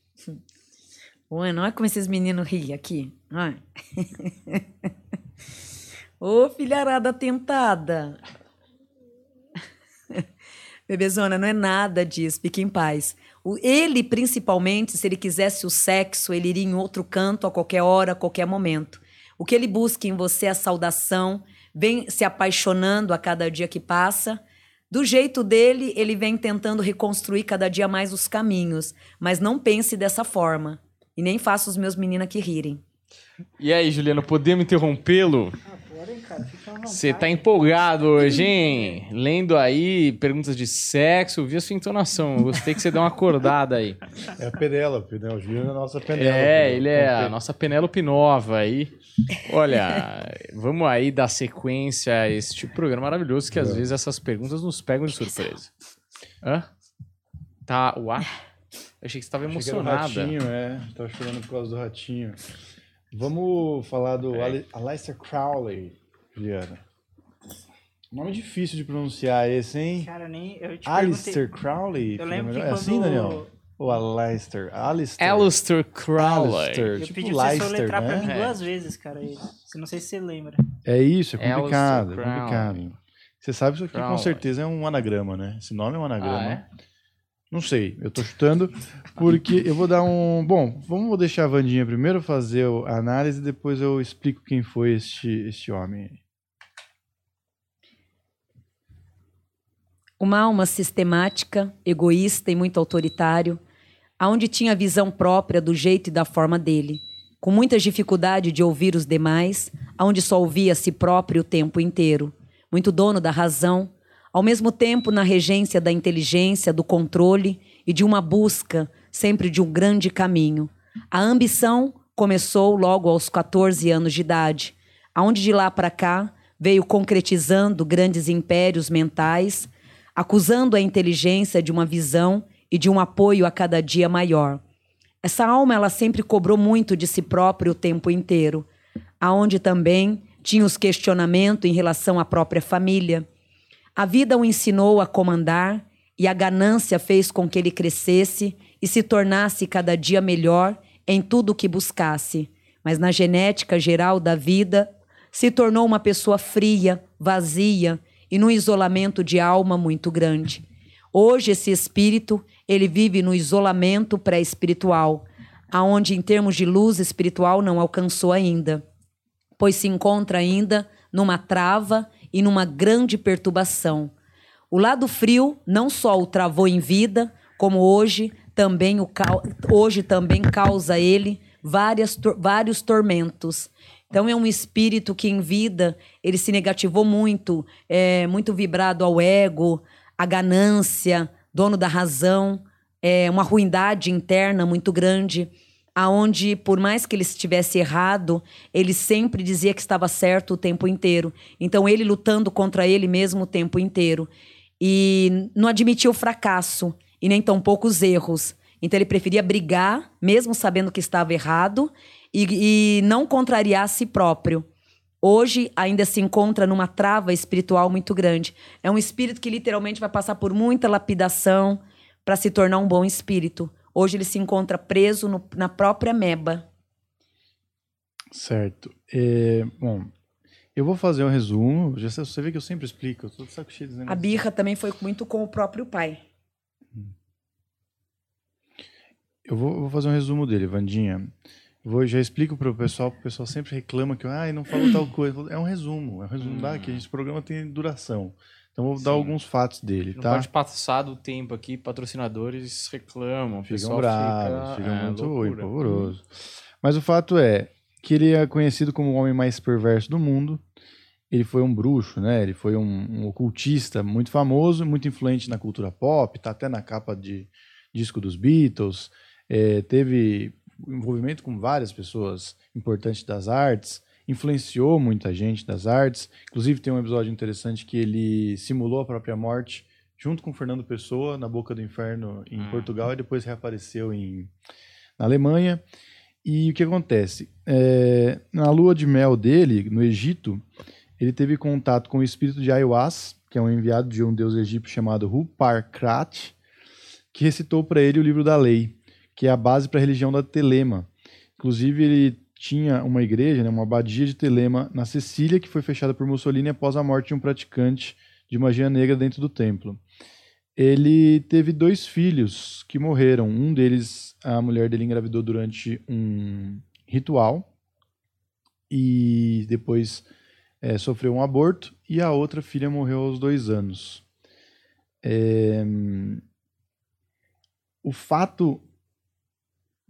Ué, não é como esses meninos riem aqui. Ô, filharada tentada. Bebezona, não é nada disso, fique em paz. O, ele, principalmente, se ele quisesse o sexo, ele iria em outro canto a qualquer hora, a qualquer momento. O que ele busca em você é a saudação, vem se apaixonando a cada dia que passa. Do jeito dele, ele vem tentando reconstruir cada dia mais os caminhos. Mas não pense dessa forma. E nem faça os meus meninos aqui rirem. E aí, Juliano, podemos interrompê-lo? Você tá empolgado hoje, hein? Lendo aí perguntas de sexo, vi a sua entonação. Gostei que você deu uma acordada aí. É a Penélope, né? O Juliano é a nossa Penélope. É, ele é a nossa Penélope nova aí. Olha, vamos aí dar sequência a este programa maravilhoso que às é. vezes essas perguntas nos pegam de surpresa. Hã? Tá, uá? Eu achei que você estava emocionada. ratinho, é. Tava chorando por causa do ratinho. Vamos falar do é. Aleister Crowley, Juliana. Nome difícil de pronunciar esse, hein? Cara, nem. Eu te Alistair Crowley? Eu lembro que é quando... assim, Daniel? Ou Aleister? Alistair. Alistair Crowley. Alistair, eu tipo pedi pra você letrar né? pra mim É. duas vezes, cara. Ele. Não sei se você lembra. É isso, é complicado, é complicado. Você sabe isso aqui com certeza é um anagrama, né? Esse nome é um anagrama. Ah, é? Não sei, eu tô chutando, porque eu vou dar um. Bom, vamos deixar a Vandinha primeiro fazer a análise, depois eu explico quem foi este, este homem. Uma alma sistemática, egoísta e muito autoritário, aonde tinha visão própria do jeito e da forma dele, com muita dificuldade de ouvir os demais, aonde só ouvia a si próprio o tempo inteiro, muito dono da razão, ao mesmo tempo na regência da inteligência, do controle e de uma busca sempre de um grande caminho. A ambição começou logo aos 14 anos de idade, aonde de lá para cá veio concretizando grandes impérios mentais, acusando a inteligência de uma visão e de um apoio a cada dia maior. Essa alma ela sempre cobrou muito de si própria o tempo inteiro, aonde também tinha os questionamentos em relação à própria família. A vida o ensinou a comandar e a ganância fez com que ele crescesse e se tornasse cada dia melhor em tudo o que buscasse. Mas na genética geral da vida, se tornou uma pessoa fria, vazia e num isolamento de alma muito grande. Hoje esse espírito, ele vive no isolamento pré-espiritual, aonde em termos de luz espiritual não alcançou ainda, pois se encontra ainda numa trava e numa grande perturbação. O lado frio não só o travou em vida, como hoje também o hoje também causa ele várias, vários tormentos. Então é um espírito que em vida ele se negativou muito, é muito vibrado ao ego, à ganância, dono da razão, é uma ruindade interna muito grande, aonde por mais que ele estivesse errado, ele sempre dizia que estava certo o tempo inteiro. Então ele lutando contra ele mesmo o tempo inteiro e não admitia o fracasso e nem tampouco os erros. Então ele preferia brigar, mesmo sabendo que estava errado, e, e não contrariar a si próprio. Hoje ainda se encontra numa trava espiritual muito grande. É um espírito que literalmente vai passar por muita lapidação para se tornar um bom espírito. Hoje ele se encontra preso no, na própria meba. Certo. É, bom, eu vou fazer um resumo. Já, você vê que eu sempre explico. Eu tô de saco cheio A birra também foi muito com o próprio pai. Eu vou, vou fazer um resumo dele, Vandinha. Vou, já explico para o pessoal, porque o pessoal sempre reclama que ah, não falou tal coisa. É um resumo, é um resumo hum. daqui. Esse programa tem duração. Então vou Sim. dar alguns fatos dele, não tá? Pode passar do tempo aqui, patrocinadores reclamam, ficam bravos, fica, ficam é, muito loucura. Mas o fato é que ele é conhecido como o homem mais perverso do mundo. Ele foi um bruxo, né? Ele foi um, um ocultista muito famoso, muito influente na cultura pop, tá até na capa de disco dos Beatles. É, teve envolvimento com várias pessoas importantes das artes, influenciou muita gente das artes. Inclusive, tem um episódio interessante que ele simulou a própria morte junto com Fernando Pessoa na Boca do Inferno em hum. Portugal e depois reapareceu em, na Alemanha. E o que acontece? É, na lua de mel dele, no Egito, ele teve contato com o espírito de Aiwas, que é um enviado de um deus egípcio chamado Huparkrat, que recitou para ele o livro da lei que é a base para a religião da Telema. Inclusive, ele tinha uma igreja, né, uma abadia de Telema na Sicília, que foi fechada por Mussolini após a morte de um praticante de magia negra dentro do templo. Ele teve dois filhos que morreram. Um deles, a mulher dele engravidou durante um ritual e depois é, sofreu um aborto, e a outra filha morreu aos dois anos. É... O fato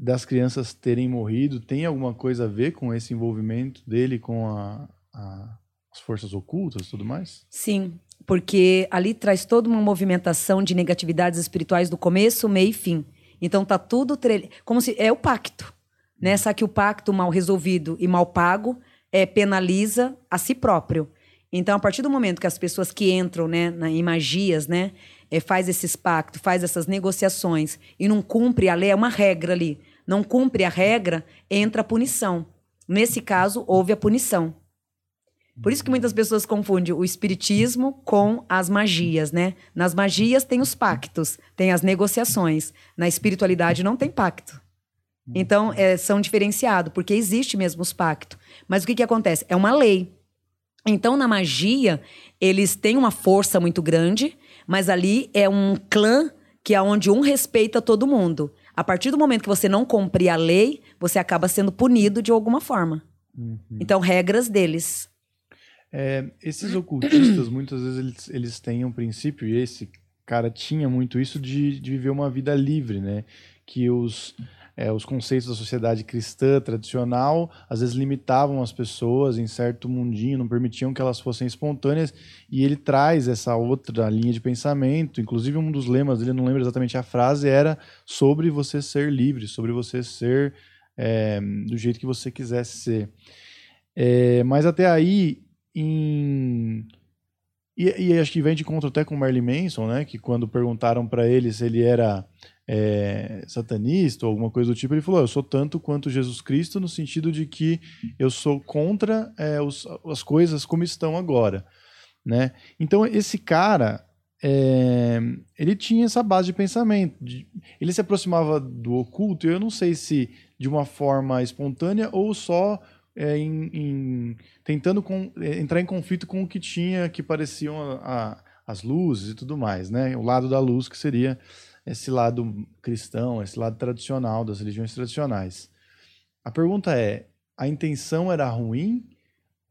das crianças terem morrido tem alguma coisa a ver com esse envolvimento dele com a, a, as forças ocultas e tudo mais? Sim, porque ali traz toda uma movimentação de negatividades espirituais do começo, meio e fim. Então tá tudo como se é o pacto, né? Só que o pacto mal resolvido e mal pago é, penaliza a si próprio. Então, a partir do momento que as pessoas que entram né, na, em magias, né, é, faz esses pactos, faz essas negociações e não cumpre a lei, é uma regra ali não cumpre a regra, entra a punição. Nesse caso, houve a punição. Por isso que muitas pessoas confundem o espiritismo com as magias, né? Nas magias tem os pactos, tem as negociações. Na espiritualidade não tem pacto. Então, é, são diferenciados, porque existe mesmo os pactos. Mas o que, que acontece? É uma lei. Então, na magia, eles têm uma força muito grande, mas ali é um clã que é onde um respeita todo mundo. A partir do momento que você não cumprir a lei, você acaba sendo punido de alguma forma. Uhum. Então, regras deles. É, esses ocultistas, muitas vezes, eles, eles têm um princípio, e esse cara tinha muito isso, de, de viver uma vida livre, né? Que os é, os conceitos da sociedade cristã tradicional às vezes limitavam as pessoas em certo mundinho, não permitiam que elas fossem espontâneas, e ele traz essa outra linha de pensamento. Inclusive, um dos lemas dele, não lembro exatamente a frase, era sobre você ser livre, sobre você ser é, do jeito que você quisesse ser. É, mas até aí, em. E, e, acho que vem de encontro até com Marley Manson, né? Que quando perguntaram para ele se ele era é, satanista ou alguma coisa do tipo, ele falou: Eu sou tanto quanto Jesus Cristo, no sentido de que eu sou contra é, os, as coisas como estão agora. Né? Então, esse cara, é, ele tinha essa base de pensamento. De, ele se aproximava do oculto, e eu não sei se de uma forma espontânea ou só é, em, em, tentando com, é, entrar em conflito com o que tinha, que pareciam a, a, as luzes e tudo mais. Né? O lado da luz, que seria esse lado cristão, esse lado tradicional das religiões tradicionais. A pergunta é: a intenção era ruim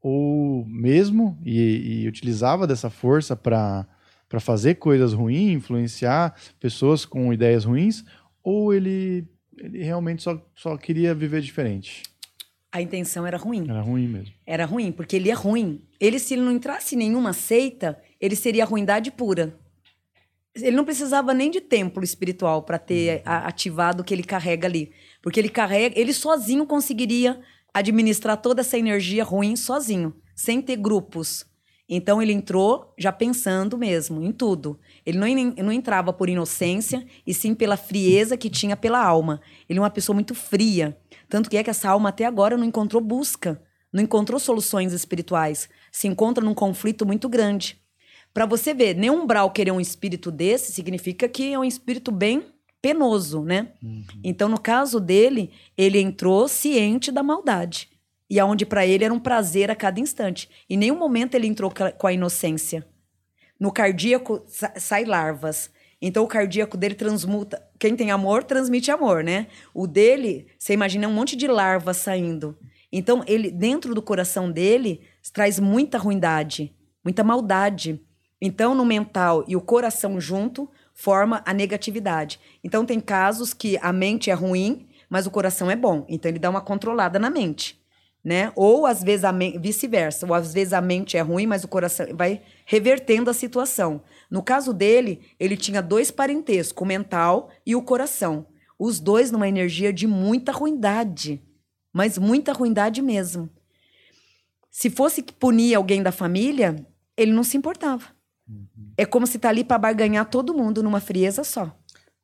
ou mesmo e, e utilizava dessa força para para fazer coisas ruins, influenciar pessoas com ideias ruins, ou ele, ele realmente só, só queria viver diferente? A intenção era ruim. Era ruim mesmo. Era ruim, porque ele é ruim. Ele, se ele não entrasse em nenhuma seita, ele seria ruindade pura ele não precisava nem de templo espiritual para ter uhum. ativado o que ele carrega ali. Porque ele carrega, ele sozinho conseguiria administrar toda essa energia ruim sozinho, sem ter grupos. Então ele entrou já pensando mesmo em tudo. Ele não, não entrava por inocência, e sim pela frieza que tinha pela alma. Ele é uma pessoa muito fria. Tanto que é que essa alma até agora não encontrou busca, não encontrou soluções espirituais, se encontra num conflito muito grande. Para você ver, nem um umbral querer um espírito desse significa que é um espírito bem penoso, né? Uhum. Então, no caso dele, ele entrou ciente da maldade. E aonde para ele era um prazer a cada instante. Em nenhum momento ele entrou com a inocência. No cardíaco sa- sai larvas. Então o cardíaco dele transmuta. Quem tem amor transmite amor, né? O dele, você imagina um monte de larvas saindo. Então ele dentro do coração dele traz muita ruindade, muita maldade. Então no mental e o coração junto forma a negatividade. Então tem casos que a mente é ruim, mas o coração é bom. Então ele dá uma controlada na mente né? Ou às vezes a vice-versa, ou às vezes a mente é ruim, mas o coração vai revertendo a situação. No caso dele, ele tinha dois parentescos, o mental e o coração. Os dois numa energia de muita ruindade, mas muita ruindade mesmo. Se fosse punir alguém da família, ele não se importava. É como se tá ali para barganhar todo mundo numa frieza só.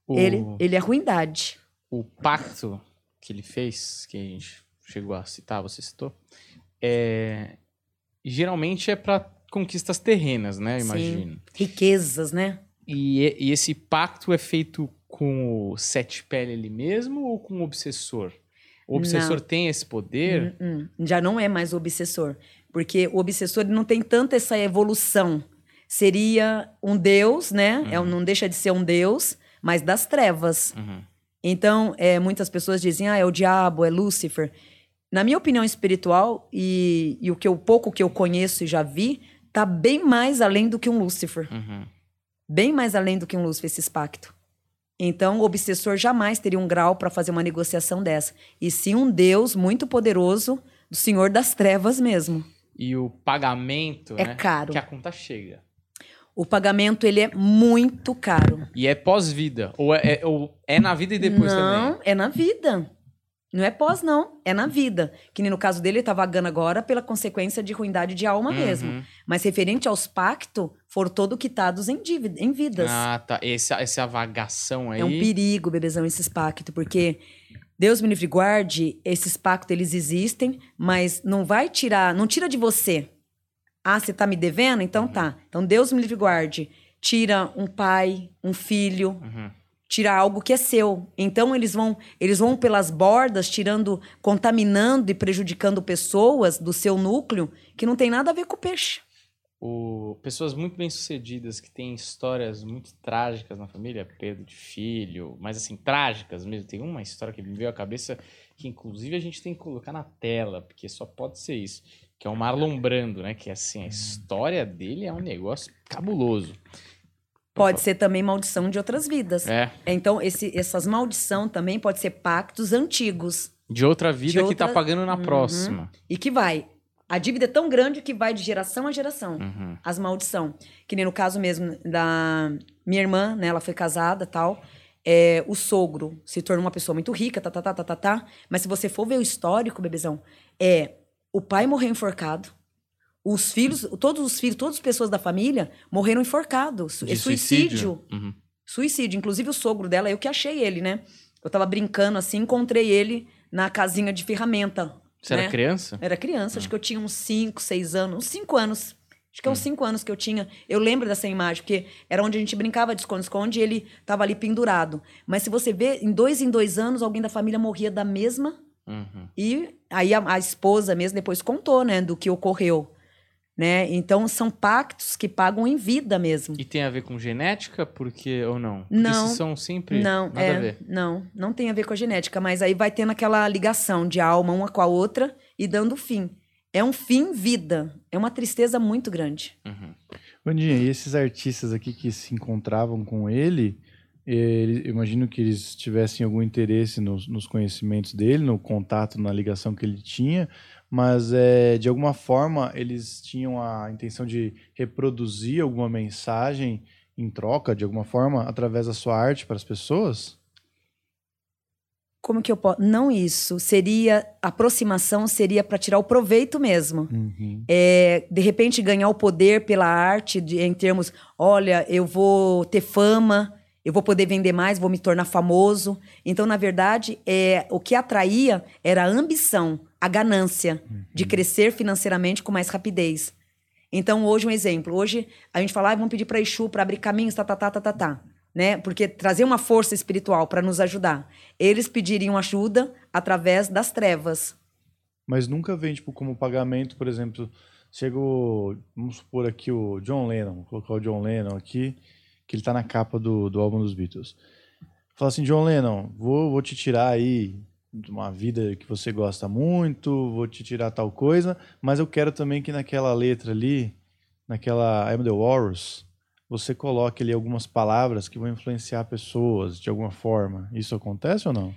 O, Ele, ele é ruindade. o pacto que ele fez, que a gente chegou a citar, você citou, é, geralmente é para conquistas terrenas, né? Eu Sim. imagino. Riquezas, né? E, e esse pacto é feito com o sete pele ele mesmo ou com o obsessor? O obsessor tem esse poder? Hum, hum. Já não é mais o obsessor. Porque o obsessor não tem tanto essa evolução. Seria um deus, né? É, um- não deixa de ser um deus, mas das trevas. Uhum. Então, é, muitas pessoas dizem, ah, é o diabo, é Lúcifer. Na minha opinião espiritual, e, e o que eu, pouco que eu conheço e já vi, tá bem mais além do que um Lúcifer. Uhum. Bem mais além do que um Lúcifer, esses pactos. Então, o obsessor jamais teria um grau para fazer uma negociação dessa. E sim um Deus muito poderoso, do Senhor das Trevas mesmo. E o pagamento, É né? caro. Que a conta chega. O pagamento, ele é muito caro. E é pós-vida. Ou é, é- ou é na vida e depois não, também? é na vida. Não é pós, não. É na vida. Que nem no caso dele, ele tá vagando agora pela consequência de ruindade de alma mesmo. Uhum. Mas referente aos pactos, foram todos quitados em, dívida, em vidas. Ah, tá. Esse, essa vagação aí. É um perigo, bebezão, esses pactos, porque Deus me livre guarde, esses pactos eles existem, mas não vai tirar, não tira de você. Ah, você tá me devendo? Então tá. Então Deus me livre guarde. Tira um pai, um filho, Uhum. tira algo que é seu. Então eles vão, eles vão pelas bordas, tirando, contaminando e prejudicando pessoas do seu núcleo que não tem nada a ver com o peixe. O- pessoas muito bem-sucedidas que têm histórias muito trágicas na família, perda de filho, mas assim, trágicas mesmo. Tem uma história que me veio à cabeça que, inclusive, a gente tem que colocar na tela, porque só pode ser isso. Que é o Marlon Brando, né? Que assim, a história dele é um negócio cabuloso. Pode ser também maldição de outras vidas. É, Então, esse, essas maldição também pode ser pactos antigos. de outra vida De que tá outra- pagando na Uhum. próxima. E que vai. A dívida é tão grande que vai de geração a geração. Uhum. As maldição. Que nem no caso mesmo da minha irmã, né? Ela foi casada tal. É, o sogro se tornou uma pessoa muito rica, tá, tá, tá, tá, tá, tá. Mas se você for ver o histórico, bebezão, é o pai morreu enforcado. Os filhos, todos os filhos, todas as pessoas da família morreram enforcados. De é suicídio. Uhum. Suicídio. Inclusive o sogro dela, eu que achei ele, né? Eu tava brincando assim, encontrei ele na casinha de ferramenta. Você né? era criança? Era criança, acho que eu tinha uns 5, 6 anos. Uns 5 anos. Acho que é uns 5 anos que eu tinha. Eu lembro dessa imagem, porque era onde a gente brincava de esconde-esconde e ele tava ali pendurado. Mas se você vê, em dois em dois anos, alguém da família morria da mesma. Uhum. E aí a, a esposa mesmo depois contou, né, do que ocorreu. Né? Então são pactos que pagam em vida mesmo. E tem a ver com genética, porque ou não? Porque Não. são sempre Não, nada é, a ver. não, não tem a ver com a genética, mas aí vai tendo aquela ligação de alma uma com a outra e dando fim. É um fim vida. É uma tristeza muito grande. Uhum. Vandinha, e esses artistas aqui que se encontravam com ele, ele- imagino que eles tivessem algum interesse nos, nos conhecimentos dele, no contato, na ligação que ele tinha, mas é, de alguma forma eles tinham a intenção de reproduzir alguma mensagem em troca, de alguma forma, através da sua arte para as pessoas? Como que eu posso? Não isso. Seria aproximação seria para tirar o proveito mesmo. Uhum. É, de repente ganhar o poder pela arte de- em termos, olha, eu vou ter fama, eu vou poder vender mais, vou me tornar famoso. Então, na verdade, é, o que atraía era a ambição, a ganância de crescer financeiramente com mais rapidez. Então, hoje, um exemplo. Hoje, a gente fala, ah, vamos pedir para Exu para abrir caminhos, tá, tá, tá, tá, tá, tá. Né? Porque trazer uma força espiritual para nos ajudar. Eles pediriam ajuda através das trevas. Mas nunca vem, tipo, como pagamento, por exemplo, chega o, vamos supor aqui o John Lennon, vou colocar o John Lennon aqui, que ele tá na capa do, do álbum dos Beatles. Fala assim, John Lennon, vou, vou te tirar aí de uma vida que você gosta muito, vou te tirar tal coisa, mas eu quero também que naquela letra ali, naquela I'm the Walrus, você coloque ali algumas palavras que vão influenciar pessoas de alguma forma. Isso acontece ou não?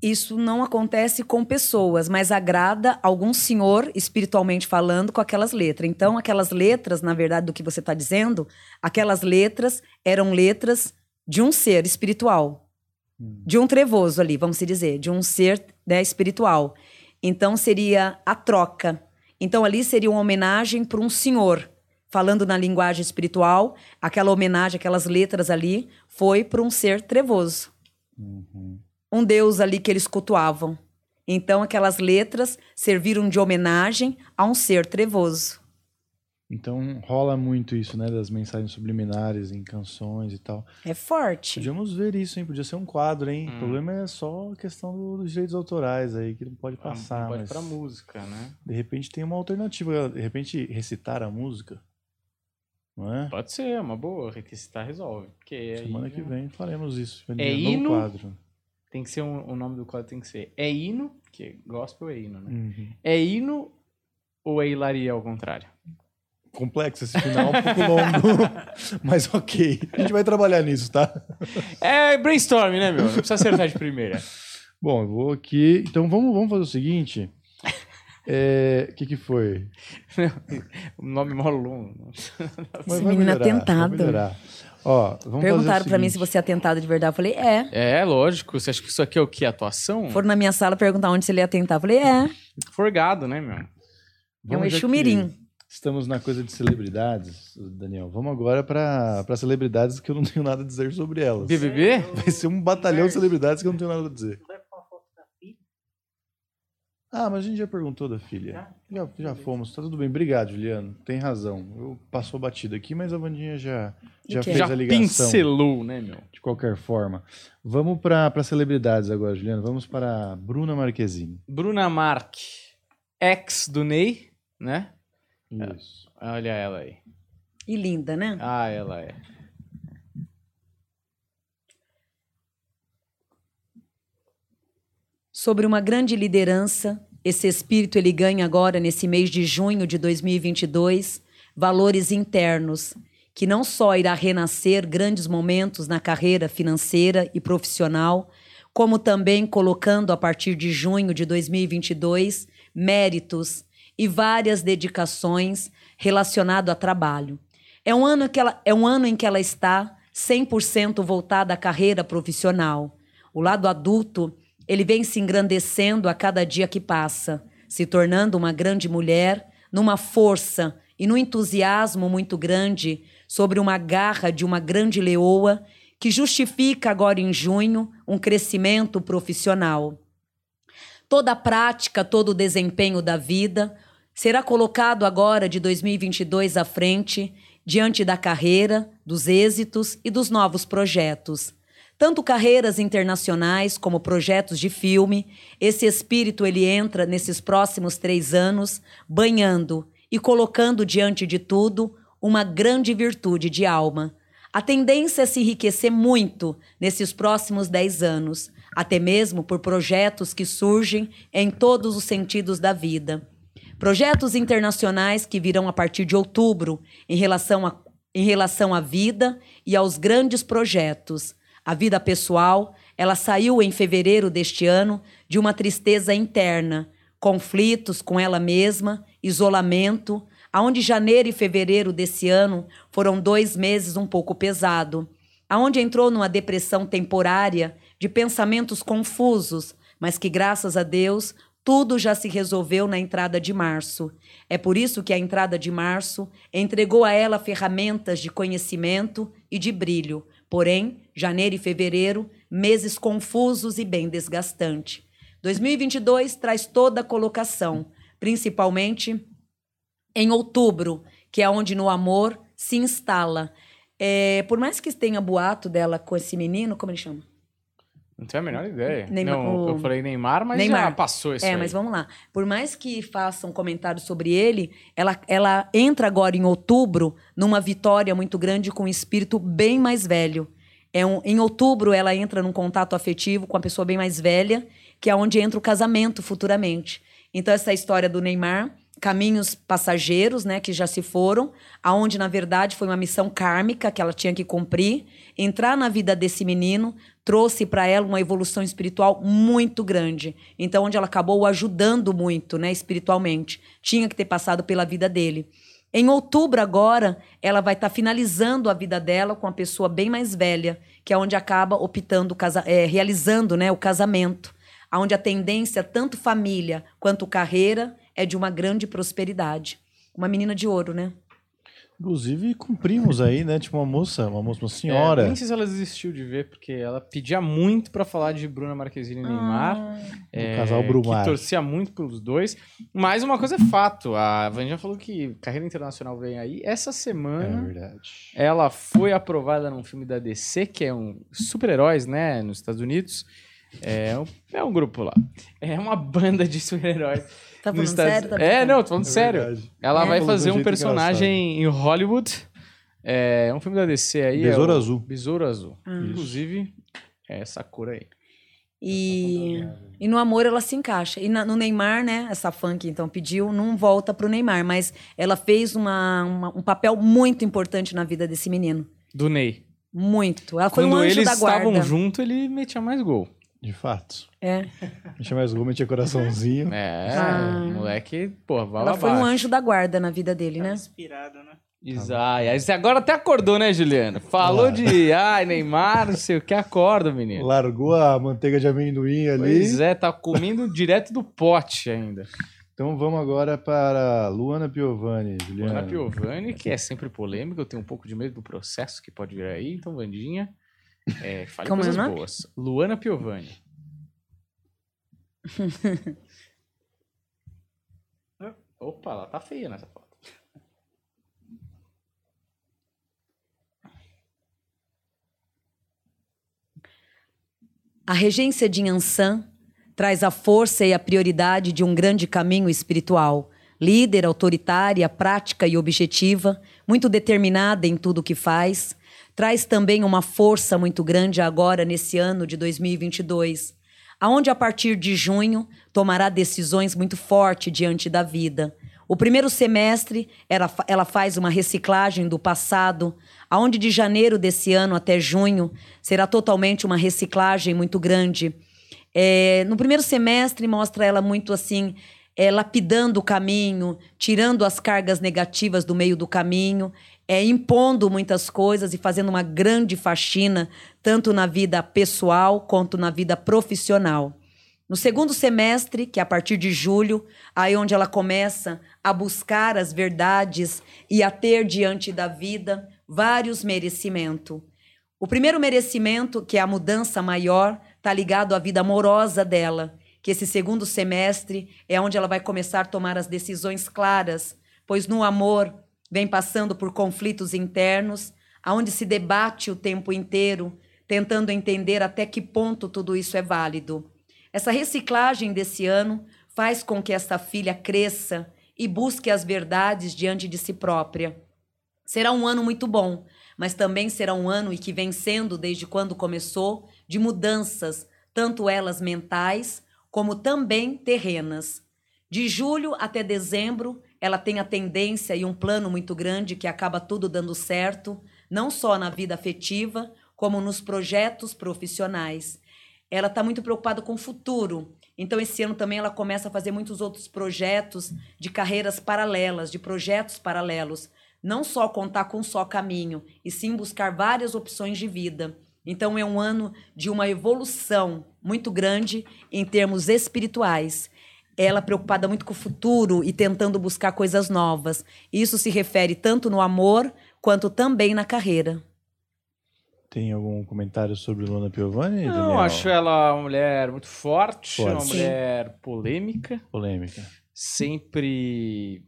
Isso não acontece com pessoas, mas agrada algum senhor, espiritualmente falando, com aquelas letras. Então, aquelas letras, na verdade, do que você está dizendo, aquelas letras eram letras de um ser espiritual. De um trevoso ali, vamos dizer, de um ser né, espiritual. Então, seria a troca. Então, ali seria uma homenagem para um senhor. Falando na linguagem espiritual, aquela homenagem, aquelas letras ali, foi para um ser trevoso um deus ali que eles cultuavam. Então, aquelas letras serviram de homenagem a um ser trevoso. Então rola muito isso, né? Das mensagens subliminares em canções e tal. É forte. Podíamos ver isso, hein? Podia ser um quadro, hein? Hum. O problema é só a questão do- dos direitos autorais aí, que não pode passar. Pode mas pra música, né? De repente tem uma alternativa. De repente recitar a música. Não é? Pode ser, é uma boa. Requisitar resolve. Porque aí Semana que vem faremos isso. É hino? quadro. Tem que ser um, o nome do quadro tem que ser É hino, que gospel é hino, né? Uhum. É hino ou é hilaria ao contrário? Complexo esse final, um pouco longo. mas ok. A gente vai trabalhar nisso, tá? É brainstorm, né, meu? Não precisa acertar de primeira. Bom, eu vou aqui. Então vamos, vamos fazer o seguinte. É, O que, que foi? O nome é mó longo. Esse menino atentado. Ó, vamos Perguntaram pra mim se você é atentado de verdade. Eu falei, é. É, lógico. Você acha que isso aqui é o quê? Atuação? Foram na minha sala perguntar onde você ia atentar. Eu falei, é. Forgado, né, meu? É um Vamos, já Exu que Mirim. Estamos na coisa de celebridades, Daniel. Vamos agora para celebridades que eu não tenho nada a dizer sobre elas. BBB? Vai ser um batalhão de celebridades que eu não tenho nada a dizer. Ah, mas a gente já perguntou da filha. Já, já fomos, tá tudo bem. Obrigado, Juliano. Tem razão. Eu passou batido aqui, mas a Vandinha já, já fez Já a ligação. pincelou, né, meu? De qualquer forma. Vamos para celebridades agora, Juliano. Vamos para Bruna Marquezine. Bruna Mark, ex do Ney, né? Isso. Olha ela aí. E linda, né? Ah, ela é. Sobre uma grande liderança. Esse espírito ele ganha agora nesse mês de junho de 2022 valores internos que não só irá renascer grandes momentos na carreira financeira e profissional, como também colocando a partir de junho de 2022 méritos e várias dedicações relacionado a trabalho. É um ano que ela é um ano em que ela está 100% voltada à carreira profissional. O lado adulto ele vem se engrandecendo a cada dia que passa, se tornando uma grande mulher, numa força e num entusiasmo muito grande sobre uma garra de uma grande leoa que justifica agora em junho um crescimento profissional. Toda a prática, todo o desempenho da vida será colocado agora de 2022 à frente, diante da carreira, dos êxitos e dos novos projetos tanto carreiras internacionais como projetos de filme. Esse espírito ele entra nesses próximos três anos, banhando e colocando diante de tudo uma grande virtude de alma. A tendência é se enriquecer muito nesses próximos dez anos, até mesmo por projetos que surgem em todos os sentidos da vida. Projetos internacionais que virão a partir de outubro em relação, a, em relação à vida e aos grandes projetos. A vida pessoal, ela saiu em fevereiro deste ano de uma tristeza interna, conflitos com ela mesma, isolamento, aonde janeiro e fevereiro desse ano foram dois meses um pouco pesado, aonde entrou numa depressão temporária de pensamentos confusos, mas que graças a Deus tudo já se resolveu na entrada de março. É por isso que a entrada de março entregou a ela ferramentas de conhecimento e de brilho, Porém, janeiro e fevereiro, meses confusos e bem desgastante. 2022 traz toda a colocação, principalmente em outubro, que é onde no amor se instala. É, por mais que tenha boato dela com esse menino, como ele chama? Não tenho a menor ideia. Neymar- não, o- eu falei Neymar, mas Neymar. já passou isso é, aí. mas vamos lá. Por mais que façam comentários sobre ele, ela, ela entra agora em outubro numa vitória muito grande com um espírito bem mais velho. É um, em outubro, ela entra num contato afetivo com a pessoa bem mais velha, que é onde entra o casamento futuramente. Então, essa história do Neymar, caminhos passageiros, né, que já se foram, aonde na verdade foi uma missão kármica que ela tinha que cumprir, entrar na vida desse menino trouxe para ela uma evolução espiritual muito grande. Então, onde ela acabou ajudando muito, né, espiritualmente. Tinha que ter passado pela vida dele. Em outubro agora, ela vai estar finalizando a vida dela com uma pessoa bem mais velha, que é onde acaba optando, casa- é, realizando né, o casamento, onde a tendência, tanto família quanto carreira, é de uma grande prosperidade. Uma menina de ouro, né? Inclusive, cumprimos aí, né? Tipo, uma moça, uma moça, uma É, senhora. nem sei se ela desistiu de ver, porque ela pedia muito pra falar de Bruna Marquezine e Neymar. É, O casal Brumar. Que torcia muito pelos dois. Mas uma coisa é fato. A Van já falou que carreira internacional vem aí. Essa É semana verdade. ela foi aprovada num filme da DC, que é um super-heróis, né? Nos Estados Unidos. É um, é um grupo lá. É uma banda de super-heróis. Tá falando Estados- sério? Tá é, não, tô falando É sério. verdade. Ela É. vai um fazer um personagem em Hollywood. É um filme da DC aí. é Besouro o Azul. Besouro Azul. Ah. Inclusive, é essa cor aí. E, e no amor ela se encaixa. E na- no Neymar, né? Essa fã que então pediu, não volta pro Neymar, mas ela fez uma, uma- um papel muito importante na vida desse menino. Do Ney. Muito. Ela foi Quando um anjo eles da guarda. estavam juntos, ele metia mais gol. De fato. É. Metia mais gol, metia coraçãozinho. É, Ah. moleque, pô, vai Ela lá foi um anjo da guarda na vida dele, Tá né? inspirado, né? Exato. Aí você agora até acordou, né, Juliano? Falou Ah. de, ai, Neymar, não sei o que, acorda, menino. Largou a manteiga de amendoim ali. Pois é, tá comendo direto do pote ainda. Então vamos agora para Luana Piovani, Juliana. Luana Piovani, que é sempre polêmica, eu tenho um pouco de medo do processo que pode vir aí, então, Vandinha, é, fale Como é coisas nome? boas. Luana Piovani. Opa, ela tá feia nessa foto. A regência de Yansan traz a força e a prioridade de um grande caminho espiritual. Líder, autoritária, prática e objetiva, muito determinada em tudo o que faz. Traz também uma força muito grande agora nesse ano de 2022, aonde a partir de junho tomará decisões muito fortes diante da vida. O primeiro semestre, ela, ela faz uma reciclagem do passado, aonde de janeiro desse ano até junho será totalmente uma reciclagem muito grande. É, no primeiro semestre mostra ela muito assim, é, lapidando o caminho, tirando as cargas negativas do meio do caminho, é, impondo muitas coisas e fazendo uma grande faxina, tanto na vida pessoal quanto na vida profissional. No segundo semestre, que é a partir de julho, aí onde ela começa a buscar as verdades e a ter diante da vida vários merecimentos. O primeiro merecimento, que é a mudança maior, está ligado à vida amorosa dela, que esse segundo semestre é onde ela vai começar a tomar as decisões claras, pois no amor vem passando por conflitos internos, aonde se debate o tempo inteiro, tentando entender até que ponto tudo isso é válido. Essa reciclagem desse ano faz com que essa filha cresça e busque as verdades diante de si própria. Será um ano muito bom, mas também será um ano e que vem sendo desde quando começou de mudanças, tanto elas mentais como também terrenas. De julho até dezembro, ela tem a tendência e um plano muito grande que acaba tudo dando certo, não só na vida afetiva, como nos projetos profissionais. Ela está muito preocupada com o futuro. Então, esse ano também ela começa a fazer muitos outros projetos de carreiras paralelas, de projetos paralelos. Não só contar com um só caminho, e sim buscar várias opções de vida. Então, é um ano de uma evolução muito grande em termos espirituais. Ela preocupada muito com o futuro e tentando buscar coisas novas. Isso se refere tanto no amor quanto também na carreira. Tem algum comentário sobre Luana Piovani, Daniel? Não, acho ela uma mulher muito forte, Forte. uma Sim. mulher polêmica, Polêmica. sempre.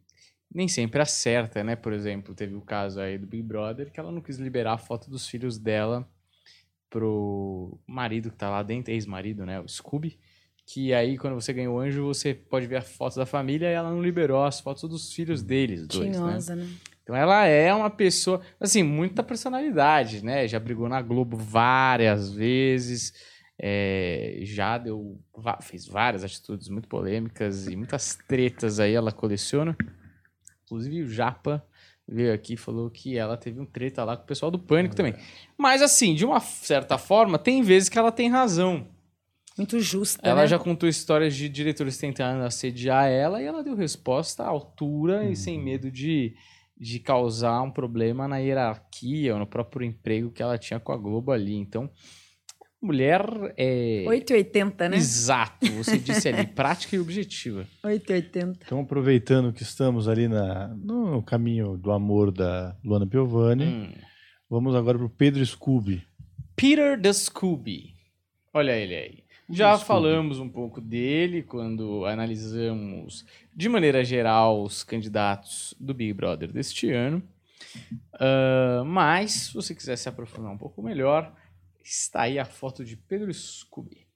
Nem sempre acerta, né? Por exemplo, teve o caso aí do Big Brother que ela não quis liberar a foto dos filhos dela pro marido que tá lá dentro, ex-marido, né? O Scooby. Que aí, quando você ganha o anjo, você pode ver a foto da família e ela não liberou as fotos dos filhos deles, dois, né? Tinhosa, né? Então ela é uma pessoa, assim, muita personalidade, né? Já brigou na Globo várias vezes, é, já deu, fez várias atitudes muito polêmicas e muitas tretas aí ela coleciona. Inclusive o Japa veio aqui e falou que ela teve um treta lá com o pessoal do Pânico também. Mas assim, de uma certa forma, tem vezes que ela tem razão. Muito justa, Ela né? já contou histórias de diretores tentando assediar ela e ela deu resposta à altura e sem medo de, de causar um problema na hierarquia ou no próprio emprego que ela tinha com a Globo ali. Então, mulher é. 880, né? Exato, você disse ali, prática e objetiva. 880. Então, aproveitando que estamos ali na, no caminho do amor da Luana Piovani, Hum. vamos agora pro Pedro Scooby. Peter the Scooby. Olha ele aí. Já Scooby. falamos um pouco dele quando analisamos, de maneira geral, os candidatos do Big Brother deste ano. Ah, mas, se você quiser se aprofundar um pouco melhor, está aí a foto de Pedro Scooby.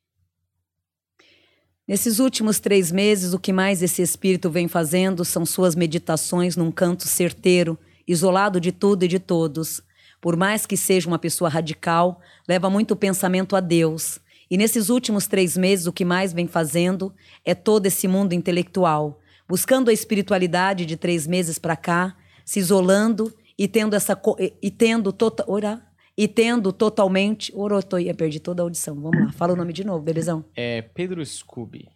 Nesses últimos três meses, o que mais esse espírito vem fazendo são suas meditações num canto certeiro, isolado de tudo e de todos. Por mais que seja uma pessoa radical, leva muito pensamento a Deus. E nesses últimos três meses, o que mais vem fazendo é todo esse mundo intelectual, buscando a espiritualidade de três meses para cá, se isolando e tendo essa e- tendo tota, ora, e tendo totalmente, ora, eu tô- eu perdi toda a audição. Vamos lá, fala o nome de novo, belezão. É Pedro Scooby.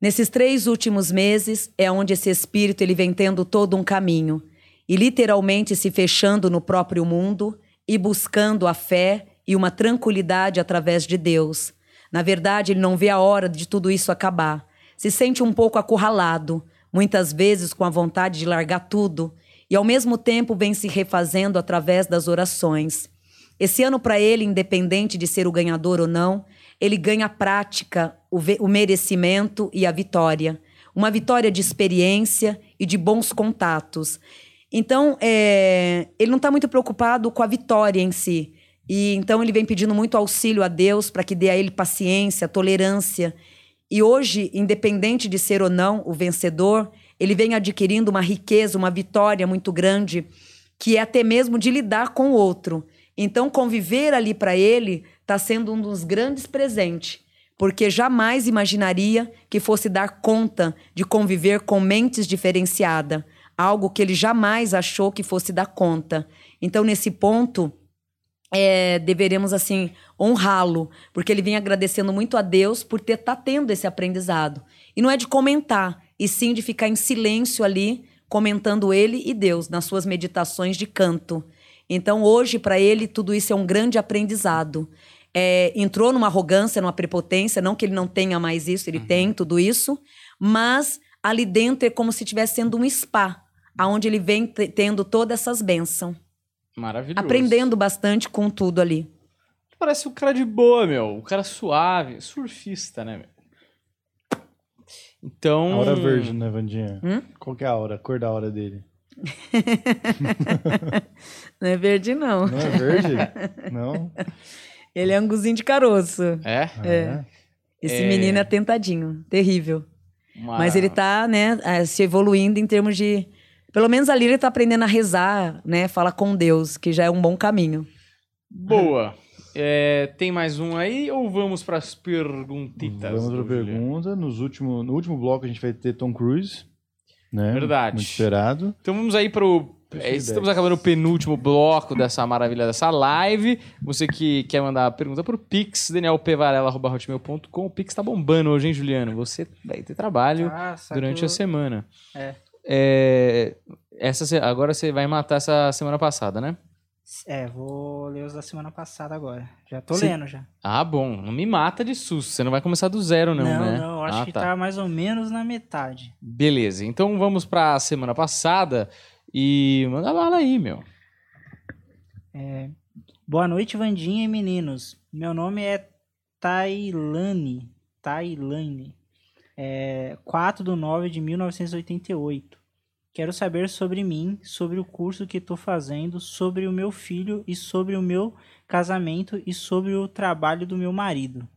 Nesses três últimos meses é onde esse espírito ele vem tendo todo um caminho e literalmente se fechando no próprio mundo e buscando a fé e uma tranquilidade através de Deus. Na verdade, ele não vê a hora de tudo isso acabar. Se sente um pouco acurralado, muitas vezes com a vontade de largar tudo, e ao mesmo tempo vem se refazendo através das orações. Esse ano, para ele, independente de ser o ganhador ou não, ele ganha a prática, o, o merecimento e a vitória. Uma vitória de experiência e de bons contatos. Então, é, ele não está muito preocupado com a vitória em si. E então ele vem pedindo muito auxílio a Deus para que dê a ele paciência, tolerância. E hoje, independente de ser ou não o vencedor, ele vem adquirindo uma riqueza, uma vitória muito grande, que é até mesmo de lidar com o outro. Então, conviver ali para ele está sendo um dos grandes presentes, porque jamais imaginaria que fosse dar conta de conviver com mentes diferenciadas, algo que ele jamais achou que fosse dar conta. Então, nesse ponto, é, deveremos assim honrá-lo, porque ele vem agradecendo muito a Deus por ter tá tendo esse aprendizado. E não é de comentar, e sim de ficar em silêncio ali, comentando ele e Deus nas suas meditações de canto. Então hoje para ele tudo isso é um grande aprendizado. É, entrou numa arrogância, numa prepotência, não que ele não tenha mais isso, ele tem tudo isso, mas ali dentro é como se estivesse sendo um spa, aonde ele vem te- tendo todas essas bênçãos. Maravilhoso. Aprendendo bastante com tudo ali. Parece um cara de boa, meu. Um cara suave, surfista, né, meu? Então. A hora verde, né, Vandinha? Hum? Qual que é a hora? A cor da hora dele? Não é verde, não. Não é verde? não? Ele é anguzinho de caroço. É? É. Esse É. menino é tentadinho, terrível. Uma- Mas ele tá, né, eh, se evoluindo em termos de. Pelo menos ali ele tá aprendendo a rezar, né? Falar com Deus, que já é um bom caminho. Boa. É, tem mais um aí ou vamos para as perguntitas? Vamos para a pergunta. Nos último, no último bloco a gente vai ter Tom Cruise. Né? Verdade. Muito esperado. Então vamos aí pro. Deixa é, estamos acabando o penúltimo bloco dessa maravilha dessa live. Você que quer mandar a pergunta pro Pix, danielpevarela.hotmail.com. O Pix tá bombando hoje, hein, Juliano? Você vai ter trabalho Ah, durante a semana. É. É, essa, agora você vai matar essa semana passada, né? É, vou ler os da semana passada agora. Já tô Sim. lendo já. Ah, bom. Não me mata de susto. Você não vai começar do zero, não, não, né? não, eu acho ah, que tá. mais ou menos na metade. Beleza. Então vamos pra semana passada e manda bala aí, meu. Boa noite, Vandinha e meninos. Meu nome é Tailane. Tailane. É 4 de 9 de 1988. Quero saber sobre mim, sobre o curso que estou fazendo, sobre o meu filho e sobre o meu casamento e sobre o trabalho do meu marido.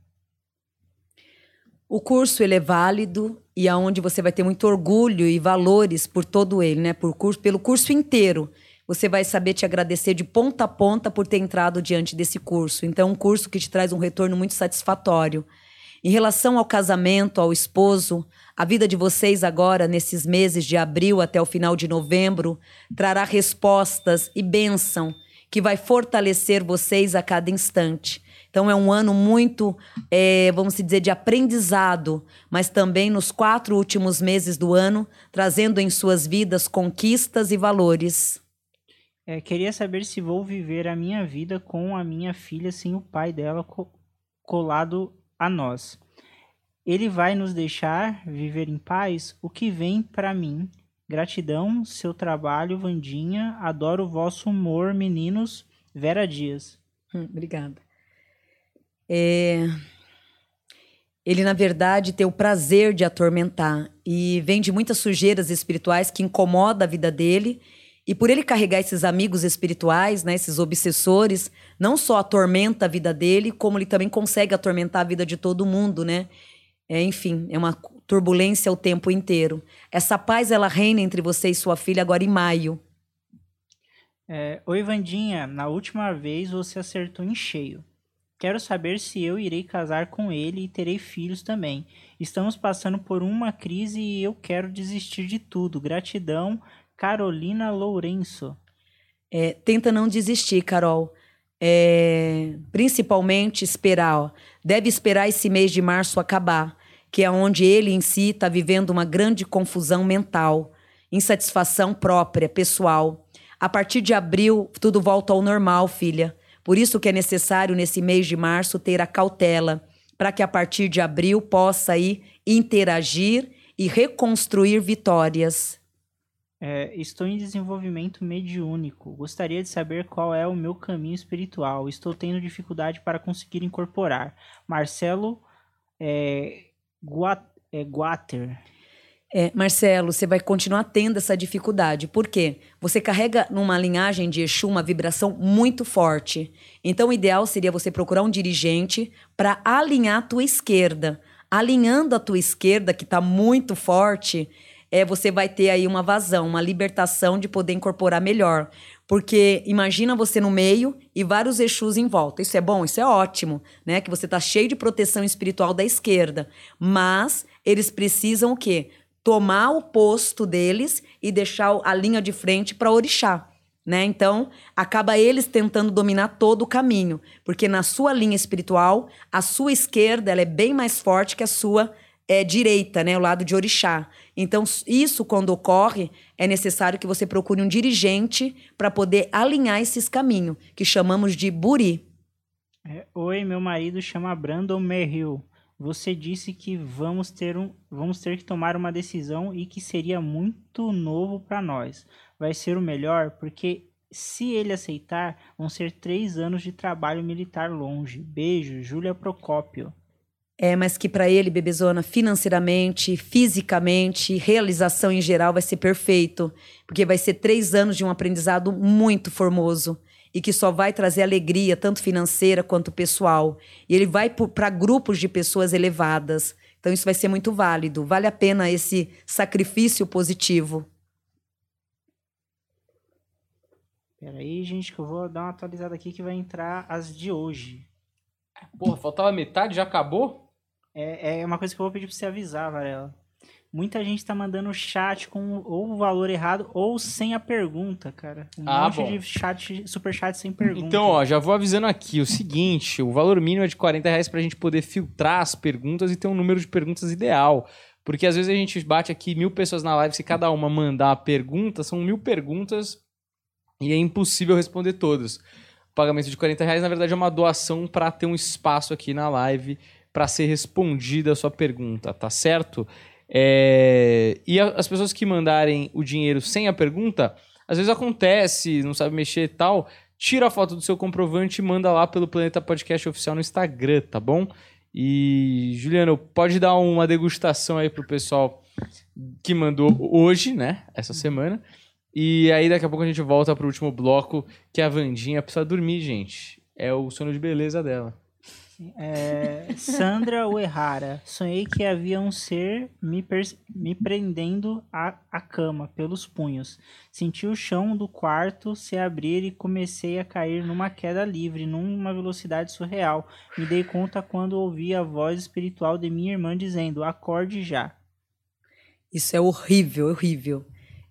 O curso ele é válido e aonde você vai ter muito orgulho e valores por todo ele, né? Por curso, pelo curso inteiro. Você vai saber te agradecer de ponta a ponta por ter entrado diante desse curso. Então, é um curso que te traz um retorno muito satisfatório. Em relação ao casamento, ao esposo, a vida de vocês agora, nesses meses de abril até o final de novembro, trará respostas e bênção que vai fortalecer vocês a cada instante. Então é um ano muito, é, vamos dizer, de aprendizado, mas também nos quatro últimos meses do ano, trazendo em suas vidas conquistas e valores. É, queria saber se vou viver a minha vida com a minha filha sem o pai dela co colado a nós. Ele vai nos deixar viver em paz? O que vem para mim? Gratidão, seu trabalho, Vandinha. Adoro o vosso humor, meninos. Vera Dias. Hum, obrigada. É... Ele, na verdade, tem o prazer de atormentar e vem de muitas sujeiras espirituais que incomoda a vida dele. E por ele carregar esses amigos espirituais, né, esses obsessores, não só atormenta a vida dele, como ele também consegue atormentar a vida de todo mundo, né? É, enfim, é uma turbulência o tempo inteiro. Essa paz ela reina entre você e sua filha agora em maio. É, Oi, Vandinha, na última vez você acertou em cheio. Quero saber se eu irei casar com ele e terei filhos também. Estamos passando por uma crise e eu quero desistir de tudo. Gratidão, Carolina Lourenço. É, tenta não desistir, Carol. É, principalmente esperar. Ó. Deve esperar esse mês de março acabar, que é onde ele em si está vivendo uma grande confusão mental, insatisfação própria, pessoal. A partir de abril, tudo volta ao normal, filha. Por isso que é necessário, nesse mês de março, ter a cautela, para que a partir de abril possa aí interagir e reconstruir vitórias. É, estou em desenvolvimento mediúnico. Gostaria de saber qual é o meu caminho espiritual. Estou tendo dificuldade para conseguir incorporar. Marcelo é, é, Guater. É, Marcelo, você vai continuar tendo essa dificuldade. Por quê? Você carrega numa linhagem de Exu uma vibração muito forte. Então, o ideal seria você procurar um dirigente para alinhar a tua esquerda. Alinhando a tua esquerda, que está muito forte, é, você vai ter aí uma vazão, uma libertação de poder incorporar melhor. Porque imagina você no meio e vários Exus em volta. Isso é bom, isso é ótimo, né? Que você está cheio de proteção espiritual da esquerda. Mas eles precisam o quê? tomar o posto deles e deixar a linha de frente para orixá. Né? Então, acaba eles tentando dominar todo o caminho, porque na sua linha espiritual, a sua esquerda ela é bem mais forte que a sua é, direita, né? o lado de orixá. Então, isso quando ocorre, é necessário que você procure um dirigente para poder alinhar esses caminhos, que chamamos de buri. É, Oi, meu marido chama Brandon Merrill. Você disse que vamos ter, um, vamos ter que tomar uma decisão e que seria muito novo para nós. Vai ser o melhor, porque se ele aceitar, vão ser três anos de trabalho militar longe. Beijo, Júlia Procópio. É, mas que para ele, bebezona, financeiramente, fisicamente, realização em geral vai ser perfeito. Porque vai ser três anos de um aprendizado muito formoso e que só vai trazer alegria, tanto financeira quanto pessoal. E ele vai para grupos de pessoas elevadas. Então, isso vai ser muito válido. Vale a pena esse sacrifício positivo. Peraí, gente, que eu vou dar uma atualizada aqui que vai entrar as de hoje. Porra, faltava metade, já acabou? É, é uma coisa que eu vou pedir pra você avisar, Varela. Muita gente tá mandando chat com ou o valor errado ou sem a pergunta, cara. Um Ah, monte bom. de chat, super chat sem pergunta. Então, ó, já vou avisando aqui o seguinte: o valor mínimo é de 40 reais pra gente poder filtrar as perguntas e ter um número de perguntas ideal. Porque às vezes a gente bate aqui mil pessoas na live, se cada uma mandar a pergunta, são mil perguntas e é impossível responder todas. O pagamento de 40 reais, na verdade, é uma doação para ter um espaço aqui na live para ser respondida a sua pergunta, tá certo? É, E a- as pessoas que mandarem o dinheiro sem a pergunta, às vezes acontece, não sabe mexer e tal, tira a foto do seu comprovante e manda lá pelo Planeta Podcast Oficial no Instagram, tá bom? E, Juliano, pode dar uma degustação aí pro pessoal que mandou hoje, né? Essa semana. E aí daqui a pouco a gente volta pro último bloco, que a Vandinha precisa dormir, gente. É o sono de beleza dela. É, Sandra Uehara. Sonhei que havia um ser me, me prendendo à, à cama pelos punhos. Senti o chão do quarto se abrir e comecei a cair numa queda livre, numa velocidade surreal. Me dei conta quando ouvi a voz espiritual de minha irmã dizendo: Acorde já. Isso é horrível, horrível.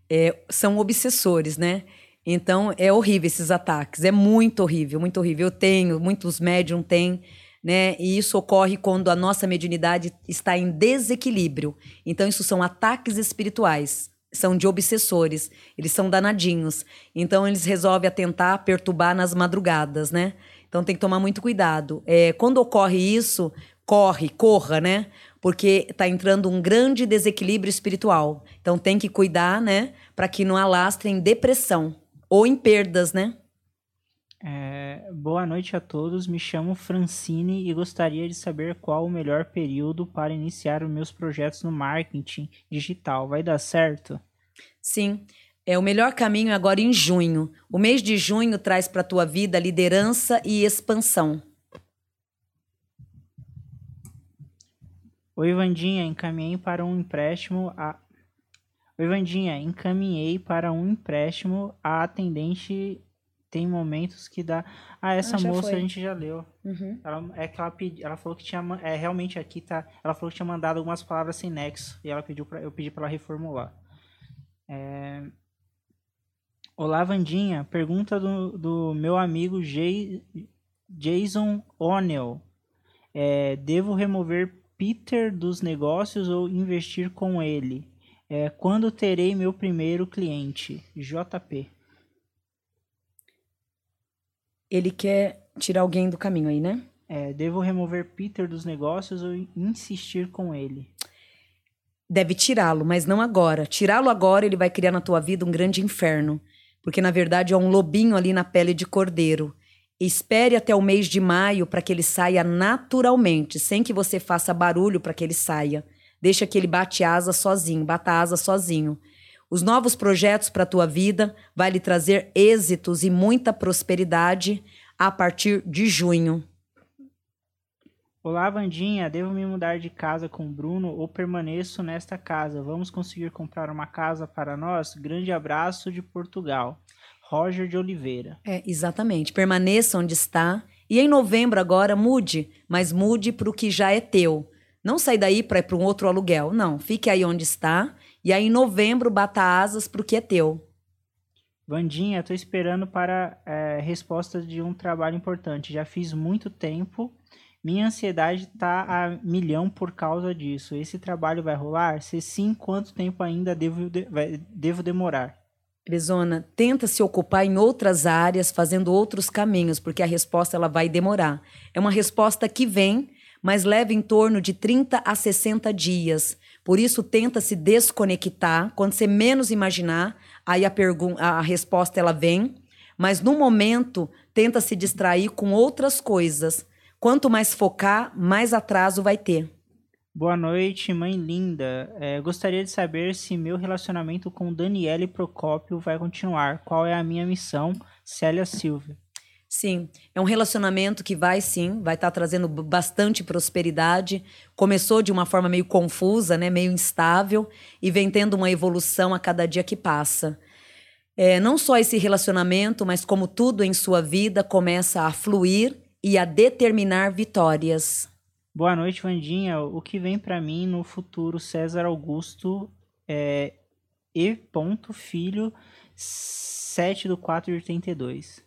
É, são obsessores, né? Então é horrível esses ataques. É muito horrível, muito horrível. Eu tenho, muitos médium têm né? E isso ocorre quando a nossa mediunidade está em desequilíbrio. Então, isso são ataques espirituais, são de obsessores, eles são danadinhos. Então, eles resolvem atentar, perturbar nas madrugadas, né? Então, tem que tomar muito cuidado. É, quando ocorre isso, corre, corra, né? Porque está entrando um grande desequilíbrio espiritual. Então, tem que cuidar, né? Para que não alastre em depressão ou em perdas, né? É, boa noite a todos, me chamo Francine e gostaria de saber qual o melhor período para iniciar os meus projetos no marketing digital. Vai dar certo? Sim, é o melhor caminho agora em junho. O mês de junho traz para a tua vida liderança e expansão. Oi, Vandinha, encaminhei para um empréstimo a Oi, Vandinha, encaminhei para um empréstimo a atendente tem momentos que dá. Ah, essa ah, moça foi. a gente já leu. Uhum. Ela, é que ela, pedi, ela falou que tinha. É, realmente aqui tá. Ela falou que tinha mandado algumas palavras sem nexo. E ela pediu pra, eu pedi para ela reformular. É... Olá, Vandinha. Pergunta do, do meu amigo Jay, Jason O'Neill. É, devo remover Peter dos negócios ou investir com ele? É, quando terei meu primeiro cliente? JP. Ele quer tirar alguém do caminho aí, né? É, devo remover Peter dos negócios ou insistir com ele? Deve tirá-lo, mas não agora. Tirá-lo agora, ele vai criar na tua vida um grande inferno. Porque, na verdade, é um lobinho ali na pele de cordeiro. Espere até o mês de maio para que ele saia naturalmente, sem que você faça barulho para que ele saia. Deixa que ele bate asa sozinho, bata asa sozinho. Os novos projetos para a tua vida vai lhe trazer êxitos e muita prosperidade a partir de junho. Olá, Vandinha. Devo me mudar de casa com o Bruno ou permaneço nesta casa? Vamos conseguir comprar uma casa para nós? Grande abraço de Portugal. Roger de Oliveira. É, exatamente. Permaneça onde está. E em novembro agora mude, mas mude para o que já é teu. Não sair daí para ir para um outro aluguel. Não, fique aí onde está e aí, em novembro, bata asas pro que é teu. Vandinha, tô esperando para é, resposta de um trabalho importante. Já fiz muito tempo. Minha ansiedade tá a milhão por causa disso. Esse trabalho vai rolar? Se sim, quanto tempo ainda devo, de, vai, devo demorar? Bezona, tenta se ocupar em outras áreas, fazendo outros caminhos, porque a resposta ela vai demorar. É uma resposta que vem, mas leva em torno de 30 a 60 dias. Por isso, tenta se desconectar. Quando você menos imaginar, aí a, a resposta ela vem. Mas no momento, tenta se distrair com outras coisas. Quanto mais focar, mais atraso vai ter. Boa noite, mãe linda. É, gostaria de saber se meu relacionamento com Daniele Procópio vai continuar. Qual é a minha missão? Célia Silva. Sim, é um relacionamento que vai sim, vai estar tá trazendo bastante prosperidade. Começou de uma forma meio confusa, né, meio instável e vem tendo uma evolução a cada dia que passa. É, não só esse relacionamento, mas como tudo em sua vida começa a fluir e a determinar vitórias. Boa noite, Vandinha. O que vem para mim no futuro, César Augusto é E. Filho, 7 do 4 de 82.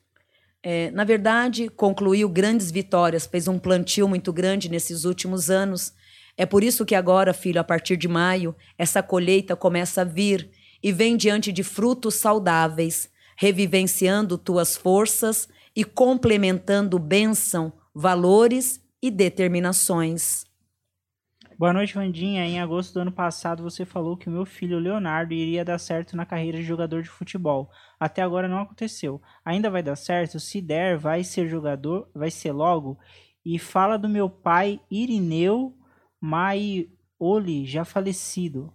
É, na verdade, concluiu grandes vitórias, fez um plantio muito grande nesses últimos anos. É por isso que agora, filho, a partir de maio, essa colheita começa a vir e vem diante de frutos saudáveis, revivenciando tuas forças e complementando bênção, valores e determinações. Boa noite, Vandinha. Em agosto do ano passado, você falou que o meu filho Leonardo iria dar certo na carreira de jogador de futebol. Até agora não aconteceu. Ainda vai dar certo? Se der, vai ser jogador, vai ser logo. E fala do meu pai Irineu Maioli, já falecido.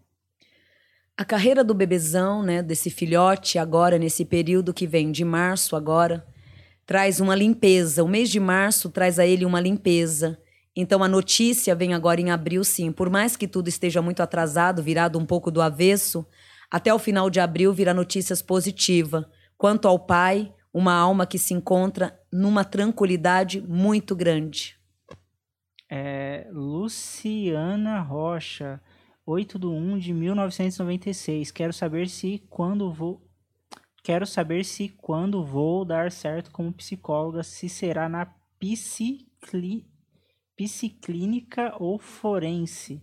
A carreira do bebezão, né, desse filhote agora nesse período que vem de março agora, traz uma limpeza. O mês de março traz a ele uma limpeza. Então a notícia vem agora em abril, sim. Por mais que tudo esteja muito atrasado, virado um pouco do avesso, até o final de abril virá notícias positivas. Quanto ao pai, uma alma que se encontra numa tranquilidade muito grande. É, Luciana Rocha, 8 de 1 de 1996. Quero saber se quando vou. Quero saber se quando vou dar certo como psicóloga, se será na psicli, psiclínica ou forense.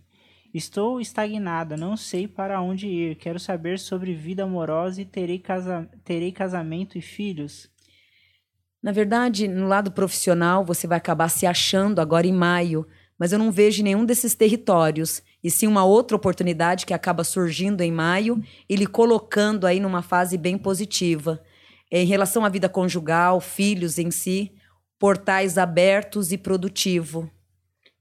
Estou estagnada, não sei para onde ir. Quero saber sobre vida amorosa e terei, casa, terei casamento e filhos. Na verdade, no lado profissional, você vai acabar se achando agora em maio, mas eu não vejo nenhum desses territórios, e sim uma outra oportunidade que acaba surgindo em maio e lhe colocando aí numa fase bem positiva. Em relação à vida conjugal, filhos em si, portais abertos e produtivo.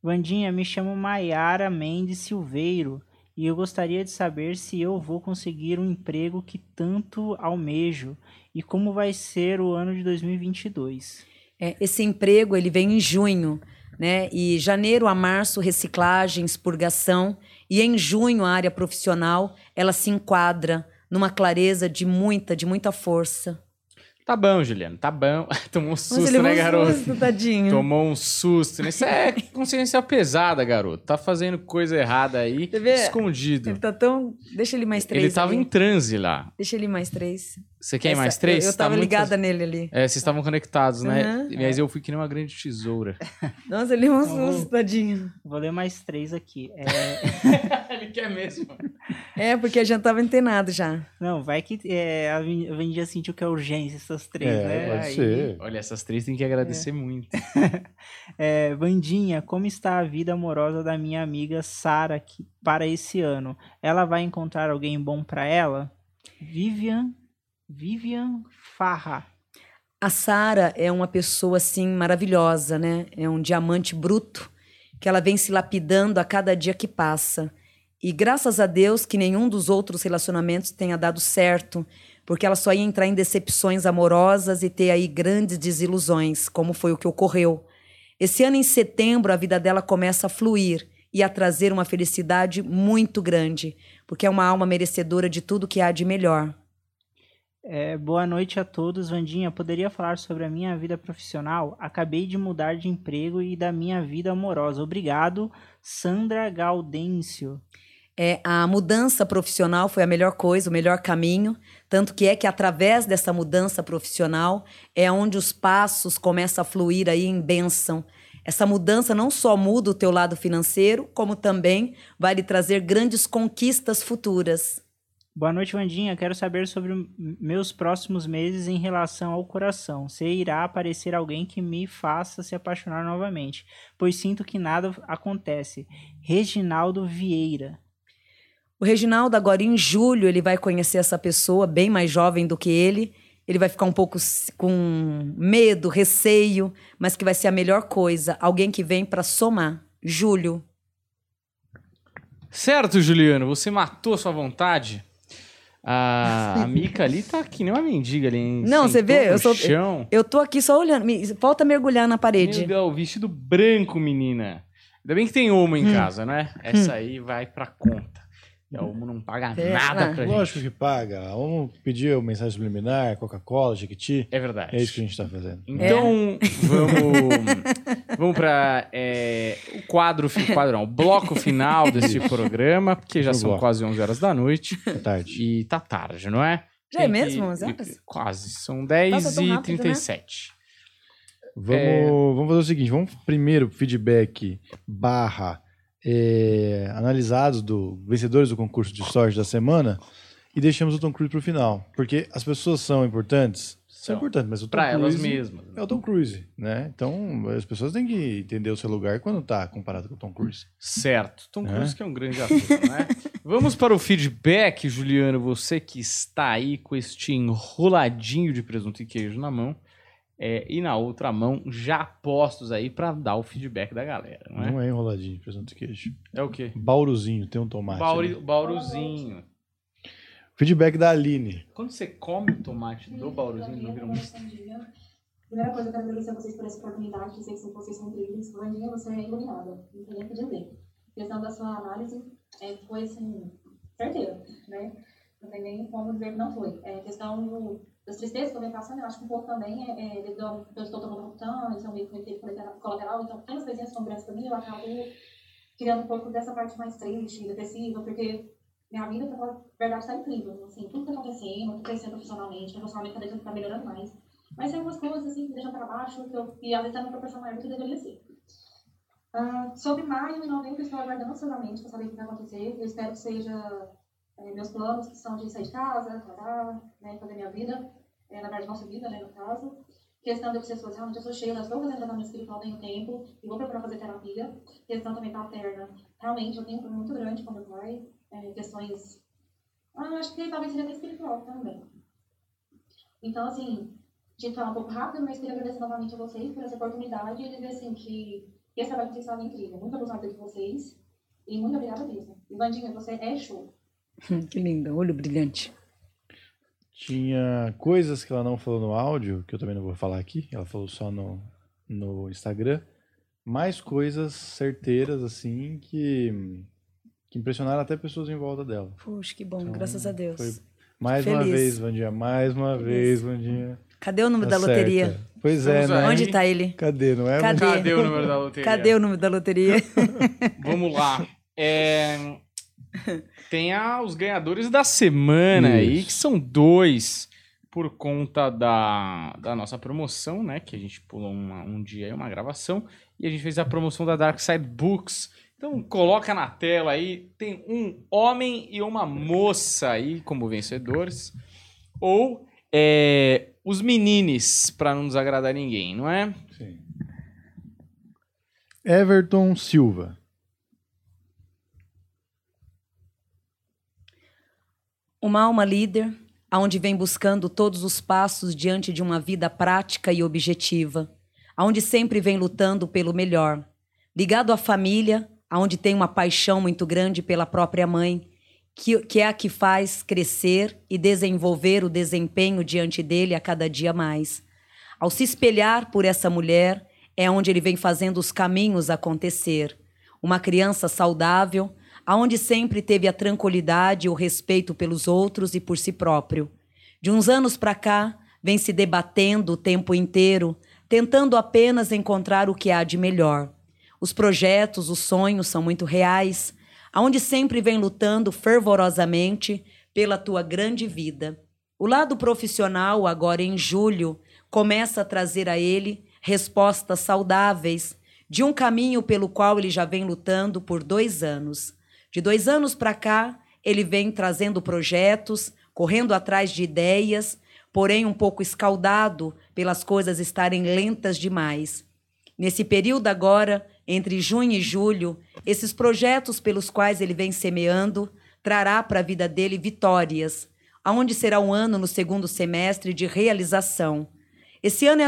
Vandinha, me chamo Maiara Mendes Silveiro e eu gostaria de saber se eu vou conseguir um emprego que tanto almejo e como vai ser o ano de 2022. É, esse emprego ele vem em junho, né? E janeiro a março reciclagem, expurgação e em junho a área profissional ela se enquadra numa clareza de muita, de muita força. Tá bom, Juliano, tá bom. Tomou um susto, né, levou um garoto? susto, tadinho. Tomou um susto. né? Isso é consciência pesada, garoto. Tá fazendo coisa errada aí, Você escondido. Ele tá tão. Deixa ele mais três. Ele tava ali. em transe lá. Deixa ele mais três. Você quer ir Essa- mais três? Eu, eu Tá tava muito- ligada nele ali. É, vocês estavam conectados, né? Aham. Mas eu fui que nem uma grande tesoura. Nossa, ele levou um susto, tadinho. Vou ler mais três aqui. É, Ele quer mesmo. É, porque a gente tava antenado já. não, vai que é, a Vin- a Vandinha sentiu que é urgência essas três, É, né? pode Aí- ser. Olha, essas três tem que agradecer muito. É, Vandinha, como está a vida amorosa da minha amiga Sara que- para esse ano? Ela vai encontrar alguém bom para ela? Vivian, Vivian Farra. A Sara é uma pessoa assim maravilhosa, né? É um diamante bruto que ela vem se lapidando a cada dia que passa. E graças a Deus que nenhum dos outros relacionamentos tenha dado certo, porque ela só ia entrar em decepções amorosas e ter aí grandes desilusões, como foi o que ocorreu. Esse ano em setembro a vida dela começa a fluir e a trazer uma felicidade muito grande, porque é uma alma merecedora de tudo que há de melhor. É, boa noite a todos. Vandinha, poderia falar sobre a minha vida profissional? Acabei de mudar de emprego e da minha vida amorosa. Obrigado, Sandra Gaudêncio. É, a mudança profissional foi a melhor coisa, o melhor caminho. Tanto que é que através dessa mudança profissional é onde os passos começam a fluir aí em bênção. Essa mudança não só muda o teu lado financeiro, como também vai lhe trazer grandes conquistas futuras. Boa noite, Vandinha. Quero saber sobre meus próximos meses em relação ao coração. Se irá aparecer alguém que me faça se apaixonar novamente, pois sinto que nada acontece. Reginaldo Vieira. O Reginaldo, agora em julho, ele vai conhecer essa pessoa bem mais jovem do que ele. Ele vai ficar um pouco com medo, receio, mas que vai ser a melhor coisa. Alguém que vem para somar. Julho. Certo, Juliano, você matou a sua vontade. A, a Mica ali tá que nem uma mendiga ali. hein? Não, você vê? Eu sou- chão. Eu tô aqui só olhando. Me- Falta mergulhar na Meu parede. Deus, vestido branco, menina. Ainda bem que tem uma em Hum. casa, né? Essa aí vai pra conta. E a Uma não paga É, nada ah. pra Lógico gente. que paga. Vamos pedir a mensagem subliminar, Coca-Cola, Jequiti. É verdade. É isso que a gente tá fazendo. Então, vamos, vamos para o quadro, quadro não, o bloco final desse programa, porque já são bloco. quase 11 horas da noite Boa tarde. e tá tarde, não é? Já é mesmo, 11 horas? Quase, são 10 Passa tão e rápido, né? 37. Vamos, É. vamos fazer o seguinte: vamos primeiro feedback barra é, analisados do vencedores do concurso de sorte da semana e deixamos o Tom Cruise pro final. Porque as pessoas são importantes, Isso é importante, mas o Tom Pra elas Cruise mesmas. é o Tom Cruise, né? Então, as pessoas têm que entender o seu lugar quando tá comparado com o Tom Cruise. Certo. Tom É. Cruise que é um grande ator, né? Vamos para o feedback, Juliano. Você que está aí com este enroladinho de presunto e queijo na mão. É, e na outra mão, já postos aí para dar o feedback da galera, não é? Não é enroladinho, presunto e queijo. É o quê? Bauruzinho, tem um tomate. Bauri, ali. bauruzinho. Feedback da Aline. Quando você come o tomate do bauruzinho, não vira um misto? Primeira coisa, eu quero agradecer a vocês por essa oportunidade, que sei que vocês são incríveis. Vandinha, você é iluminada, não tem nem o que dizer. A questão da sua análise é, foi, assim, certeira, né? Não tem nem como dizer que não foi. É, a questão do, das tristezas que eu venho passando, eu acho que um pouco também é, é devido ao que eu estou tomando Rocutan, isso é um meio que colateral- então pequenas coisinhas grandes para mim, eu acabo criando um pouco dessa parte mais triste, depressiva, porque minha vida, pra falar a verdade, está incrível. Assim, tudo que tá acontecendo, tô crescendo profissionalmente, profissionalmente cada vez tá melhorando mais. Mas tem algumas coisas assim que deixam para baixo, que eu, e às vezes é uma proporção maior do que deveria ser. Ah, sobre maio e novembro, estou aguardando ansiosamente para saber o que vai acontecer. Eu espero que seja eh, meus planos, que são de sair de casa, casar, né, fazer minha vida, eh, na verdade, nossa vida, né, no caso. Questão de obsessões, realmente eu sou cheia, eu estou fazendo tratamento espiritual há um tempo e vou procurar fazer terapia. Questão também paterna, realmente eu tenho um problema muito grande com meu pai, eh, questões. Ah, acho que talvez seja até espiritual também. Então, assim, que falar um pouco rápido, mas queria agradecer novamente a vocês por essa oportunidade e dizer assim que esse trabalho que vocês é incrível. Muito obrigada de vocês e muito obrigada mesmo. Vandinha, você é show. Hum, que linda, olho brilhante. Tinha coisas que ela não falou no áudio, que eu também não vou falar aqui, ela falou só no, no Instagram. Mais coisas certeiras, assim, que, que impressionaram até pessoas em volta dela. Poxa, que bom, Então, graças a Deus. foi Mais uma Feliz. vez, Vandinha, mais uma Feliz. vez, Vandinha. Cadê o número da Acerta. loteria? Pois é, né? Onde tá ele? Cadê, não é? Cadê? Cadê o número da loteria? Cadê o número da loteria? Vamos lá. É, Tem os ganhadores da semana aí, Isso. que são dois por conta da, da nossa promoção, né? Que a gente pulou uma- um dia aí, uma gravação, e a gente fez a promoção da Dark Side Books. Então coloca na tela aí, tem um homem e uma moça aí como vencedores. Ou é, os menines, pra não desagradar ninguém, não é? Sim. Everton Silva. Uma alma líder, aonde vem buscando todos os passos diante de uma vida prática e objetiva, aonde sempre vem lutando pelo melhor, ligado à família, aonde tem uma paixão muito grande pela própria mãe, que, que é a que faz crescer e desenvolver o desempenho diante dele a cada dia mais. Ao se espelhar por essa mulher, é onde ele vem fazendo os caminhos acontecer. Uma criança saudável, aonde sempre teve a tranquilidade e o respeito pelos outros e por si próprio. De uns anos para cá, vem se debatendo o tempo inteiro, tentando apenas encontrar o que há de melhor. Os projetos, os sonhos são muito reais, aonde sempre vem lutando fervorosamente pela tua grande vida. O lado profissional, agora em julho, começa a trazer a ele respostas saudáveis de um caminho pelo qual ele já vem lutando por dois anos. De dois anos para cá, ele vem trazendo projetos, correndo atrás de ideias, porém um pouco escaldado pelas coisas estarem lentas demais. Nesse período agora, entre junho e julho, esses projetos pelos quais ele vem semeando trará para a vida dele vitórias, aonde será um ano no segundo semestre de realização. Esse ano, é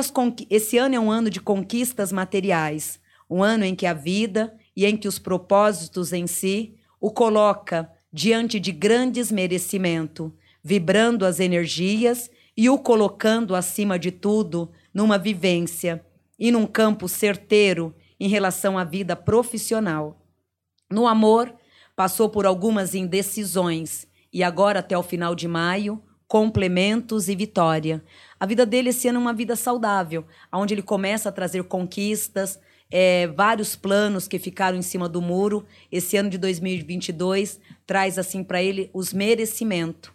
esse ano é um ano de conquistas materiais, um ano em que a vida e em que os propósitos em si o coloca diante de grandes merecimento, vibrando as energias e o colocando acima de tudo numa vivência e num campo certeiro em relação à vida profissional. No amor, passou por algumas indecisões e agora, até o final de maio, complementos e vitória. A vida dele é uma vida saudável, onde ele começa a trazer conquistas, é, vários planos que ficaram em cima do muro. Esse ano de 2022 traz assim para ele os merecimentos.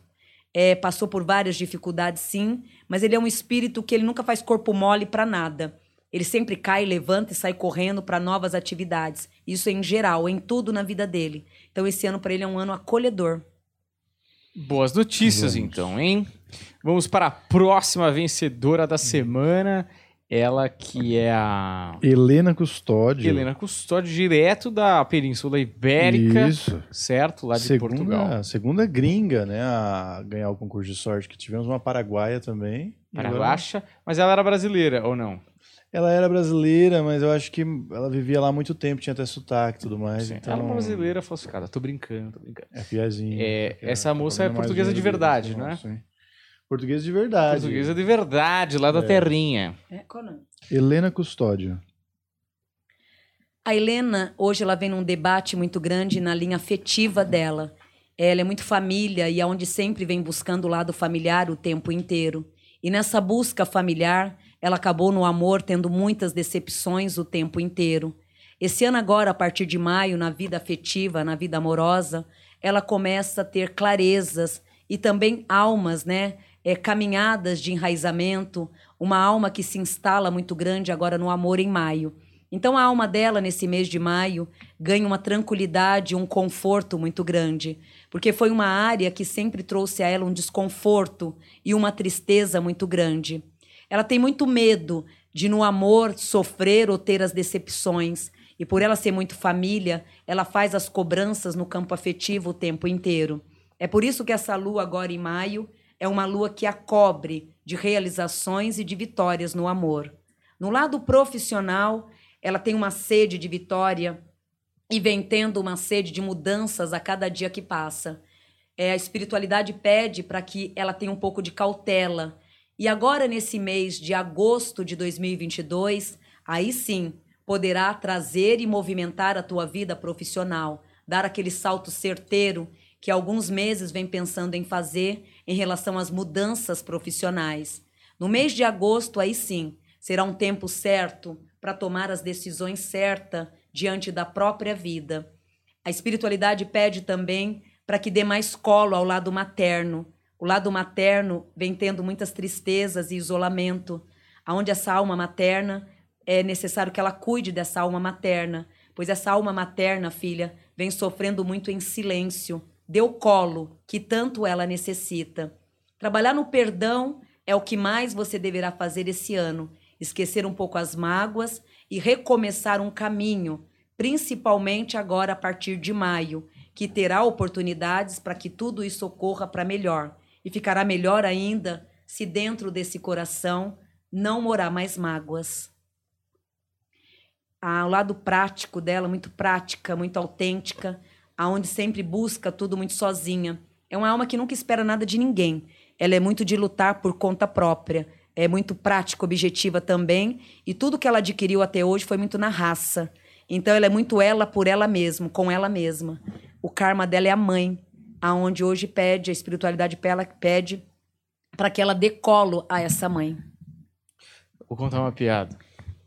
É, passou por várias dificuldades, sim, mas ele é um espírito que ele nunca faz corpo mole para nada. Ele sempre cai, levanta e sai correndo para novas atividades. Isso em geral, em tudo na vida dele. Então esse ano para ele é um ano acolhedor. Boas notícias, Vamos. então, hein? Vamos para a próxima vencedora da semana. Ela que é a Helena Custódio. Helena Custódio, direto da Península Ibérica, Isso. certo? Lá de segunda, Portugal. Segunda gringa, né? A ganhar o concurso de sorte. Que tivemos uma paraguaia também. Paraguacha, mas ela era brasileira, ou não? Ela era brasileira, mas eu acho que ela vivia lá há muito tempo, tinha até sotaque e tudo mais. Sim, então, Ela é uma brasileira falsificada. Tô brincando, tô brincando. É fiazinho. É, porque essa tá moça é portuguesa de verdade, né? sim. Portuguesa de verdade. Portuguesa de verdade, lá da É. terrinha. É, qual o nome? Helena Custódio. A Helena, hoje, ela vem num debate muito grande na linha afetiva dela. Ela é muito família e aonde sempre vem buscando o lado familiar o tempo inteiro. E nessa busca familiar, ela acabou no amor tendo muitas decepções o tempo inteiro. Esse ano agora, a partir de maio, na vida afetiva, na vida amorosa, ela começa a ter clarezas e também almas, né? É, caminhadas de enraizamento, uma alma que se instala muito grande agora no amor em maio. Então a alma dela nesse mês de maio ganha uma tranquilidade, um conforto muito grande, porque foi uma área que sempre trouxe a ela um desconforto e uma tristeza muito grande. Ela tem muito medo de no amor sofrer ou ter as decepções, e por ela ser muito família, ela faz as cobranças no campo afetivo o tempo inteiro. É por isso que essa lua agora em maio é uma lua que a cobre de realizações e de vitórias no amor. No lado profissional, ela tem uma sede de vitória e vem tendo uma sede de mudanças a cada dia que passa. É, a espiritualidade pede para que ela tenha um pouco de cautela. E agora, nesse mês de agosto de 2022, aí sim poderá trazer e movimentar a tua vida profissional, dar aquele salto certeiro que há alguns meses vem pensando em fazer em relação às mudanças profissionais. No mês de agosto, aí sim, será um tempo certo para tomar as decisões certas diante da própria vida. A espiritualidade pede também para que dê mais colo ao lado materno. O lado materno vem tendo muitas tristezas e isolamento, aonde essa alma materna é necessário que ela cuide dessa alma materna, pois essa alma materna, filha, vem sofrendo muito em silêncio. Dê o colo que tanto ela necessita. Trabalhar no perdão é o que mais você deverá fazer esse ano. Esquecer um pouco as mágoas e recomeçar um caminho, principalmente agora a partir de maio, que terá oportunidades para que tudo isso ocorra para melhor. E ficará melhor ainda se dentro desse coração não morar mais mágoas. Ah, o lado prático dela, muito prática, muito autêntica, aonde sempre busca tudo muito sozinha. É uma alma que nunca espera nada de ninguém. Ela é muito de lutar por conta própria. É muito prática, objetiva também. E tudo que ela adquiriu até hoje foi muito na raça. Então ela é muito ela por ela mesma, com ela mesma. O karma dela é a mãe, aonde hoje pede, a espiritualidade pela- pede para que ela dê colo a essa mãe. Vou contar uma piada.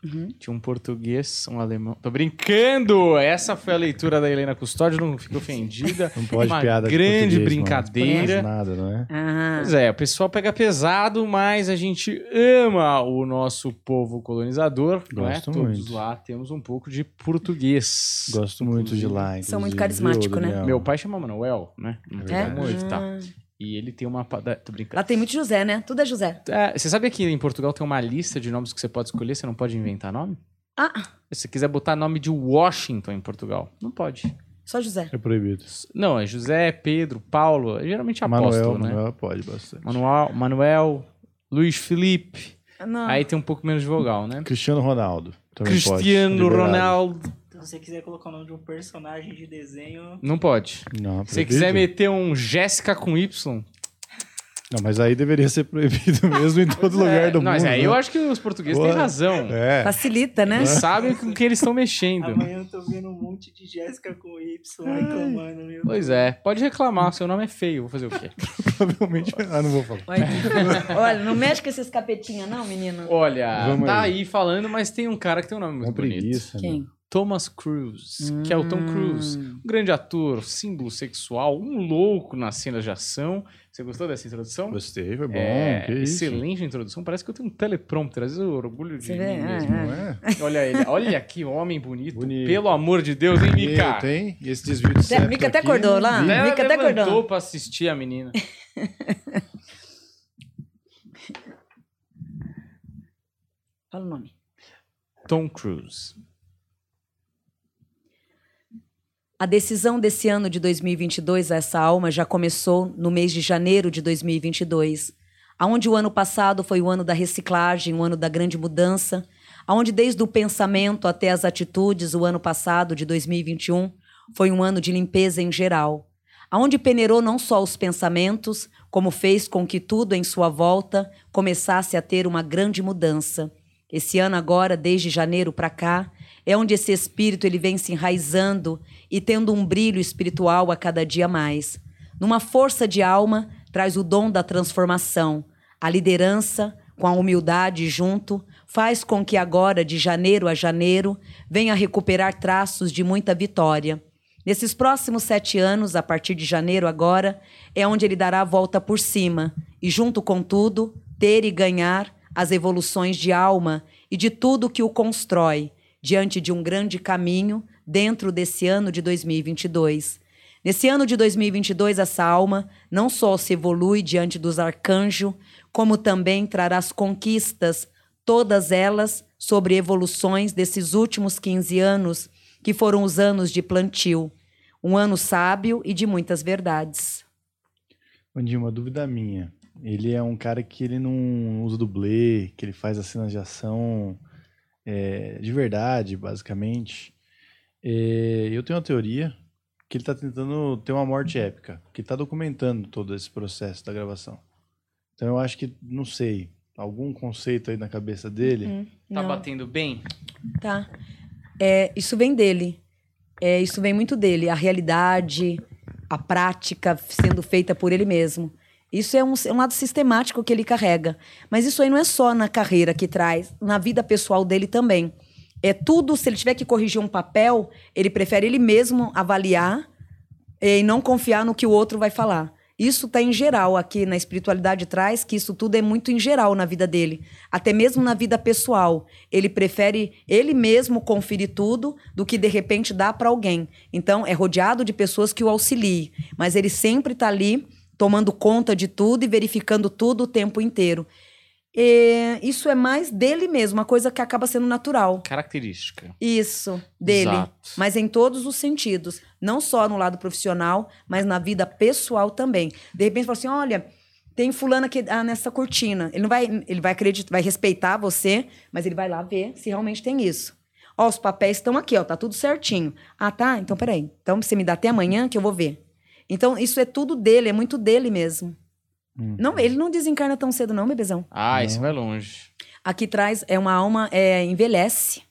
Uhum. Tinha um português, um alemão. Tô brincando! Essa foi a leitura da Helena Custódio, não fique ofendida. Não pode uma piada de grande brincadeira. Não faz nada, não é? Ah, Pois é, o pessoal pega pesado, mas a gente ama o nosso povo colonizador. não é? Gosto Todos muito. lá temos um pouco de português. Gosto muito de lá. São muito inclusive, carismático, viu, né? Meu pai chama Manuel, né? Não tem É? como evitar. E ele tem uma. Tô brincando. Lá tem muito José, né? Tudo é José. É, você sabe que em Portugal tem uma lista de nomes que você pode escolher, você não pode inventar nome? Ah, Se você quiser botar nome de Washington em Portugal, não pode. só José. É proibido. Não, é José, Pedro, Paulo, é geralmente apóstolo, Manuel, né? Manuel pode bastante. Manuel, Manuel, Luiz Felipe. Não. Aí tem um pouco menos de vogal, né? Cristiano Ronaldo. Pode. Cristiano Liberado. Ronaldo. Se você quiser colocar o nome de um personagem de desenho, Não pode. Não, Se você proibido. quiser meter um Jéssica com Y. Não, mas aí deveria ser proibido mesmo em todo lugar do É, não, mundo. Mas aí né? eu acho que os portugueses têm Boa. razão. É. Facilita, né? Eles sabem com que eles estão mexendo. amanhã eu tô vendo um monte de Jéssica com Y reclamando, meu. Pois é, pode reclamar, seu nome é feio, vou fazer o quê? Provavelmente. Ah, não vou falar. Olha, não mexe com esses capetinhas, não, menino. Olha, Vamos tá aí. aí falando, mas tem um cara que tem um nome muito bonito. preguiça. né? Thomas Cruise, hum. que é o Tom Cruise, hum. um grande ator, símbolo sexual, um louco nas cenas de ação. Você gostou dessa introdução? Gostei, foi bom. É, excelente isso? introdução. Parece que eu tenho um teleprompter, às vezes eu orgulho de Você mim é, mesmo. É. Né? Olha ele, olha que homem bonito. bonito. Pelo amor de Deus, hein, Mika? Tem, e esse desvio de Mika até aqui, acordou lá. Mika até acordou. pra assistir a menina. Fala o nome. Tom Cruise. A decisão desse ano de 2022, essa alma, já começou no mês de janeiro de 2022, aonde o ano passado foi o ano da reciclagem, o ano da grande mudança, aonde desde o pensamento até as atitudes, o ano passado de 2021 foi um ano de limpeza em geral, aonde peneirou não só os pensamentos, como fez com que tudo em sua volta começasse a ter uma grande mudança. Esse ano agora, desde janeiro para cá, é onde esse espírito ele vem se enraizando e tendo um brilho espiritual a cada dia mais. Numa força de alma, traz o dom da transformação. A liderança, com a humildade junto, faz com que agora, de janeiro a janeiro, venha recuperar traços de muita vitória. Nesses próximos sete anos, a partir de janeiro agora, é onde ele dará a volta por cima e, junto com tudo, ter e ganhar as evoluções de alma e de tudo que o constrói, diante de um grande caminho dentro desse ano de 2022. Nesse ano de 2022, essa alma não só se evolui diante dos arcanjos, como também trará as conquistas, todas elas sobre evoluções desses últimos 15 anos, que foram os anos de plantio. Um ano sábio e de muitas verdades. Andy, uma dúvida minha. Ele é um cara que ele não usa dublê, que ele faz as cenas de ação é, de verdade, basicamente. É, eu tenho uma teoria que ele está tentando ter uma morte épica, que está documentando todo esse processo da gravação. Então eu acho que, não sei, algum conceito aí na cabeça dele. Hum, Tá não. batendo bem? Tá. É, isso vem dele. É, isso vem muito dele. A realidade, a prática sendo feita por ele mesmo. Isso é um, é um lado sistemático que ele carrega. Mas isso aí não é só na carreira que traz, na vida pessoal dele também. É tudo, se ele tiver que corrigir um papel, ele prefere ele mesmo avaliar eh, e não confiar no que o outro vai falar. Isso está em geral aqui na espiritualidade traz que isso tudo é muito em geral na vida dele, até mesmo na vida pessoal. Ele prefere ele mesmo conferir tudo do que de repente dar para alguém. Então é rodeado de pessoas que o auxiliem, mas ele sempre está ali tomando conta de tudo e verificando tudo o tempo inteiro. E isso é mais dele mesmo, uma coisa que acaba sendo natural. Característica. Isso, dele. Exato. Mas em todos os sentidos. Não só no lado profissional, mas na vida pessoal também. De repente, fala assim: olha, tem fulana aqui ah, nessa cortina. Ele não vai, ele vai acreditar, vai respeitar você, mas ele vai lá ver se realmente tem isso. Ó, os papéis estão aqui, ó, tá tudo certinho. Ah, tá? Então peraí. Então você me dá até amanhã que eu vou ver. Então, isso é tudo dele, é muito dele mesmo. Hum. Não, ele não desencarna tão cedo, não, bebezão. Ah, Não. isso vai longe. Aqui traz é uma alma, é, envelhece.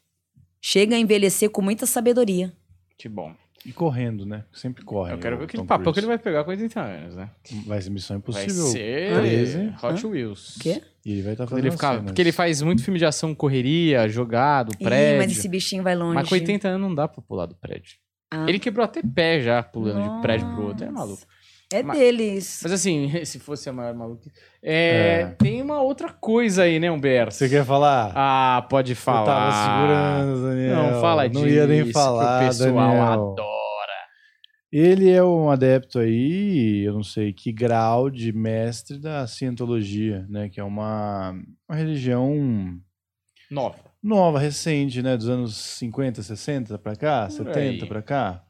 Chega a envelhecer com muita sabedoria. Que bom. E correndo, né? Sempre corre. Eu quero o ver aquele papel que ele vai pegar com 80 anos, né? Vai ser Missão Vai Impossível. ser 13. Hot Wheels. Quê? E ele vai estar Quando fazendo ele ficar, cenas. porque ele faz muito filme de ação, correria, jogado, Ih, prédio. mas esse bichinho vai longe. Mas com 80 anos não dá pra pular do prédio. Ah. Ele quebrou até pé já, pulando de prédio pro outro. É Nossa. maluco. É Mas- deles. Mas assim, se fosse a maior maluca. É, É. Tem uma outra coisa aí, né, Humberto? Você quer falar? Ah, pode falar. Eu tava segurando, Daniel. Não fala disso. Não ia nem que falar, o pessoal Daniel. adora. Ele é um adepto aí, eu não sei que grau de mestre da cientologia, né? Que é uma, uma religião Nova. Nova, recente, né? Dos anos 50, 60 pra cá, Por 70 aí. pra cá.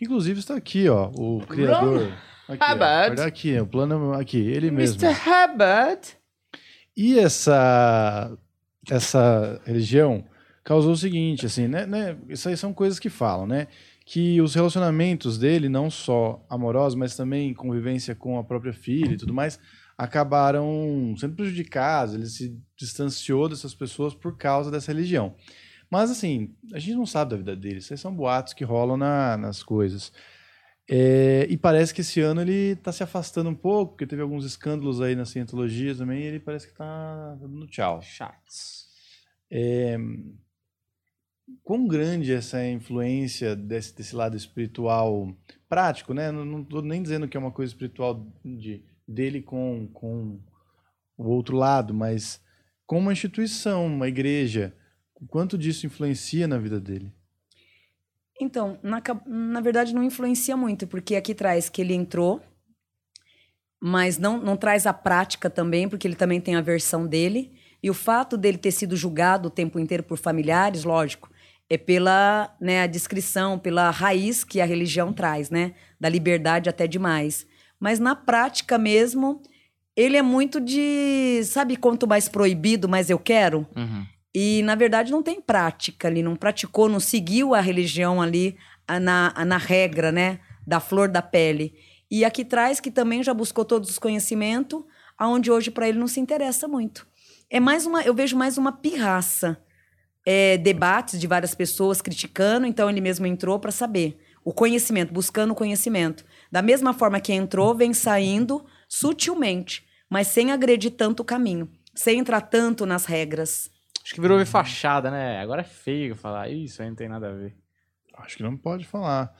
Inclusive está aqui, ó, o criador. Aqui, Hubbard. aqui, o plano aqui, ele mesmo. Mr. Hubbard. E essa essa religião causou o seguinte, assim, né, né? Isso aí são coisas que falam, né? Que os relacionamentos dele, não só amorosos, mas também convivência com a própria filha e tudo mais, acabaram sendo prejudicados. Ele se distanciou dessas pessoas por causa dessa religião. Mas, assim, a gente não sabe da vida dele. Isso aí são boatos que rolam na- nas coisas. É, e parece que esse ano ele tá se afastando um pouco, porque teve alguns escândalos aí na cientologia também, e ele parece que tá dando tchau. Chatos. É, quão grande essa influência desse, desse lado espiritual prático, né? Não, tô nem dizendo que é uma coisa espiritual de, dele com, com o outro lado, mas com uma instituição, uma igreja, o quanto disso influencia na vida dele? Então, na, na verdade, não influencia muito, porque aqui traz que ele entrou, mas não, não traz a prática também, porque ele também tem a versão dele. E o fato dele ter sido julgado o tempo inteiro por familiares, lógico, é pela né, a descrição, pela raiz que a religião traz, né? Da liberdade até demais. Mas na prática mesmo, ele é muito de, sabe, quanto mais proibido, mais eu quero. Uhum. E, na verdade, não tem prática ali, não praticou, não seguiu a religião ali a- na, a- na regra, né? Da flor da pele. E aqui traz que também já buscou todos os conhecimentos, aonde hoje para ele não se interessa muito. É mais uma, eu vejo mais uma pirraça. É, debates de várias pessoas criticando, então ele mesmo entrou para saber. O conhecimento, buscando o conhecimento. Da mesma forma que entrou, vem saindo sutilmente, mas sem agredir tanto o caminho, sem entrar tanto nas regras. Acho que virou ver fachada, né? Agora é feio falar isso, aí não tem nada a ver. Acho que não pode falar.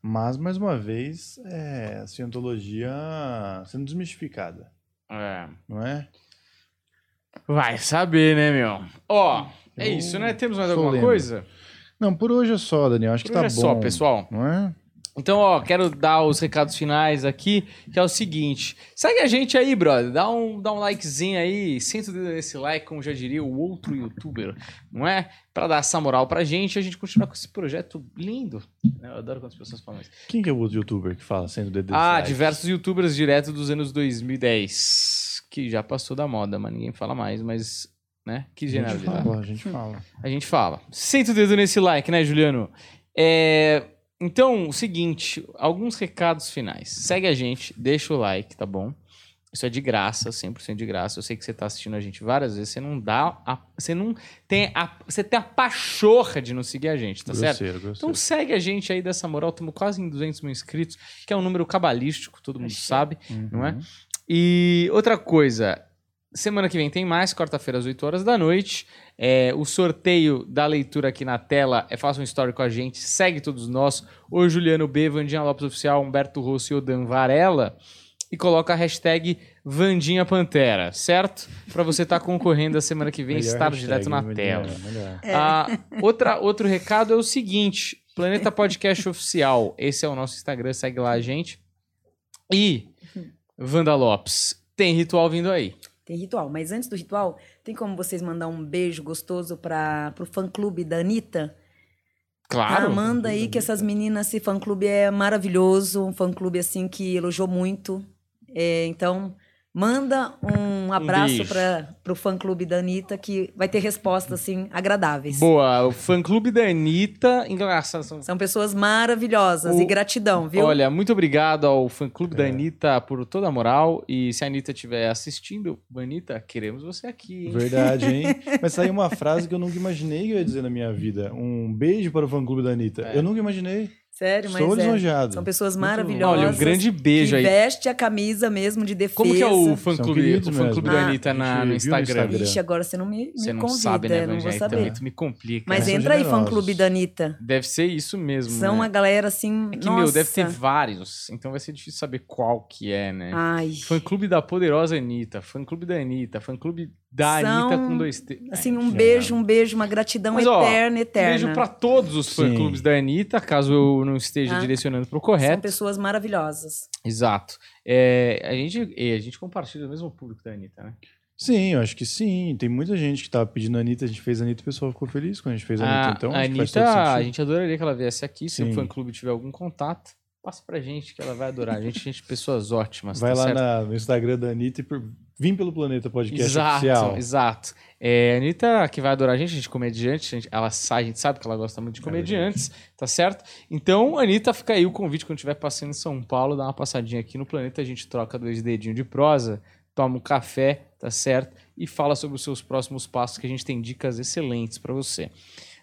Mas, mais uma vez, é a cientologia sendo desmistificada, É. não é? Vai saber, né, meu? Ó, é Eu isso, né? Temos mais alguma lembro. coisa? Não, por hoje é só, Daniel. Acho Por que tá hoje é bom. só, pessoal. Não é? Então, ó, quero dar os recados finais aqui, que é o seguinte. Segue a gente aí, brother. Dá um, dá um likezinho aí. Senta o dedo nesse like, como já diria o outro youtuber, não é? Pra dar essa moral pra gente e a gente continuar com esse projeto lindo. Eu adoro quando as pessoas falam isso. Quem que é o outro youtuber que fala sendo dedo Ah, like? diversos youtubers direto dos anos 2010. Que já passou da moda, mas ninguém fala mais, mas, né? Que A gente generalidade. fala, a gente fala. A gente fala. Senta o dedo nesse like, né, Juliano? É, Então, o seguinte, alguns recados finais. Segue a gente, deixa o like, tá bom? Isso é de graça, 100% de graça. Eu sei que você tá assistindo a gente várias vezes, você não dá a, você não tem a, você tem a pachorra de não seguir a gente, tá certo? grosseiro, grosseiro. Então segue a gente aí dessa moral, estamos quase em 200 mil inscritos, que é um número cabalístico, todo mundo sabe, não é? Uhum. E outra coisa, semana que vem tem mais, quarta-feira às 8 horas da noite. É, o sorteio da leitura aqui na tela é faça um story com a gente, segue todos nós. O Juliano B, Vandinha Lopes Oficial, Humberto Rosso e Odan Varela. E coloca a hashtag Vandinha Pantera, certo? Pra você estar concorrendo a semana que vem, Melhor estar hashtag, direto na melhor, tela. melhor. Ah, outra, outro recado é o seguinte: Planeta Podcast Oficial. Esse é o nosso Instagram, segue lá a gente. E, Wanda Lopes, tem ritual vindo aí. Tem ritual, mas antes do ritual, tem como vocês mandar um beijo gostoso para pro fã-clube da Anitta? Claro. Ah, manda aí que essas meninas, esse fã-clube é maravilhoso, um fã-clube assim que elogiou muito. É, então, manda um abraço beijo. para pro fã-clube da Anitta que vai ter respostas assim agradáveis. Boa, o fã clube da Anitta. Engraçado. São... São pessoas maravilhosas O- e gratidão, viu? Olha, muito obrigado ao fã clube da É. Anitta por toda a moral. E se a Anitta estiver assistindo, Anitta, queremos você aqui. hein? Verdade, hein? Mas saiu uma frase que eu nunca imaginei que eu ia dizer na minha vida. Um beijo para o fã-clube da Anitta. É. Eu nunca imaginei. Sério, mas Sou é. lisonjeado. São pessoas maravilhosas. Olha, um grande beijo que aí. veste a camisa mesmo de defesa. Como que é o fã São clube, queridos o fã clube da Ah. Anitta na, A gente no Instagram? Instagram. Ixi, agora você não me, me Você não convida, sabe, né, eu não vou saber. Também tu me complica. Mas São entra aí, fã-clube da Anitta. Deve ser isso mesmo. São né? uma galera assim. É que, nossa. meu, deve ter vários. Então vai ser difícil saber qual que é, né? Ai. Fã clube da poderosa Anitta, fã clube da Anitta, fã clube da São, Anitta com dois T. Assim, É, um enfim. beijo, um beijo, uma gratidão Mas, ó, eterna, Um eterna. beijo pra todos os fã Sim. clubes da Anitta, caso eu não esteja Ah. direcionando pro São correto. pessoas maravilhosas. Exato. É, a, gente, a gente compartilha o mesmo público da Anitta, né? Sim, eu acho que sim. Tem muita gente que tava pedindo a Anitta, a gente fez a Anitta e o pessoal ficou feliz quando a gente fez a Anitta. Então, a acho que faz Anitta, a gente adoraria que ela viesse aqui. Se o Sim. fã clube tiver algum contato, passa pra gente que ela vai adorar. A gente, a gente pessoas ótimas. Vai tá lá certo? na- no Instagram da Anitta e por... vim pelo Planeta Podcast exato, Oficial. Exato. É, a Anitta, que vai adorar a gente, a gente é comediante, a gente, ela, sa- a gente sabe que ela gosta muito de É comediantes, tá certo? Então, Anitta, fica aí o convite quando estiver passando em São Paulo, dá uma passadinha aqui no Planeta, a gente troca dois dedinhos de prosa, toma um café, tá certo? E fala sobre os seus próximos passos, que a gente tem dicas excelentes pra você.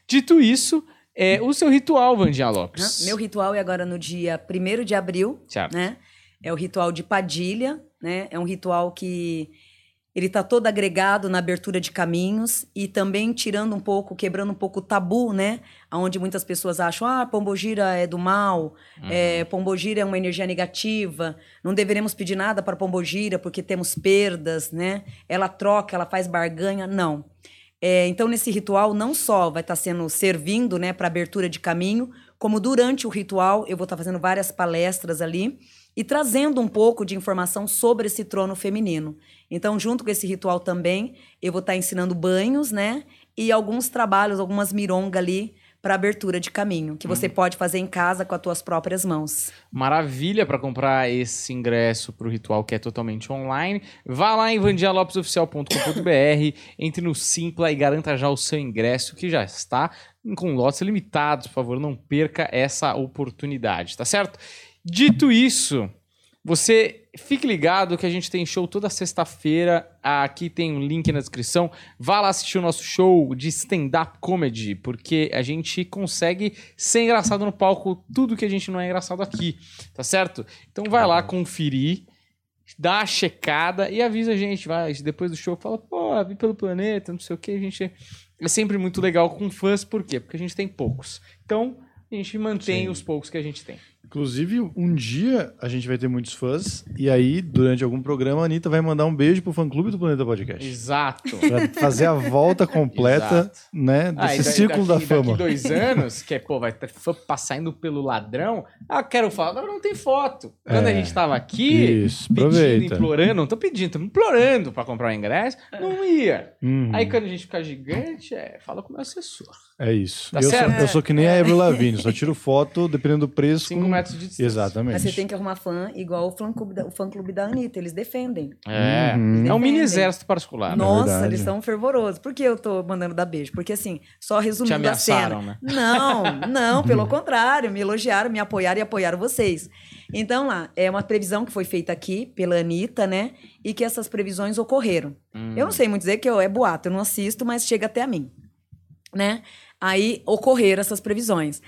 Dito isso, é o seu ritual, Vandinha Lopes. Meu ritual é agora no dia 1 de abril, Certo. né? É o ritual de Padilha, né? É um ritual que ele tá todo agregado na abertura de caminhos e também tirando um pouco, quebrando um pouco o tabu, né? Onde muitas pessoas acham, ah, pombogira é do mal, Uhum. é, pombogira é uma energia negativa, não deveremos pedir nada para pombogira porque temos perdas, né? Ela troca, ela faz barganha, não. É, então, nesse ritual, não só vai estar sendo servindo né, para abertura de caminho, como durante o ritual eu vou estar fazendo várias palestras ali e trazendo um pouco de informação sobre esse trono feminino. Então, junto com esse ritual também, eu vou estar ensinando banhos, né? E alguns trabalhos, algumas mirongas ali para abertura de caminho, que você pode fazer em casa com as tuas próprias mãos. Maravilha para comprar esse ingresso para o ritual que é totalmente online. Vá lá em vandialopesoficial.com.br, entre no Simpla e garanta já o seu ingresso que já está com lotes limitados. Por favor, não perca essa oportunidade, tá certo? Dito isso, você fique ligado que a gente tem show toda sexta-feira. Aqui tem um link na descrição. Vá lá assistir o nosso show de stand-up comedy, porque a gente consegue ser engraçado no palco tudo que a gente não é engraçado aqui, tá certo? Então vai lá conferir, dá a checada e avisa a gente. Vai depois do show, fala, pô, vi pelo planeta, não sei o que. A gente é sempre muito legal com fãs, por quê? Porque a gente tem poucos. Então a gente mantém Sim. os poucos que a gente tem. Inclusive, um dia a gente vai ter muitos fãs, e aí, durante algum programa, a Anitta vai mandar um beijo pro fã-clube do Planeta Podcast. Exato. Pra fazer a volta completa, Exato. né, Ah, e desse daí- círculo daqui, da fama. Daqui dois anos, que é, pô, vai ter fã passando pelo ladrão. Ah, quero falar. Agora não tem foto. Quando a É. gente tava aqui, Isso, pedindo, aproveita. implorando, não tô pedindo, tô implorando pra comprar o ingresso, não ia. Uhum, Aí quando a gente ficar gigante, é, fala com o meu assessor. É isso. Tá eu, sou, eu sou que nem a Avril Lavigne, só tiro foto, dependendo do preço. 5 com- metros de distância. Exatamente. Mas você tem que arrumar fã igual o fã-clube da, o fã-clube da Anitta, eles defendem. É. Uhum. É um mini Defendem. exército particular. né? Nossa, verdade. eles são fervorosos. Por que eu tô mandando dar beijo? Porque assim, só Te resumindo a ameaçaram, cena. né? Não, não, pelo contrário, me elogiaram, me apoiaram e apoiaram vocês. Então lá, é uma previsão que foi feita aqui pela Anitta, né? E que essas previsões ocorreram. Hum. Eu não sei muito dizer que eu, é boato, eu não assisto, mas chega até a mim, né? Aí ocorreram essas previsões.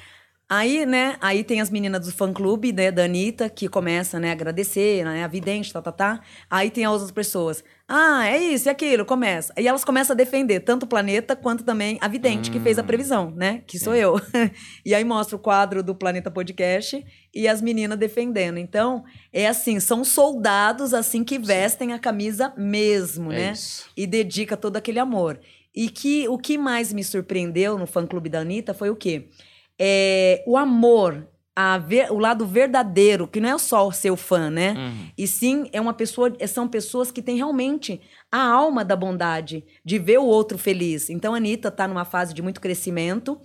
Aí, né, aí tem as meninas do fã-clube, né, da Anitta, que começa, né, a agradecer, né, a vidente, tá, tá, tá. Aí tem as outras pessoas. Ah, é isso e aquilo, começa. E elas começam a defender tanto o planeta quanto também a vidente que fez a previsão, né, que sou eu. e aí mostra o quadro do Planeta Podcast e as meninas defendendo. Então, é assim, são soldados, assim, que vestem a camisa mesmo, É né? isso. e dedica todo aquele amor. E que o que mais me surpreendeu no fã-clube da Anitta foi o quê? É, o amor, a ver- o lado verdadeiro, que não é só ser o fã, né? Uhum. E sim, é uma pessoa, são pessoas que têm realmente a alma da bondade, de ver o outro feliz. Então a Anitta está numa fase de muito crescimento.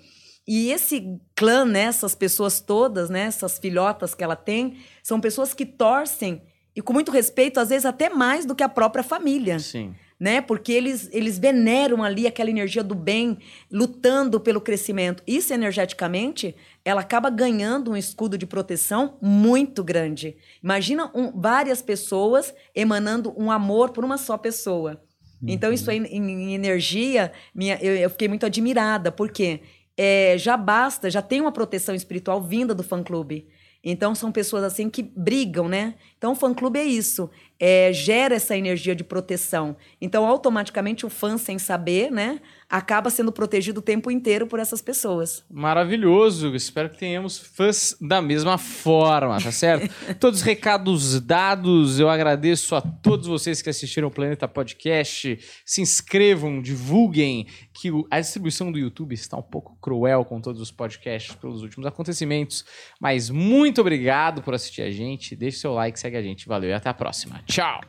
E esse clã, né, essas pessoas todas, né, essas filhotas que ela tem, são pessoas que torcem e com muito respeito, às vezes até mais do que a própria família Sim. Né? Porque eles, eles veneram ali aquela energia do bem, lutando pelo crescimento. Isso, energeticamente, ela acaba ganhando um escudo de proteção muito grande. Imagina um- várias pessoas emanando um amor por uma só pessoa. Então, isso aí, em, em energia, minha, eu, eu fiquei muito admirada, porque é, já basta, já tem uma proteção espiritual vinda do fã-clube. Então, são pessoas assim que brigam, né? Então, o fã-clube é isso, é, gera essa energia de proteção. Então, automaticamente, o fã, sem saber, né, acaba sendo protegido o tempo inteiro por essas pessoas. Maravilhoso. Espero que tenhamos fãs da mesma forma, tá certo? todos os recados dados. Eu agradeço a todos vocês que assistiram o Planeta Podcast. Se inscrevam, divulguem que a distribuição do YouTube está um pouco cruel com todos os podcasts pelos últimos acontecimentos. Mas muito obrigado por assistir a gente. Deixe seu like, segue a gente. Valeu e até a próxima. Tchau.